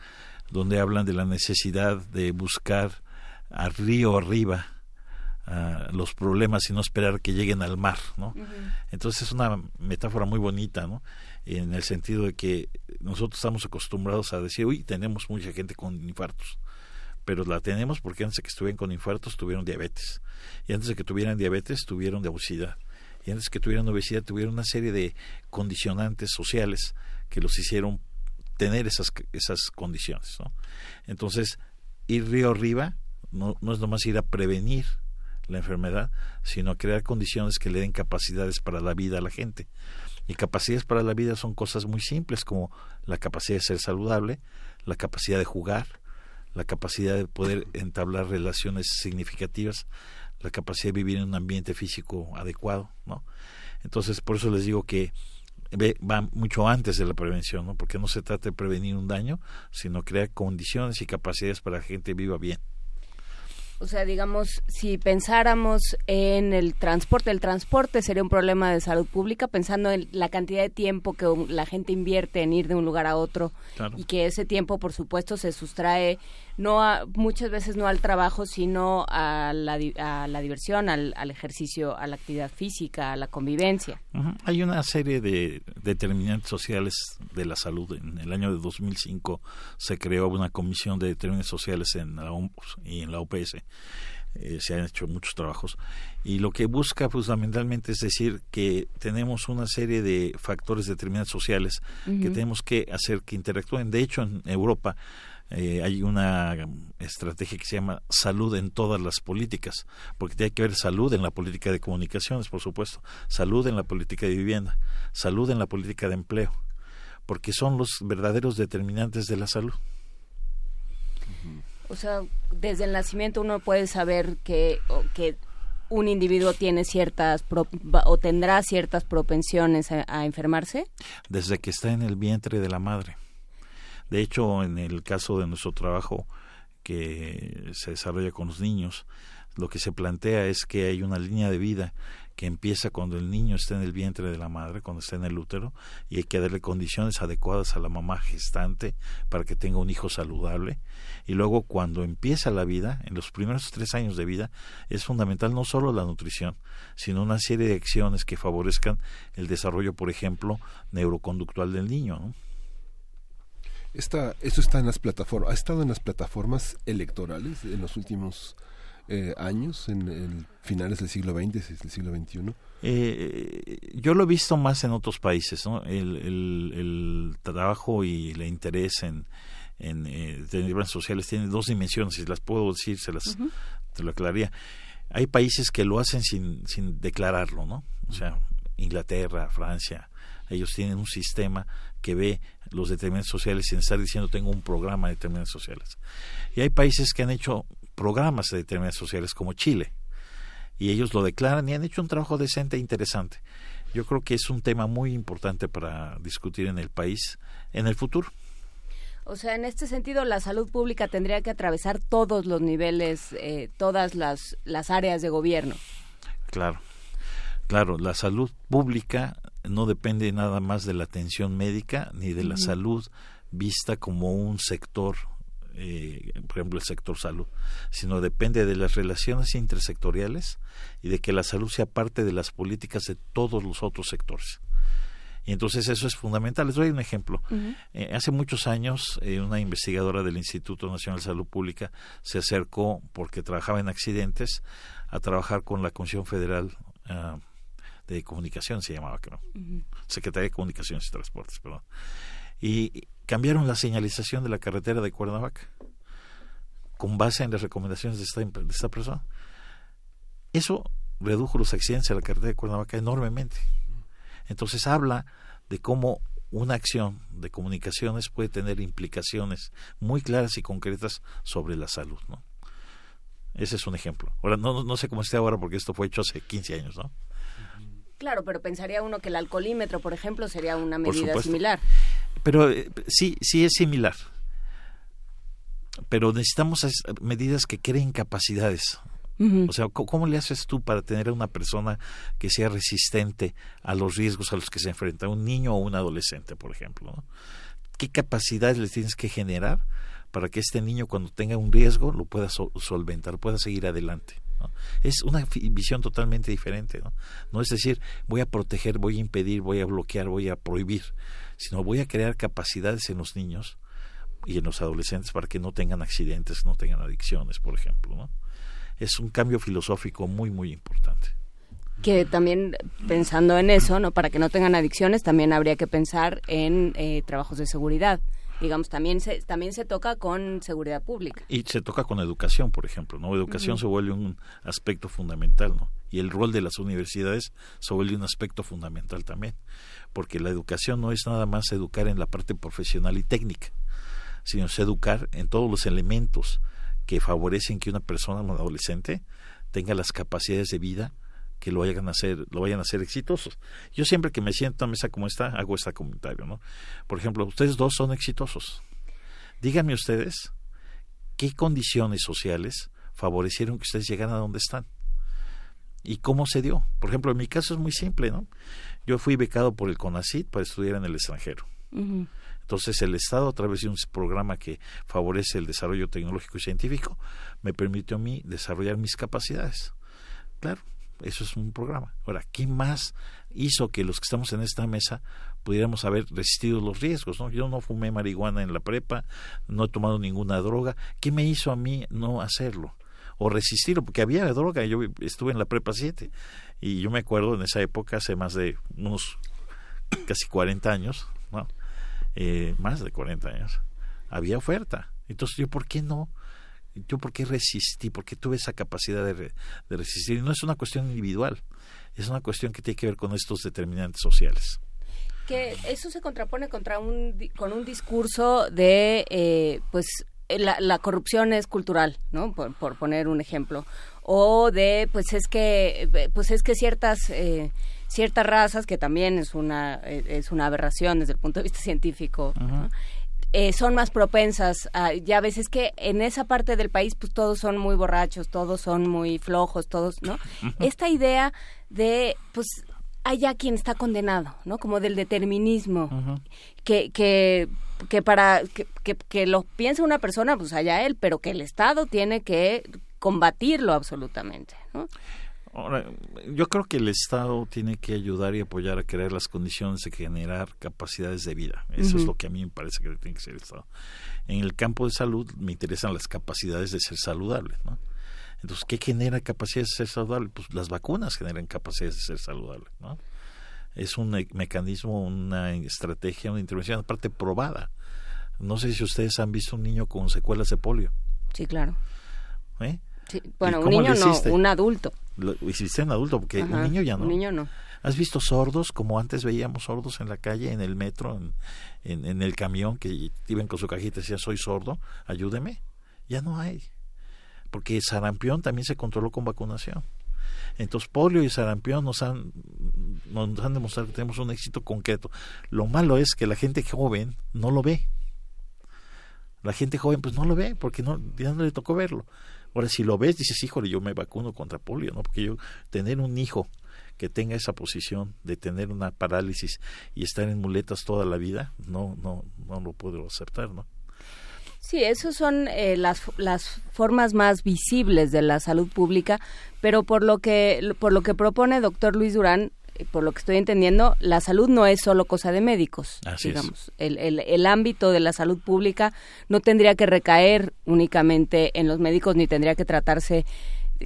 donde hablan de la necesidad de buscar a río arriba los problemas y no esperar que lleguen al mar, ¿no? Entonces es una metáfora muy bonita, ¿no? En el sentido de que nosotros estamos acostumbrados a decir, uy, tenemos mucha gente con infartos, pero la tenemos porque antes de que estuvieran con infartos tuvieron diabetes y antes de que tuvieran diabetes tuvieron de obesidad antes que tuvieran obesidad tuvieron una serie de condicionantes sociales que los hicieron tener esas, esas condiciones. ¿no? Entonces, ir río arriba no, no es nomás ir a prevenir la enfermedad, sino a crear condiciones que le den capacidades para la vida a la gente. Y capacidades para la vida son cosas muy simples como la capacidad de ser saludable, la capacidad de jugar, la capacidad de poder entablar relaciones significativas, la capacidad de vivir en un ambiente físico adecuado, ¿no? Entonces, por eso les digo que va mucho antes de la prevención, ¿no? Porque no se trata de prevenir un daño, sino crear condiciones y capacidades para que la gente viva bien. O sea, digamos, si pensáramos en el transporte, el transporte sería un problema de salud pública, pensando en la cantidad de tiempo que la gente invierte en ir de un lugar a otro y que ese tiempo, por supuesto, se sustrae no a, muchas veces no al trabajo, sino a la, a la diversión, al, al, ejercicio, a la actividad física, a la convivencia. Hay una serie de determinantes sociales de la salud. En el año de 2005 se creó una comisión de determinantes sociales en la OMS y en la OPS. Eh, se han hecho muchos trabajos y lo que busca fundamentalmente es decir que tenemos una serie de factores determinantes sociales que tenemos que hacer que interactúen. De hecho, en Europa eh, hay una estrategia que se llama salud en todas las políticas, porque tiene que haber salud en la política de comunicaciones, por supuesto, salud en la política de vivienda, salud en la política de empleo, porque son los verdaderos determinantes de la salud. O sea, desde el nacimiento uno puede saber que, que un individuo tiene ciertas o tendrá ciertas propensiones a enfermarse. Desde que está en el vientre de la madre. De hecho, en el caso de nuestro trabajo que se desarrolla con los niños, lo que se plantea es que hay una línea de vida que empieza cuando el niño está en el vientre de la madre, cuando está en el útero, y hay que darle condiciones adecuadas a la mamá gestante para que tenga un hijo saludable. Y luego cuando empieza la vida, en los primeros tres años de vida, es fundamental no solo la nutrición, sino una serie de acciones que favorezcan el desarrollo, por ejemplo, neuroconductual del niño. ¿no? Esta, esto está en las plataformas, ha estado en las plataformas electorales en los últimos eh, años, en, el finales del siglo XX, del siglo XXI. Eh, yo lo he visto más en otros países, ¿no? El, el, trabajo y el interés en, en eh, sociales tiene dos dimensiones, si las puedo decir, se las te lo aclararía. Hay países que lo hacen sin, sin declararlo, ¿no? O sea, Inglaterra, Francia, ellos tienen un sistema que ve los determinantes sociales sin estar diciendo tengo un programa de determinantes sociales. Y hay países que han hecho programas de determinantes sociales como Chile y ellos lo declaran y han hecho un trabajo decente e interesante. Yo creo que es un tema muy importante para discutir en el país en el futuro. O sea, en este sentido, la salud pública tendría que atravesar todos los niveles, eh, todas las, las áreas de gobierno. Claro, claro, la salud pública no depende nada más de la atención médica ni de la salud vista como un sector, eh, por ejemplo el sector salud, sino depende de las relaciones intersectoriales y de que la salud sea parte de las políticas de todos los otros sectores. Y entonces eso es fundamental. Les doy un ejemplo. Eh, hace muchos años, eh, una investigadora del Instituto Nacional de Salud Pública se acercó, porque trabajaba en accidentes, a trabajar con la Comisión Federal ah, de comunicación se llamaba, creo. Secretaría de Comunicaciones y Transportes, perdón. Y cambiaron la señalización de la carretera de Cuernavaca. con base en las recomendaciones de esta, de esta persona. Eso redujo los accidentes en la carretera de Cuernavaca enormemente. Entonces habla de cómo una acción de comunicaciones puede tener implicaciones muy claras y concretas sobre la salud, ¿no? Ese es un ejemplo. Ahora, no, no sé cómo esté ahora porque esto fue hecho hace 15 años, ¿no? Claro, pero pensaría uno que el alcoholímetro, por ejemplo, sería una medida similar. Pero eh, sí, sí es similar. Pero necesitamos medidas que creen capacidades. O sea, ¿cómo le haces tú para tener a una persona que sea resistente a los riesgos a los que se enfrenta un niño o un adolescente, por ejemplo? ¿Qué capacidades le tienes que generar para que este niño cuando tenga un riesgo lo pueda solventar, pueda seguir adelante? Es una visión totalmente diferente. ¿no? es decir, voy a proteger, voy a impedir, voy a bloquear, voy a prohibir, sino voy a crear capacidades en los niños y en los adolescentes para que no tengan accidentes, no tengan adicciones, por ejemplo. ¿no? Es un cambio filosófico muy, muy importante que también pensando en eso, no para que no tengan adicciones, también habría que pensar en eh, trabajos de seguridad digamos, también se, también se toca con seguridad pública. Y se toca con educación, por ejemplo, ¿no? Educación se vuelve un aspecto fundamental, ¿no? Y el rol de las universidades se vuelve un aspecto fundamental también, porque la educación no es nada más educar en la parte profesional y técnica, sino es educar en todos los elementos que favorecen que una persona, un adolescente, tenga las capacidades de vida que lo vayan a hacer, lo vayan a hacer exitosos. Yo siempre que me siento a mesa como esta, hago este comentario, ¿no? Por ejemplo, ustedes dos son exitosos. Díganme ustedes qué condiciones sociales favorecieron que ustedes llegaran a donde están. ¿Y cómo se dio? Por ejemplo, en mi caso es muy simple, ¿no? Yo fui becado por el CONACIT para estudiar en el extranjero. Entonces el Estado, a través de un programa que favorece el desarrollo tecnológico y científico, me permitió a mí desarrollar mis capacidades. Claro, eso es un programa. Ahora, ¿qué más hizo que los que estamos en esta mesa pudiéramos haber resistido los riesgos? ¿no? Yo no fumé marihuana en la prepa, no he tomado ninguna droga. ¿Qué me hizo a mí no hacerlo? O resistirlo, porque había droga. Yo estuve en la prepa 7 y yo me acuerdo en esa época, hace más de unos casi 40 años, ¿no? Eh, más de 40 años, había oferta. Entonces, ¿yo por qué no? Yo por qué resistí, porque tuve esa capacidad de, resistir. Y no es una cuestión individual, es una cuestión que tiene que ver con estos determinantes sociales. Que eso se contrapone contra un, con un discurso de, eh, pues, la, corrupción es cultural, ¿no? Por, poner un ejemplo. O de, pues es que, pues es que ciertas... Eh, ciertas razas que también es una es una aberración desde el punto de vista científico eh, son más propensas a, ya ves, es que en esa parte del país pues todos son muy borrachos, todos son muy flojos, todos, ¿no? [laughs] Esta idea de, pues, ya quien está condenado, ¿no? Como del determinismo, que, que, que para que, que, que, lo piensa una persona, pues allá él, pero que el Estado tiene que combatirlo absolutamente, ¿no? Ahora, yo creo que el Estado tiene que ayudar y apoyar a crear las condiciones de generar capacidades de vida. Eso es lo que a mí me parece que tiene que ser el Estado. En el campo de salud me interesan las capacidades de ser saludable, ¿no? Entonces, ¿qué genera capacidades de ser saludable? Pues las vacunas generan capacidades de ser saludable, ¿no? Es un mecanismo, una estrategia, una intervención aparte probada. No sé si ustedes han visto un niño con secuelas de polio. Sí, claro. ¿Eh? bueno, un niño no, un adulto. Lo hiciste en adulto, porque un niño ya no. Un niño no. ¿Has visto sordos como antes veíamos sordos en la calle, en el metro, en, en, el camión que iban con su cajita y decían soy sordo, ayúdeme? Ya no hay. Porque sarampión también se controló con vacunación. Entonces, polio y sarampión nos han, nos han demostrado que tenemos un éxito concreto. Lo malo es que la gente joven no lo ve. La gente joven pues no lo ve porque no, ya no le tocó verlo. Ahora, si lo ves, dices, híjole, yo me vacuno contra polio, ¿no? Porque yo tener un hijo que tenga esa posición de tener una parálisis y estar en muletas toda la vida, no, no, no lo puedo aceptar, ¿no? Sí, esas son eh, las, las formas más visibles de la salud pública, pero por lo que por lo que propone doctor Luis Durán, por lo que estoy entendiendo, la salud no es solo cosa de médicos. digamos. El, el, el, ámbito de la salud pública no tendría que recaer únicamente en los médicos ni tendría que tratarse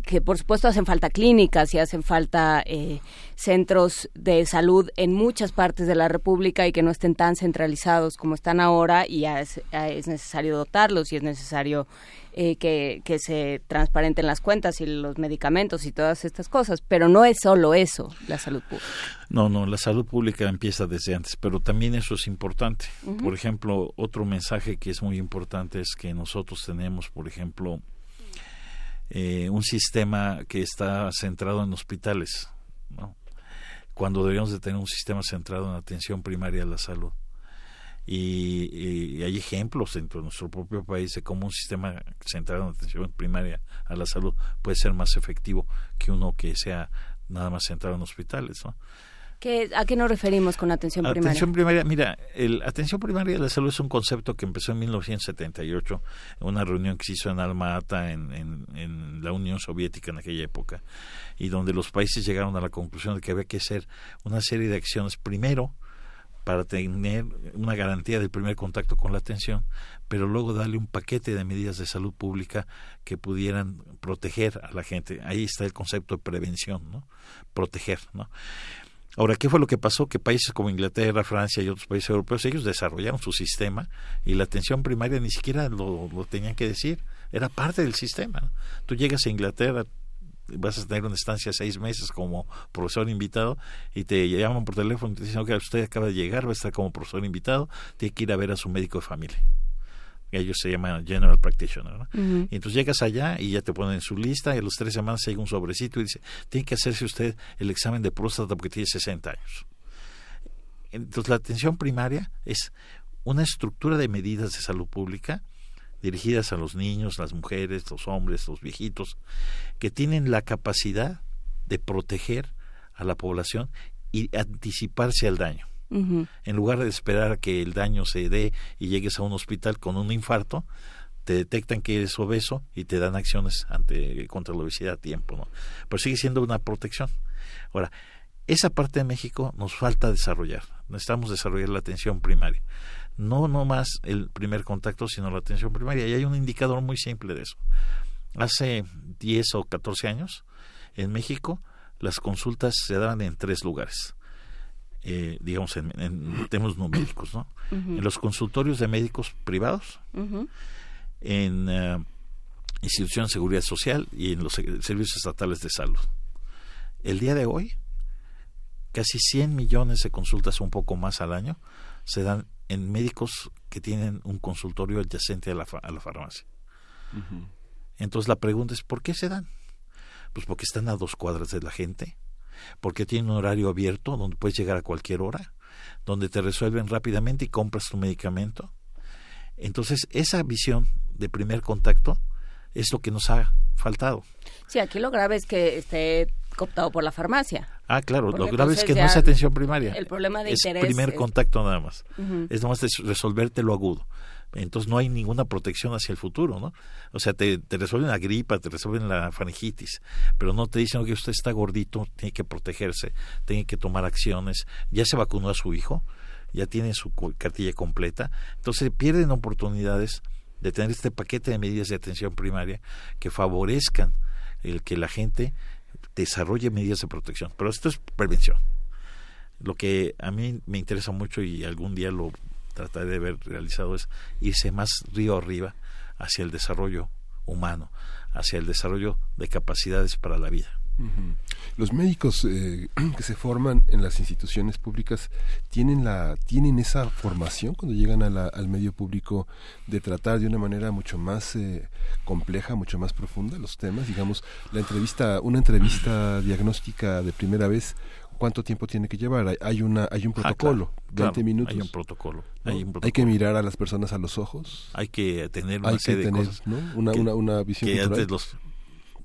que por supuesto hacen falta clínicas y hacen falta eh, centros de salud en muchas partes de la República y que no estén tan centralizados como están ahora y es, es necesario dotarlos y es necesario eh, que, que se transparenten las cuentas y los medicamentos y todas estas cosas, pero no es solo eso, la salud pública. No, no, la salud pública empieza desde antes, pero también eso es importante. Por ejemplo, otro mensaje que es muy importante es que nosotros tenemos, por ejemplo, eh, un sistema que está centrado en hospitales, ¿no? cuando deberíamos de tener un sistema centrado en atención primaria a la salud. Y, hay ejemplos dentro de nuestro propio país de cómo un sistema centrado en atención primaria a la salud puede ser más efectivo que uno que sea nada más centrado en hospitales. ¿no? ¿A qué nos referimos con atención primaria? Atención primaria, mira, el atención primaria de la salud es un concepto que empezó en 1978, en una reunión que se hizo en Alma Ata, en, en, la Unión Soviética en aquella época, y donde los países llegaron a la conclusión de que había que hacer una serie de acciones, primero, para tener una garantía del primer contacto con la atención, pero luego darle un paquete de medidas de salud pública que pudieran proteger a la gente. Ahí está el concepto de prevención, ¿no? Proteger, ¿no? Ahora, ¿qué fue lo que pasó? Que países como Inglaterra, Francia y otros países europeos, ellos desarrollaron su sistema y la atención primaria ni siquiera lo, tenían que decir, era parte del sistema. Tú llegas a Inglaterra, vas a tener una estancia de seis meses como profesor invitado y te llaman por teléfono y te dicen, que usted acaba de llegar, va a estar como profesor invitado, tiene que ir a ver a su médico de familia ellos se llaman General Practitioner. ¿no? Y entonces llegas allá y ya te ponen en su lista y a las tres semanas llega un sobrecito y dice, tiene que hacerse usted el examen de próstata porque tiene 60 años. Entonces la atención primaria es una estructura de medidas de salud pública dirigidas a los niños, las mujeres, los hombres, los viejitos, que tienen la capacidad de proteger a la población y anticiparse al daño. En lugar de esperar a que el daño se dé y llegues a un hospital con un infarto, te detectan que eres obeso y te dan acciones ante contra la obesidad a tiempo, ¿no? Pero sigue siendo una protección. Ahora, esa parte de México nos falta desarrollar. Necesitamos desarrollar la atención primaria. No no más el primer contacto, sino la atención primaria. Y hay un indicador muy simple de eso. Hace 10 o 14 años, en México, las consultas se daban en tres lugares eh, digamos, en, en, temas numéricos, ¿no? En los consultorios de médicos privados, en uh, instituciones de seguridad social y en los servicios estatales de salud. El día de hoy, casi 100 millones de consultas, un poco más al año, se dan en médicos que tienen un consultorio adyacente a la, a la farmacia. Entonces la pregunta es, ¿por qué se dan? Pues porque están a dos cuadras de la gente, porque tiene un horario abierto donde puedes llegar a cualquier hora, donde te resuelven rápidamente y compras tu medicamento. Entonces, esa visión de primer contacto es lo que nos ha faltado. Sí, aquí lo grave es que esté cooptado por la farmacia. Ah, claro, lo grave es que no es atención primaria. El problema de es primer contacto nada más. Es nomás resolverte lo agudo entonces no hay ninguna protección hacia el futuro, ¿no? O sea, te, te resuelven la gripa, te resuelven la faringitis, pero no te dicen que usted está gordito, tiene que protegerse, tiene que tomar acciones, ya se vacunó a su hijo, ya tiene su cartilla completa, entonces pierden oportunidades de tener este paquete de medidas de atención primaria que favorezcan el que la gente desarrolle medidas de protección. Pero esto es prevención. Lo que a mí me interesa mucho y algún día lo tratar de haber realizado es irse más río arriba hacia el desarrollo humano, hacia el desarrollo de capacidades para la vida. Los médicos eh, [clears throat] que se forman en las instituciones públicas tienen la tienen esa formación cuando llegan al medio público de tratar de una manera mucho más eh, compleja, mucho más profunda los temas. Digamos, la entrevista, una entrevista [clears throat] diagnóstica de primera vez cuánto tiempo tiene que llevar. Hay, una, hay un ah, protocolo, 20 minutos. Hay un protocolo. Hay, que mirar a las personas a los ojos. Hay que tener una serie de cosas. Una, una, una, visión que antes los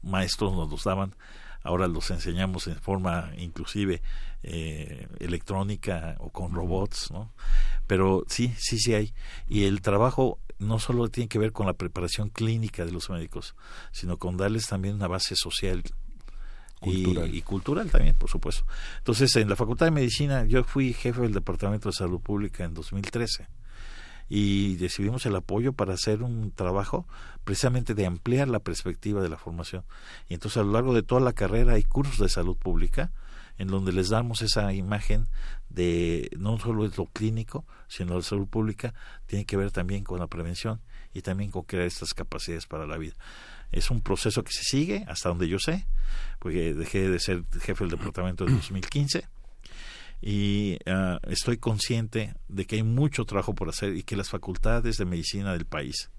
maestros nos los daban, ahora los enseñamos en forma inclusive eh, electrónica o con robots, ¿no? Pero sí, sí, sí hay. Y el trabajo no solo tiene que ver con la preparación clínica de los médicos, sino con darles también una base social y, cultural también, por supuesto. Entonces, en la Facultad de Medicina, yo fui jefe del Departamento de Salud Pública en 2013 y recibimos el apoyo para hacer un trabajo precisamente de ampliar la perspectiva de la formación. Y entonces a lo largo de toda la carrera hay cursos de salud pública en donde les damos esa imagen de no solo es lo clínico, sino la salud pública tiene que ver también con la prevención y también con crear estas capacidades para la vida. Es un proceso que se sigue, hasta donde yo sé, porque dejé de ser jefe del departamento en [clears throat] 2015 y ah, estoy consciente de que hay mucho trabajo por hacer y que las facultades de medicina del país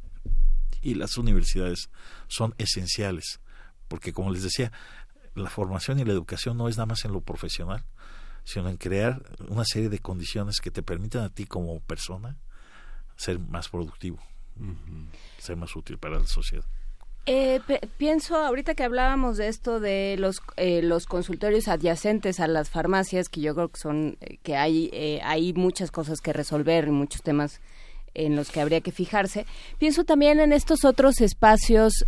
y las universidades son esenciales, porque como les decía, la formación y la educación no es nada más en lo profesional, sino en crear una serie de condiciones que te permitan a ti como persona ser más productivo, ser más útil para la sociedad. Eh, pienso, ahorita que hablábamos de esto de los, eh, los consultorios adyacentes a las farmacias, que yo creo que son, eh, que hay, eh, hay muchas cosas que resolver y muchos temas en los que habría que fijarse. Pienso también en estos otros espacios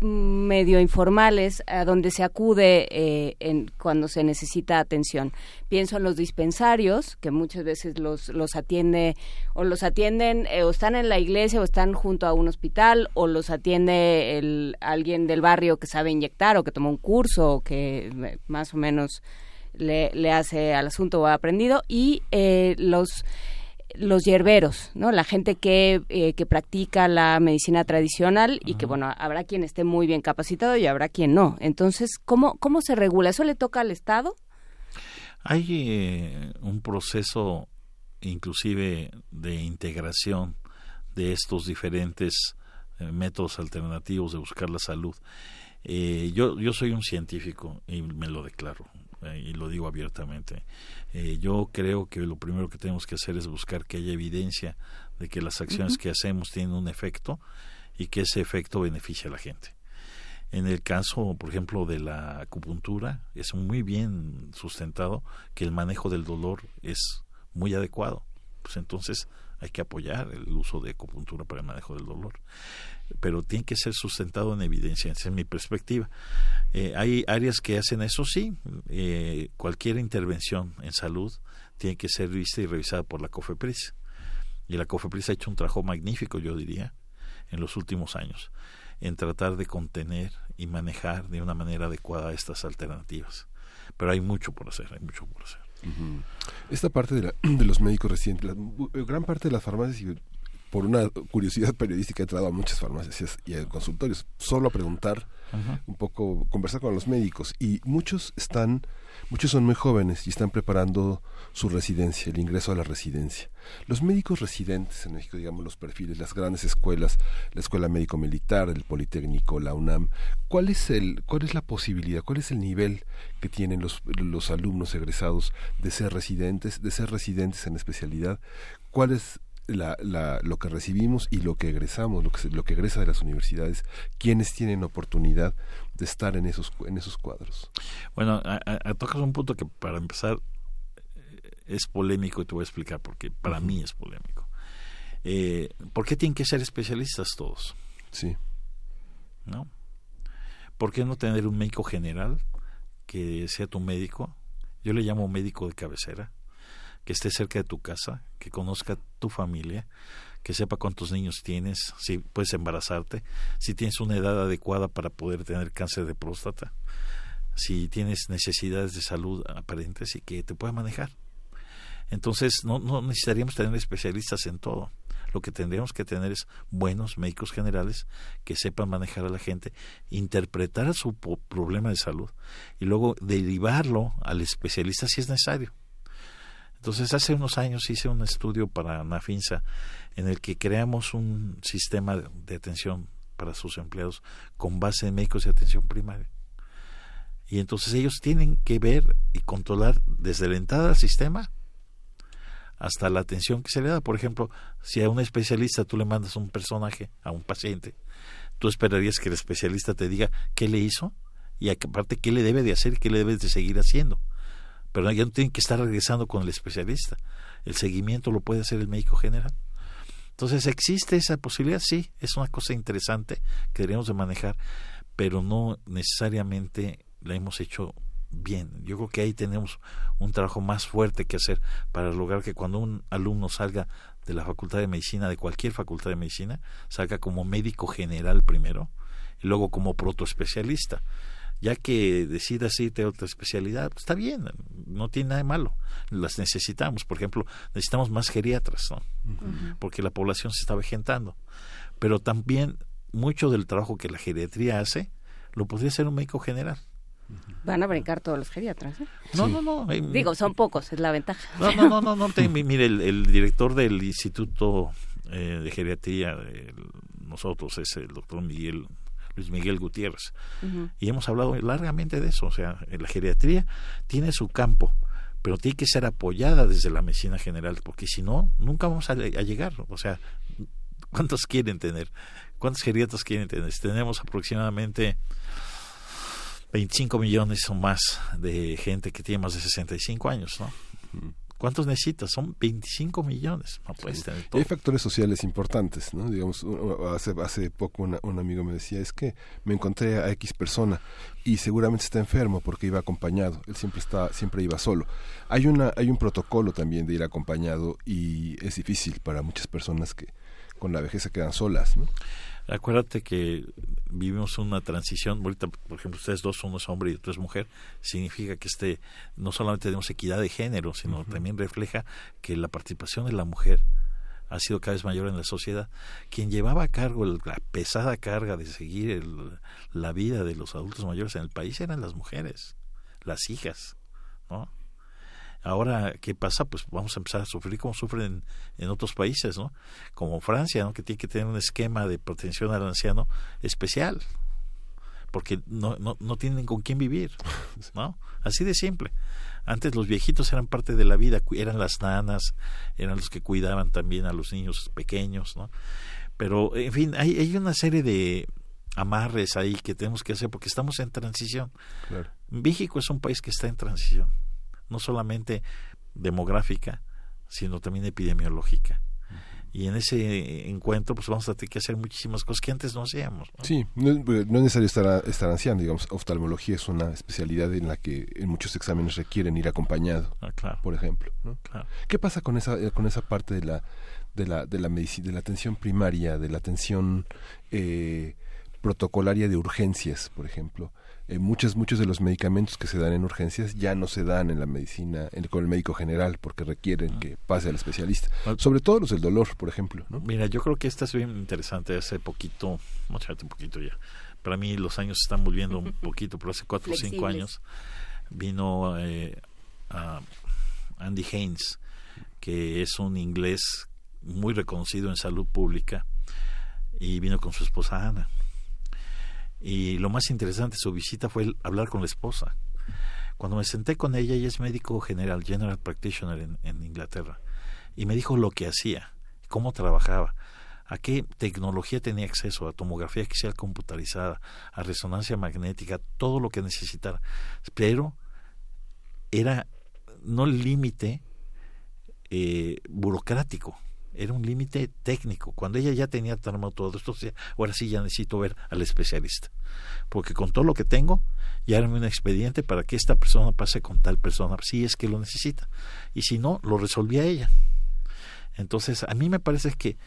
medio informales a donde se acude eh, en, cuando se necesita atención. Pienso en los dispensarios, que muchas veces los, los atiende o los atienden eh, o están en la iglesia o están junto a un hospital o los atiende el, alguien del barrio que sabe inyectar o que tomó un curso o que eh, más o menos le, le hace al asunto o ha aprendido y los los hierberos, ¿no? La gente que, eh, que practica la medicina tradicional y que, bueno, habrá quien esté muy bien capacitado y habrá quien no. Entonces, ¿cómo, cómo se regula? ¿Eso le toca al Estado? Hay eh, un proceso inclusive de integración de estos diferentes eh, métodos alternativos de buscar la salud. yo, yo soy un científico y me lo declaro y lo digo abiertamente. Eh, yo creo que lo primero que tenemos que hacer es buscar que haya evidencia de que las acciones que hacemos tienen un efecto y que ese efecto beneficia a la gente. En el caso, por ejemplo, de la acupuntura, es muy bien sustentado que el manejo del dolor es muy adecuado. Pues entonces hay que apoyar el uso de acupuntura para el manejo del dolor pero tiene que ser sustentado en evidencia, esa es mi perspectiva. Eh, hay áreas que hacen eso, sí, eh, cualquier intervención en salud tiene que ser vista y revisada por la COFEPRIS. Y la COFEPRIS ha hecho un trabajo magnífico, yo diría, en los últimos años, en tratar de contener y manejar de una manera adecuada estas alternativas. Pero hay mucho por hacer, hay mucho por hacer. Esta parte de, [clears throat] de los médicos residentes, gran parte de las farmacias y por una curiosidad periodística he entrado a muchas farmacias y a consultorios, solo a preguntar un poco, conversar con los médicos y muchos están, muchos son muy jóvenes y están preparando su residencia, el ingreso a la residencia. Los médicos residentes en México, digamos los perfiles, las grandes escuelas, la Escuela Médico Militar, el Politécnico, la UNAM, ¿cuál es el, cuál es la posibilidad, cuál es el nivel que tienen los, los alumnos egresados de ser residentes, de ser residentes en especialidad? ¿Cuál es la, la, lo que recibimos y lo que egresamos, lo que, lo que egresa de las universidades, quienes tienen oportunidad de estar en esos, en esos cuadros. Bueno, tocas un punto que para empezar eh, es polémico y te voy a explicar porque para mí es polémico. Eh, ¿Por qué tienen que ser especialistas todos? Sí. ¿No? ¿Por qué no tener un médico general que sea tu médico? Yo le llamo médico de cabecera que esté cerca de tu casa, que conozca tu familia, que sepa cuántos niños tienes, si puedes embarazarte, si tienes una edad adecuada para poder tener cáncer de próstata, si tienes necesidades de salud aparentes y que te pueda manejar. Entonces no, no necesitaríamos tener especialistas en todo. Lo que tendríamos que tener es buenos médicos generales que sepan manejar a la gente, interpretar su problema de salud y luego derivarlo al especialista si es necesario. Entonces, hace unos años hice un estudio para Nafinsa en el que creamos un sistema de atención para sus empleados con base en médicos de atención primaria. Y entonces ellos tienen que ver y controlar desde la entrada al sistema hasta la atención que se le da. Por ejemplo, si a un especialista tú le mandas un personaje, a un paciente, tú esperarías que el especialista te diga qué le hizo y aparte qué le debe de hacer qué le debe de seguir haciendo pero ya no tienen que estar regresando con el especialista. El seguimiento lo puede hacer el médico general. Entonces, ¿existe esa posibilidad? Sí, es una cosa interesante que deberíamos de manejar, pero no necesariamente la hemos hecho bien. Yo creo que ahí tenemos un trabajo más fuerte que hacer para lograr que cuando un alumno salga de la facultad de medicina, de cualquier facultad de medicina, salga como médico general primero y luego como protoespecialista ya que decidas irte a otra especialidad, está bien, no tiene nada de malo. Las necesitamos, por ejemplo, necesitamos más geriatras, ¿no? Porque la población se está vejentando. Pero también mucho del trabajo que la geriatría hace lo podría hacer un médico general. Van a brincar todos los geriatras. ¿eh? No, no, no. Digo, son pocos, es la ventaja. No, no, no, no. no mire, el, director del Instituto eh, de Geriatría, nosotros, es el doctor Miguel Luis Miguel Gutiérrez. Y hemos hablado largamente de eso. O sea, la geriatría tiene su campo, pero tiene que ser apoyada desde la medicina general, porque si no, nunca vamos a, llegar. O sea, ¿cuántos quieren tener? ¿Cuántos geriatras quieren tener? Tenemos aproximadamente 25 millones o más de gente que tiene más de 65 años, ¿no? ¿Cuántos necesitas? Son 25 millones. hay factores sociales importantes, ¿no? Digamos, hace, hace poco un amigo me decía, es que me encontré a X persona y seguramente está enfermo porque iba acompañado. Él siempre está, siempre iba solo. Hay una, hay un protocolo también de ir acompañado y es difícil para muchas personas que con la vejez se quedan solas, ¿no? Acuérdate que vivimos una transición, ahorita, por ejemplo, ustedes dos, uno es hombre y otro es mujer, significa que este no solamente tenemos equidad de género, sino también refleja que la participación de la mujer ha sido cada vez mayor en la sociedad. Quien llevaba a cargo la pesada carga de seguir la vida de los adultos mayores en el país eran las mujeres, las hijas, ¿no? Ahora, ¿qué pasa? Pues vamos a empezar a sufrir como sufren en, otros países, ¿no? Como Francia, ¿no? Que tiene que tener un esquema de protección al anciano especial, porque no, no, no tienen con quién vivir, [laughs] ¿no? Así de simple. Antes los viejitos eran parte de la vida, eran las nanas, eran los que cuidaban también a los niños pequeños, ¿no? Pero, en fin, hay, hay una serie de amarres ahí que tenemos que hacer porque estamos en transición. México es un país que está en transición no solamente demográfica, sino también epidemiológica. Y en ese encuentro, pues vamos a tener que hacer muchísimas cosas que antes no hacíamos. Sí, no, es necesario estar, estar anciano, digamos, oftalmología es una especialidad en la que en muchos exámenes requieren ir acompañado, ah, por ejemplo. ¿Qué pasa con esa, eh, con esa parte de la, de la, de la medicina, de la atención primaria, de la atención eh, protocolaria de urgencias, por ejemplo? Eh, muchos muchos de los medicamentos que se dan en urgencias ya no se dan en la medicina con el médico general porque requieren ah. que pase al especialista ah. sobre todo los del dolor por ejemplo ¿no? mira yo creo que esta es bien interesante hace poquito un poquito ya para mí los años están volviendo un [laughs] poquito pero hace cuatro o cinco años vino eh, Andy Haynes que es un inglés muy reconocido en salud pública y vino con su esposa Ana y lo más interesante de su visita fue hablar con la esposa. Cuando me senté con ella, ella es médico general, general practitioner en, Inglaterra, y me dijo lo que hacía, cómo trabajaba, a qué tecnología tenía acceso, a tomografía axial computarizada, a resonancia magnética, todo lo que necesitara. Pero era no el límite eh, burocrático, era un límite técnico. Cuando ella ya tenía armado todo esto, ahora sí ya necesito ver al especialista. Porque con todo lo que tengo, ya era un expediente para que esta persona pase con tal persona, si es que lo necesita. Y si no, lo resolvía ella. Entonces, a mí me parece que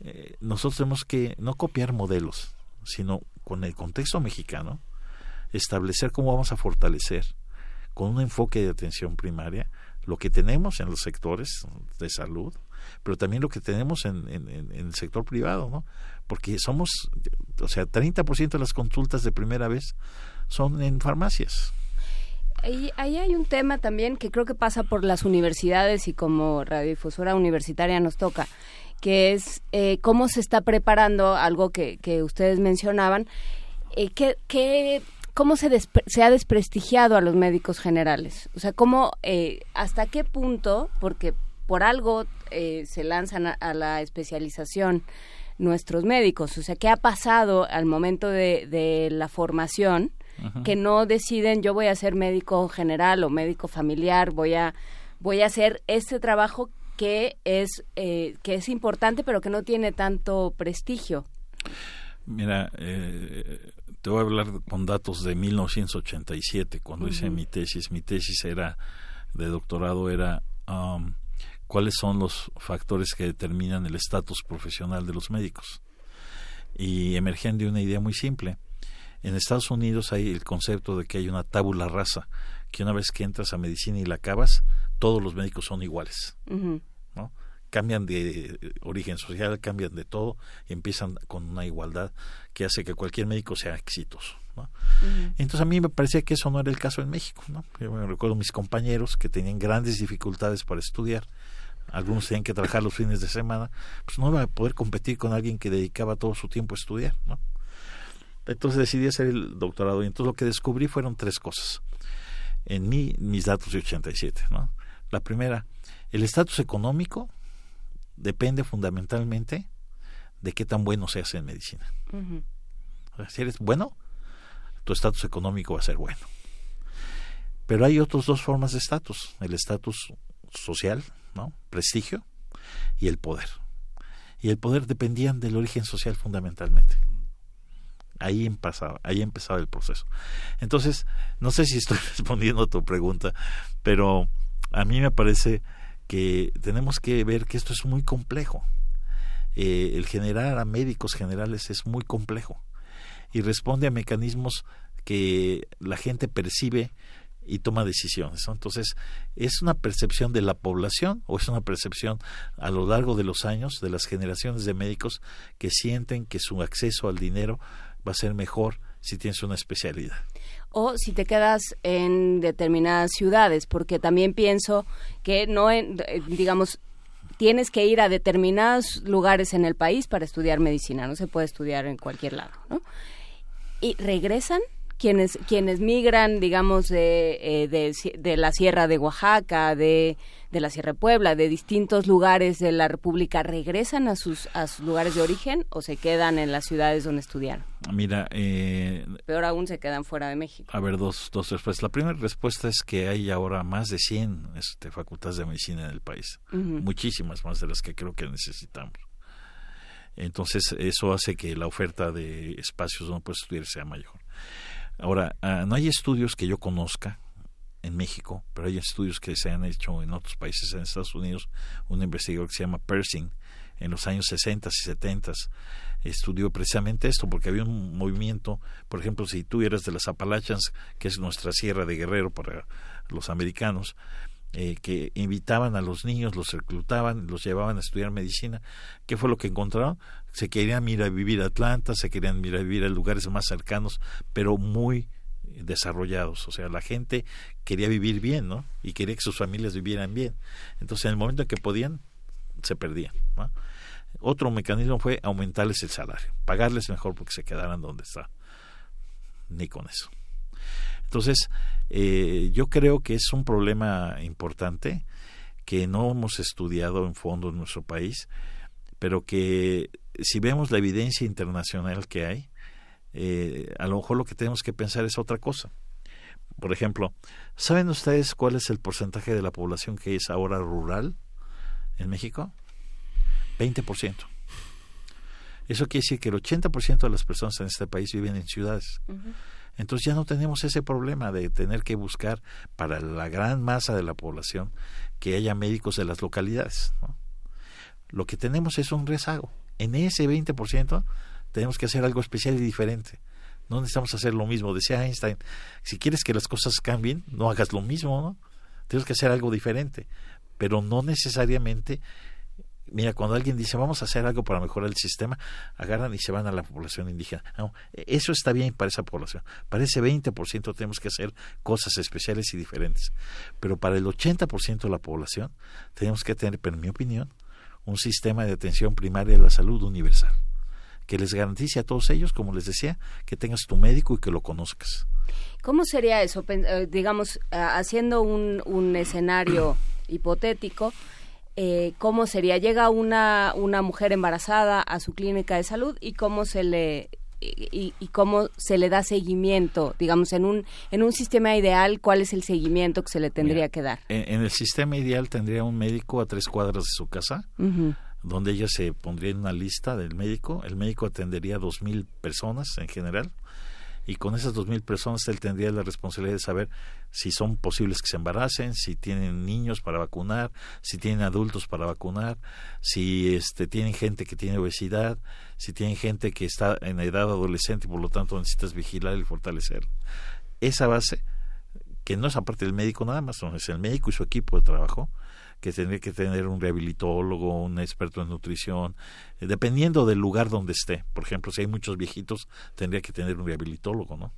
eh, nosotros tenemos que no copiar modelos, sino con el contexto mexicano, establecer cómo vamos a fortalecer con un enfoque de atención primaria lo que tenemos en los sectores de salud, pero también lo que tenemos en, el sector privado, ¿no? Porque somos, o sea, 30% de las consultas de primera vez son en farmacias. Ahí, ahí, hay un tema también que creo que pasa por las universidades y como radiodifusora universitaria nos toca, que es eh, cómo se está preparando algo que, que ustedes mencionaban, eh, que, cómo se, se ha desprestigiado a los médicos generales. O sea, cómo, eh, hasta qué punto, porque por algo eh, se lanzan a, la especialización nuestros médicos. O sea, ¿qué ha pasado al momento de, la formación? Que no deciden yo voy a ser médico general o médico familiar, voy a voy a hacer este trabajo que es eh, que es importante pero que no tiene tanto prestigio. Mira, eh, te voy a hablar con datos de 1987 cuando hice mi tesis. Mi tesis era de doctorado era um, cuáles son los factores que determinan el estatus profesional de los médicos. Y emergen de una idea muy simple. En Estados Unidos hay el concepto de que hay una tabula rasa, que una vez que entras a medicina y la acabas, todos los médicos son iguales, ¿no? Cambian de origen social, cambian de todo y empiezan con una igualdad que hace que cualquier médico sea exitoso. ¿no? Entonces a mí me parecía que eso no era el caso en México. ¿no? Yo me recuerdo mis compañeros que tenían grandes dificultades para estudiar, algunos tenían que trabajar los fines de semana, pues no iba a poder competir con alguien que dedicaba todo su tiempo a estudiar. ¿no? Entonces decidí hacer el doctorado y entonces lo que descubrí fueron tres cosas. En mí, mis datos de 87. ¿no? La primera, el estatus económico depende fundamentalmente de qué tan bueno seas en medicina. si eres bueno, tu estatus económico va a ser bueno. Pero hay otras dos formas de estatus, el estatus social, ¿no? prestigio, y el poder. Y el poder dependían del origen social fundamentalmente. Ahí empezaba, ahí empezaba el proceso. Entonces, no sé si estoy [laughs] respondiendo a tu pregunta, pero a mí me parece que tenemos que ver que esto es muy complejo. Eh, el generar a médicos generales es muy complejo y responde a mecanismos que la gente percibe y toma decisiones. Entonces, ¿es una percepción de la población o es una percepción a lo largo de los años de las generaciones de médicos que sienten que su acceso al dinero va a ser mejor si tienes una especialidad? o si te quedas en determinadas ciudades, porque también pienso que no, en, digamos, tienes que ir a determinados lugares en el país para estudiar medicina, no se puede estudiar en cualquier lado, ¿no? Y regresan quienes quienes migran, digamos, de, eh, de, de, la Sierra de Oaxaca, de, de, la Sierra de Puebla, de distintos lugares de la República, ¿regresan a sus, a sus lugares de origen o se quedan en las ciudades donde estudiaron? Mira, eh, peor aún se quedan fuera de México. A ver, dos, dos respuestas. La primera respuesta es que hay ahora más de 100 este, facultades de medicina en el país, muchísimas más de las que creo que necesitamos. Entonces, eso hace que la oferta de espacios donde puedes estudiar sea mayor. Ahora, ah, no hay estudios que yo conozca en México, pero hay estudios que se han hecho en otros países, en Estados Unidos, un investigador que se llama Persing, en los años 60 y 70 estudió precisamente esto, porque había un movimiento, por ejemplo, si tú eras de las Apalaches, que es nuestra sierra de guerrero para los americanos, eh, que invitaban a los niños, los reclutaban, los llevaban a estudiar medicina. ¿Qué fue lo que encontraron? Se querían ir a vivir a Atlanta, se querían ir a vivir a lugares más cercanos, pero muy desarrollados, o sea, la gente quería vivir bien, ¿no? Y quería que sus familias vivieran bien. Entonces, en el momento en que podían, se perdían. Otro mecanismo fue aumentarles el salario, pagarles mejor porque se quedaran donde está. Ni con eso. Entonces, eh, yo creo que es un problema importante que no hemos estudiado en fondo en nuestro país, pero que si vemos la evidencia internacional que hay, eh, a lo mejor lo que tenemos que pensar es otra cosa. Por ejemplo, ¿saben ustedes cuál es el porcentaje de la población que es ahora rural en México? 20%. Eso quiere decir que el 80% de las personas en este país viven en ciudades. Entonces ya no tenemos ese problema de tener que buscar para la gran masa de la población que haya médicos de las localidades. Lo que tenemos es un rezago. En ese 20% tenemos que hacer algo especial y diferente. No necesitamos hacer lo mismo. Decía Einstein, si quieres que las cosas cambien, no hagas lo mismo, ¿no? Tienes que hacer algo diferente. Pero no necesariamente Mira, cuando alguien dice vamos a hacer algo para mejorar el sistema, agarran y se van a la población indígena. No, eso está bien para esa población. Para ese 20% tenemos que hacer cosas especiales y diferentes. Pero para el 80% de la población tenemos que tener, en mi opinión, un sistema de atención primaria de la salud universal que les garantice a todos ellos, como les decía, que tengas tu médico y que lo conozcas. ¿Cómo sería eso? Eh, digamos, haciendo un escenario [clears throat] hipotético, eh, cómo sería. Llega una, una mujer embarazada a su clínica de salud y cómo se le y, cómo se le da seguimiento, digamos, en un, en un sistema ideal, ¿cuál es el seguimiento que se le tendría que dar? En, el sistema ideal tendría un médico a tres cuadras de su casa, donde ella se pondría en una lista del médico, el médico atendería a dos mil personas en general, y con esas dos mil personas él tendría la responsabilidad de saber si son posibles que se embaracen, si tienen niños para vacunar, si tienen adultos para vacunar, si este tienen gente que tiene obesidad, si tienen gente que está en edad adolescente y por lo tanto necesitas vigilar y fortalecer. Esa base que no es aparte del médico nada más, es el médico y su equipo de trabajo, que tendría que tener un rehabilitólogo, un experto en nutrición, eh, dependiendo del lugar donde esté. Por ejemplo, si hay muchos viejitos, tendría que tener un rehabilitólogo, ¿no?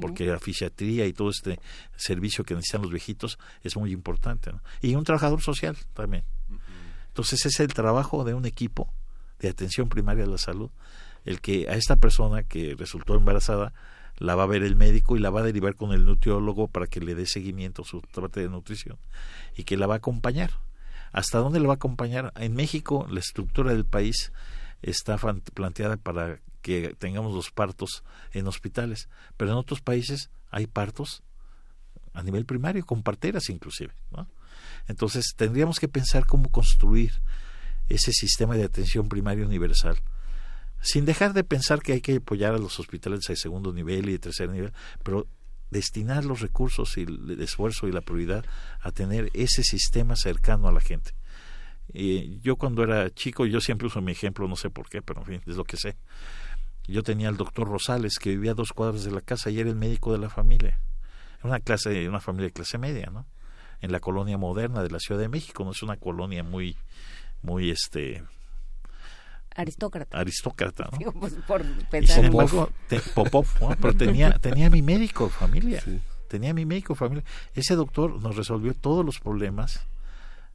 Porque la fisiatría y todo este servicio que necesitan los viejitos es muy importante, ¿no? Y un trabajador social también. Entonces es el trabajo de un equipo de atención primaria a la salud, el que a esta persona que resultó embarazada la va a ver el médico y la va a derivar con el nutriólogo para que le dé seguimiento a su parte de nutrición y que la va a acompañar. ¿Hasta dónde la va a acompañar? En México la estructura del país está planteada para que tengamos los partos en hospitales, pero en otros países hay partos a nivel primario, con parteras inclusive. Entonces tendríamos que pensar cómo construir ese sistema de atención primaria universal sin dejar de pensar que hay que apoyar a los hospitales de segundo nivel y de tercer nivel, pero destinar los recursos y el esfuerzo y la prioridad a tener ese sistema cercano a la gente. Y yo cuando era chico, yo siempre uso mi ejemplo, no sé por qué, pero en fin, es lo que sé. Yo tenía al doctor Rosales, que vivía a dos cuadras de la casa y era el médico de la familia. Una clase, una familia de clase media, ¿no? En la colonia moderna de la Ciudad de México, no es una colonia muy, muy, este, aristócrata. Aristócrata, ¿no? pues por pensar sin embargo, Popov, pero tenía, [laughs] tenía mi médico familia. Tenía mi médico familia. Ese doctor nos resolvió todos los problemas.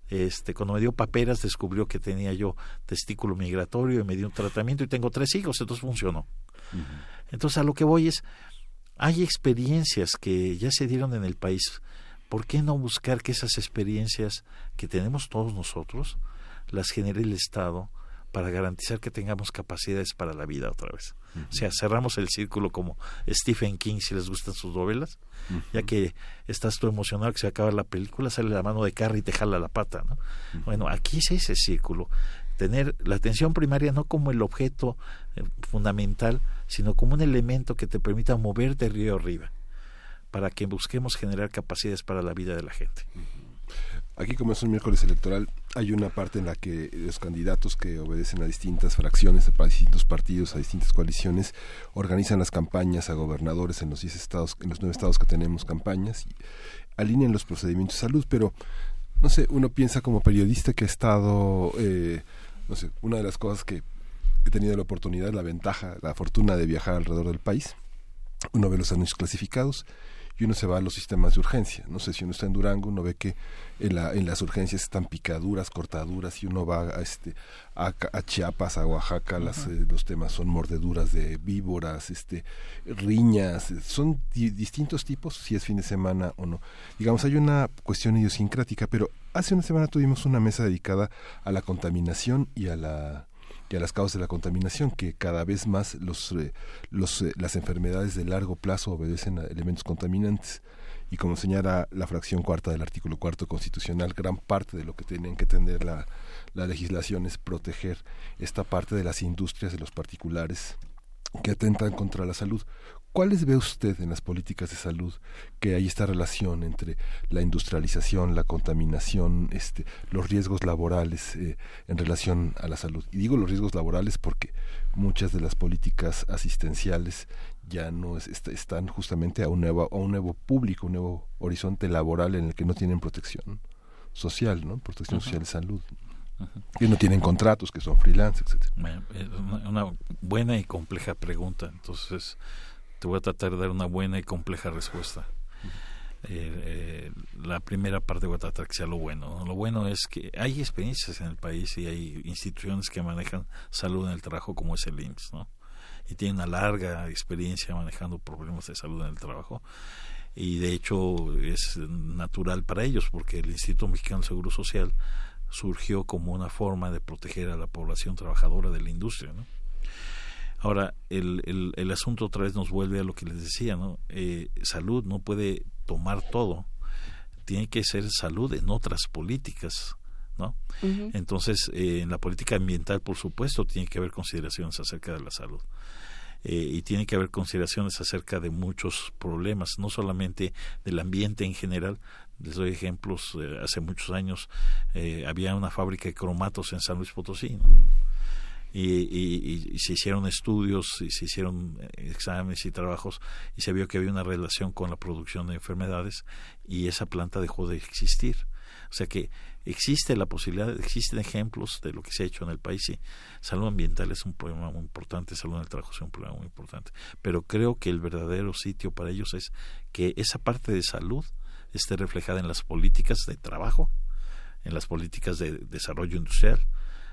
Este, cuando me dio paperas descubrió que tenía yo testículo migratorio y me dio un tratamiento y tengo tres hijos, entonces funcionó. Entonces a lo que voy es, hay experiencias que ya se dieron en el país. ¿Por qué no buscar que esas experiencias que tenemos todos nosotros las genere el Estado? Para garantizar que tengamos capacidades para la vida otra vez. O sea, cerramos el círculo como Stephen King, si les gustan sus novelas, ya que estás tú emocionado que se acaba la película, sale la mano de Carrie y te jala la pata, ¿no? Bueno, aquí es ese círculo, tener la atención primaria no como el objeto eh, fundamental, sino como un elemento que te permita moverte río arriba, para que busquemos generar capacidades para la vida de la gente. Aquí como es un miércoles electoral, hay una parte en la que los candidatos que obedecen a distintas fracciones, a distintos partidos, a distintas coaliciones, organizan las campañas a gobernadores en los 10 estados, en los nueve estados que tenemos campañas y alinean los procedimientos de salud, pero no sé, uno piensa como periodista que ha estado, eh, no sé, una de las cosas que he tenido la oportunidad, la ventaja, la fortuna de viajar alrededor del país, uno ve los anuncios clasificados y uno se va a los sistemas de urgencia. No sé si uno está en Durango, uno ve que en, la, en las urgencias están picaduras, cortaduras, y uno va a, este, a, Chiapas, a Oaxaca, las, eh, los temas son mordeduras de víboras, este, riñas, son distintos tipos, si es fin de semana o no. Digamos, hay una cuestión idiosincrática, pero hace una semana tuvimos una mesa dedicada a la contaminación y a la y a las causas de la contaminación, que cada vez más los, eh, los, eh, las enfermedades de largo plazo obedecen a elementos contaminantes. Y como señala la fracción cuarta del artículo cuarto constitucional, gran parte de lo que tienen que tener la, la legislación es proteger esta parte de las industrias, de los particulares que atentan contra la salud. ¿Cuáles ve usted en las políticas de salud que hay esta relación entre la industrialización, la contaminación, este, los riesgos laborales eh, en relación a la salud? Y digo los riesgos laborales porque muchas de las políticas asistenciales ya no están justamente a un nuevo a un nuevo público, un nuevo horizonte laboral en el que no tienen protección social, ¿no? Protección social de salud. Y no tienen contratos, que son freelance, etcétera. Una buena y compleja pregunta. Entonces, te voy a tratar de dar una buena y compleja respuesta. Eh, eh, la primera parte voy a tratar que sea lo bueno. Lo bueno es que hay experiencias en el país y hay instituciones que manejan salud en el trabajo como es el IMSS, ¿no? Y tienen una larga experiencia manejando problemas de salud en el trabajo y de hecho es natural para ellos porque el Instituto Mexicano de Seguro Social surgió como una forma de proteger a la población trabajadora de la industria, ¿no? Ahora, el, el, el, asunto otra vez nos vuelve a lo que les decía, ¿no? Eh, salud no puede tomar todo, tiene que ser salud en otras políticas, ¿no? Entonces, eh, en la política ambiental, por supuesto, tiene que haber consideraciones acerca de la salud. eh, y tiene que haber consideraciones acerca de muchos problemas, no solamente del ambiente en general. Les doy ejemplos, eh, hace muchos años había una fábrica de cromatos en San Luis Potosí. Y, y, se hicieron estudios y se hicieron exámenes y trabajos y se vio que había una relación con la producción de enfermedades y esa planta dejó de existir. O sea que existe la posibilidad, existen ejemplos de lo que se ha hecho en el país y salud ambiental es un problema muy importante, salud en el trabajo es un problema muy importante, pero creo que el verdadero sitio para ellos es que esa parte de salud esté reflejada en las políticas de trabajo, en las políticas de desarrollo industrial,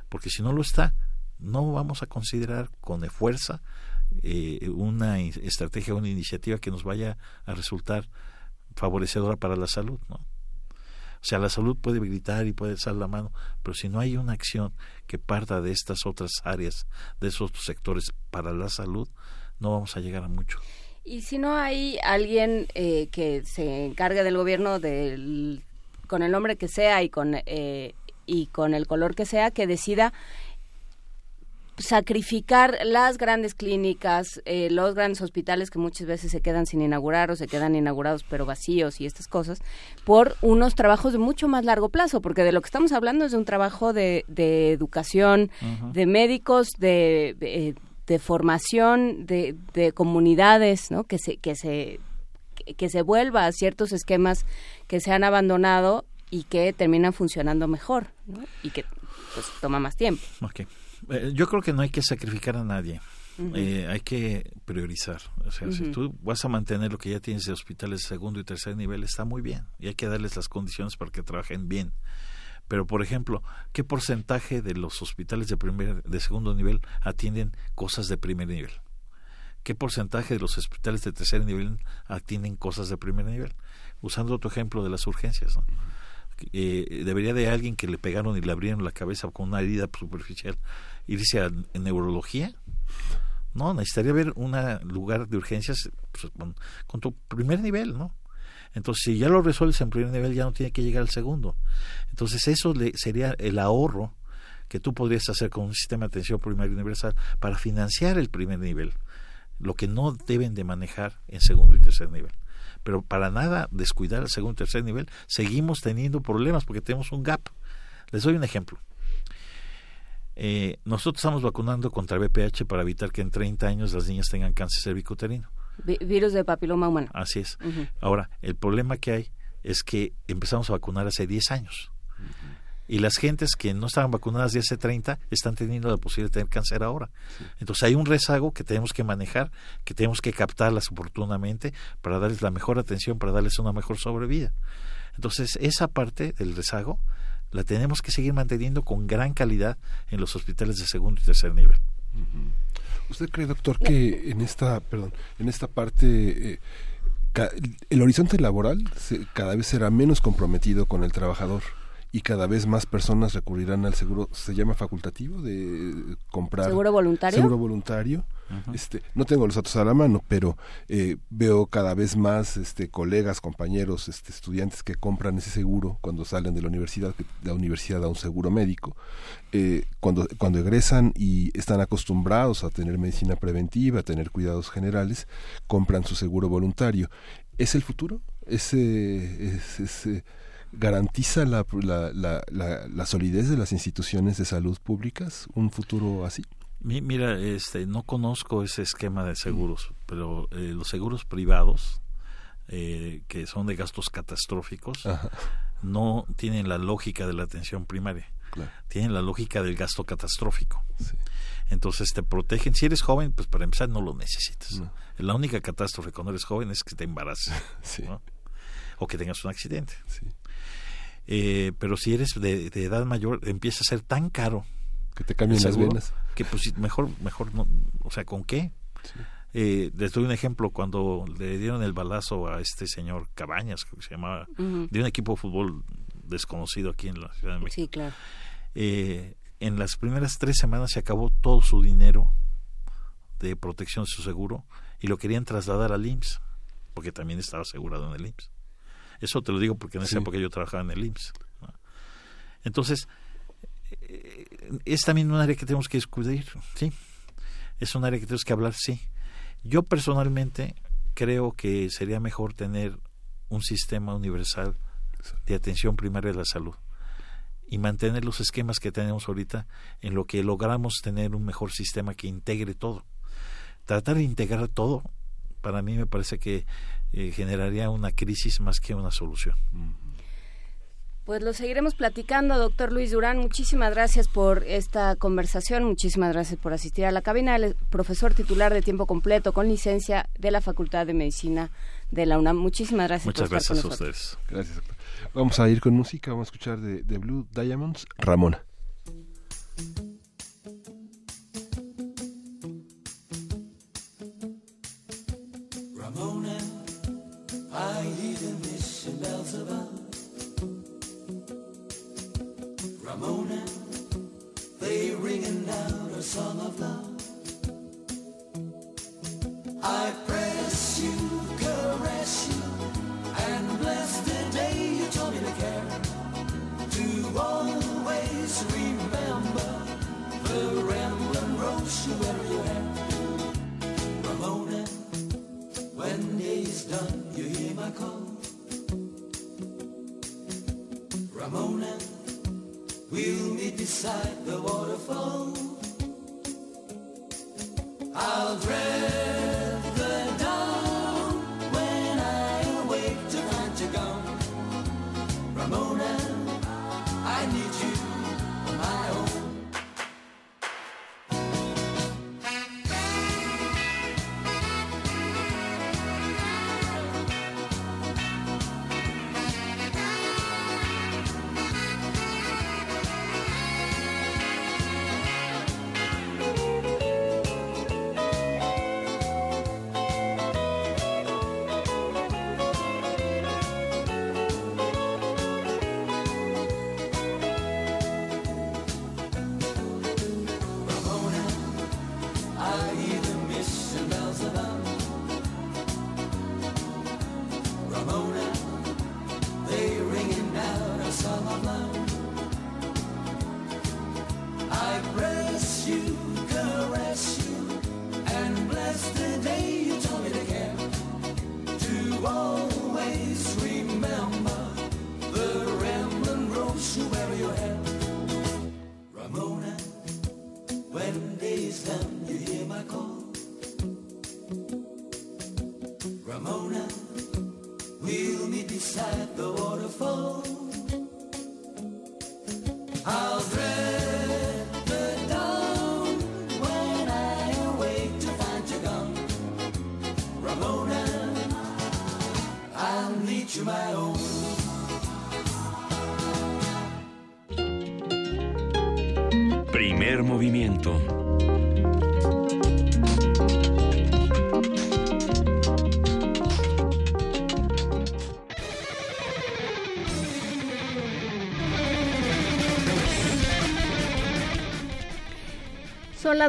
porque si no lo está, no vamos a considerar con fuerza eh, una estrategia, una iniciativa que nos vaya a resultar favorecedora para la salud, ¿no? O sea, la salud puede gritar y puede alzar la mano, pero si no hay una acción que parta de estas otras áreas, de esos otros sectores para la salud, no vamos a llegar a mucho. Y si no hay alguien eh, que se encargue del gobierno con el nombre que sea y con, eh, y con el color que sea, que decida sacrificar las grandes clínicas, eh, los grandes hospitales que muchas veces se quedan sin inaugurar o se quedan inaugurados pero vacíos y estas cosas, por unos trabajos de mucho más largo plazo, porque de lo que estamos hablando es de un trabajo de, de educación, de médicos, de, de, formación, de, de comunidades, ¿no? Que se, que se que se vuelva a ciertos esquemas que se han abandonado y que terminan funcionando mejor ¿no? y que pues toma más tiempo. Okay. Eh, yo creo que no hay que sacrificar a nadie. eh, hay que priorizar. O sea, si tú vas a mantener lo que ya tienes de hospitales de segundo y tercer nivel, está muy bien. Y hay que darles las condiciones para que trabajen bien. Pero, por ejemplo, ¿qué porcentaje de los hospitales de, primer, de segundo nivel atienden cosas de primer nivel? ¿Qué porcentaje de los hospitales de tercer nivel atienden cosas de primer nivel? Usando otro ejemplo de las urgencias. ¿no? Eh, debería de alguien que le pegaron y le abrieron la cabeza con una herida superficial irse a, neurología no necesitaría ver un lugar de urgencias pues, con, tu primer nivel no entonces si ya lo resuelves en primer nivel ya no tiene que llegar al segundo. Entonces eso le, sería el ahorro que tú podrías hacer con un sistema de atención primaria universal para financiar el primer nivel lo que no deben de manejar en segundo y tercer nivel pero para nada descuidar el segundo y tercer nivel, seguimos teniendo problemas porque tenemos un gap. Les doy un ejemplo. Eh, nosotros estamos vacunando contra VPH para evitar que en 30 años las niñas tengan cáncer cervicuterino. virus de papiloma humano. Así es. Ahora, el problema que hay es que empezamos a vacunar hace 10 años y las gentes que no estaban vacunadas de hace 30 están teniendo la posibilidad de tener cáncer ahora. Entonces hay un rezago que tenemos que manejar, que tenemos que captarlas oportunamente para darles la mejor atención, para darles una mejor sobrevida. Entonces esa parte del rezago la tenemos que seguir manteniendo con gran calidad en los hospitales de segundo y tercer nivel. ¿Usted cree, doctor, que en esta, perdón, en esta parte eh, el horizonte laboral cada vez será menos comprometido con el trabajador? Y cada vez más personas recurrirán al seguro, se llama facultativo de comprar seguro voluntario. Seguro voluntario. Este, no tengo los datos a la mano, pero eh, veo cada vez más este, colegas, compañeros, este, estudiantes que compran ese seguro cuando salen de la universidad, que la universidad da un seguro médico. Eh, cuando, cuando egresan y están acostumbrados a tener medicina preventiva, a tener cuidados generales, compran su seguro voluntario. ¿Es el futuro? ¿Ese, es, ese garantiza la, la, la, solidez de las instituciones de salud públicas un futuro así? Mira, este, no conozco ese esquema de seguros, pero eh, los seguros privados, eh, que son de gastos catastróficos, no tienen la lógica de la atención primaria. Tienen la lógica del gasto catastrófico. Entonces te protegen. Si eres joven, pues para empezar no lo necesitas. La única catástrofe cuando eres joven es que te embaraces [laughs] o que tengas un accidente. Eh, pero si eres de, edad mayor, empieza a ser tan caro. Que te cambien las venas. Que pues mejor, mejor no, o sea, ¿con qué? Eh, les doy un ejemplo, cuando le dieron el balazo a este señor Cabañas, que se llamaba, de un equipo de fútbol desconocido aquí en la Ciudad de México. Sí, claro. Eh, en las primeras tres semanas se acabó todo su dinero de protección de su seguro y lo querían trasladar al IMSS, porque también estaba asegurado en el IMSS. Eso te lo digo porque en esa época yo trabajaba en el IMSS. Entonces, eh, es también un área que tenemos que descubrir, sí. Es un área que tenemos que hablar, sí. Yo personalmente creo que sería mejor tener un sistema universal de atención primaria de la salud y mantener los esquemas que tenemos ahorita en lo que logramos tener un mejor sistema que integre todo. Tratar de integrar todo, para mí me parece que eh, generaría una crisis más que una solución. Pues lo seguiremos platicando, doctor Luis Durán. Muchísimas gracias por esta conversación, muchísimas gracias por asistir a la cabina. El profesor titular de tiempo completo con licencia de la Facultad de Medicina de la UNAM. Muchísimas gracias. Muchas gracias a ustedes. Gracias. Vamos a ir con música, vamos a escuchar de, de Blue Diamonds, Ramona. Ramona,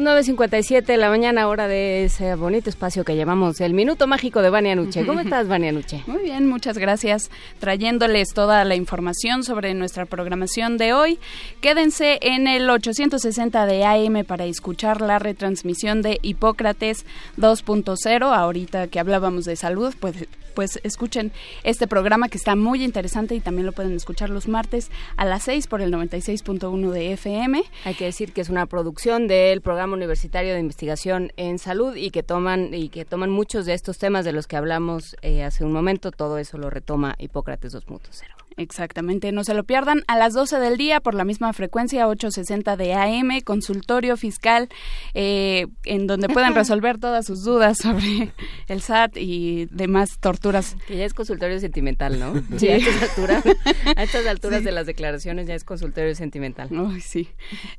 las 9.57 de la mañana, hora de ese bonito espacio que llamamos el Minuto Mágico de Vania Nuche. ¿Cómo [laughs] estás, Vania Nuche? Muy bien, muchas gracias. Trayéndoles toda la información sobre nuestra programación de hoy. Quédense en el 860 de AM para escuchar la retransmisión de Hipócrates 2.0. Ahorita que hablábamos de salud, pues pues escuchen este programa que está muy interesante y también lo pueden escuchar los martes a las 6 por el 96.1 de FM. Hay que decir que es una producción del Programa Universitario de Investigación en Salud y que toman y que toman muchos de estos temas de los que hablamos eh, hace un momento. Todo eso lo retoma Hipócrates 2.0. Exactamente, no se lo pierdan a las 12 del día por la misma frecuencia 860 de AM, consultorio fiscal, eh, en donde pueden [laughs] resolver todas sus dudas sobre el SAT y demás torturas. Que ya es consultorio sentimental, ¿no? [laughs] Sí, a estas alturas, a estas [laughs] alturas Sí. de las declaraciones ya es consultorio sentimental. Ay, sí.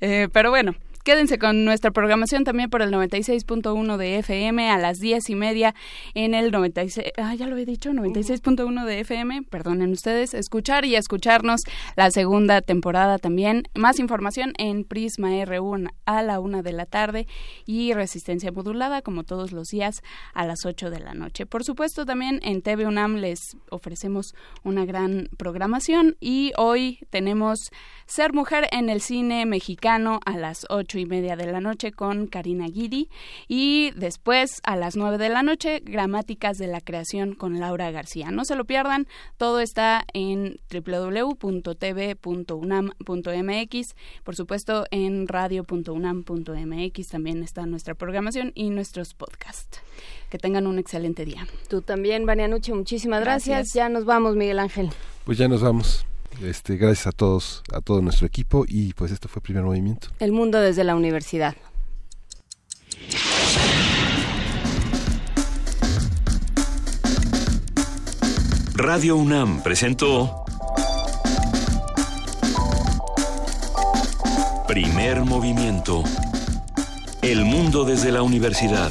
Eh, pero bueno, quédense con nuestra programación también por el 96.1 de FM a las 10 y media en el 96, ah, ya lo he dicho, 96.1 de FM, perdonen ustedes, escuchar y escucharnos la segunda temporada también. Más información en Prisma R1 a la una de la tarde y Resistencia Modulada como todos los días a las 8 de la noche. Por supuesto también en TV UNAM les ofrecemos una gran programación y hoy tenemos Ser Mujer en el Cine Mexicano a las 8 y media de la noche con Karina Guidi y después a las nueve de la noche Gramáticas de la Creación con Laura García. No se lo pierdan, todo está en www.tv.unam.mx, por supuesto en radio.unam.mx también está nuestra programación y nuestros podcasts. Que tengan un excelente día. Tú también, Nuche, muchísimas gracias. Gracias. Ya nos vamos, Miguel Ángel. Pues ya nos vamos. Este, gracias a todos, a todo nuestro equipo y pues esto fue Primer Movimiento. El mundo desde la universidad. Radio UNAM presentó Primer Movimiento. El mundo desde la universidad.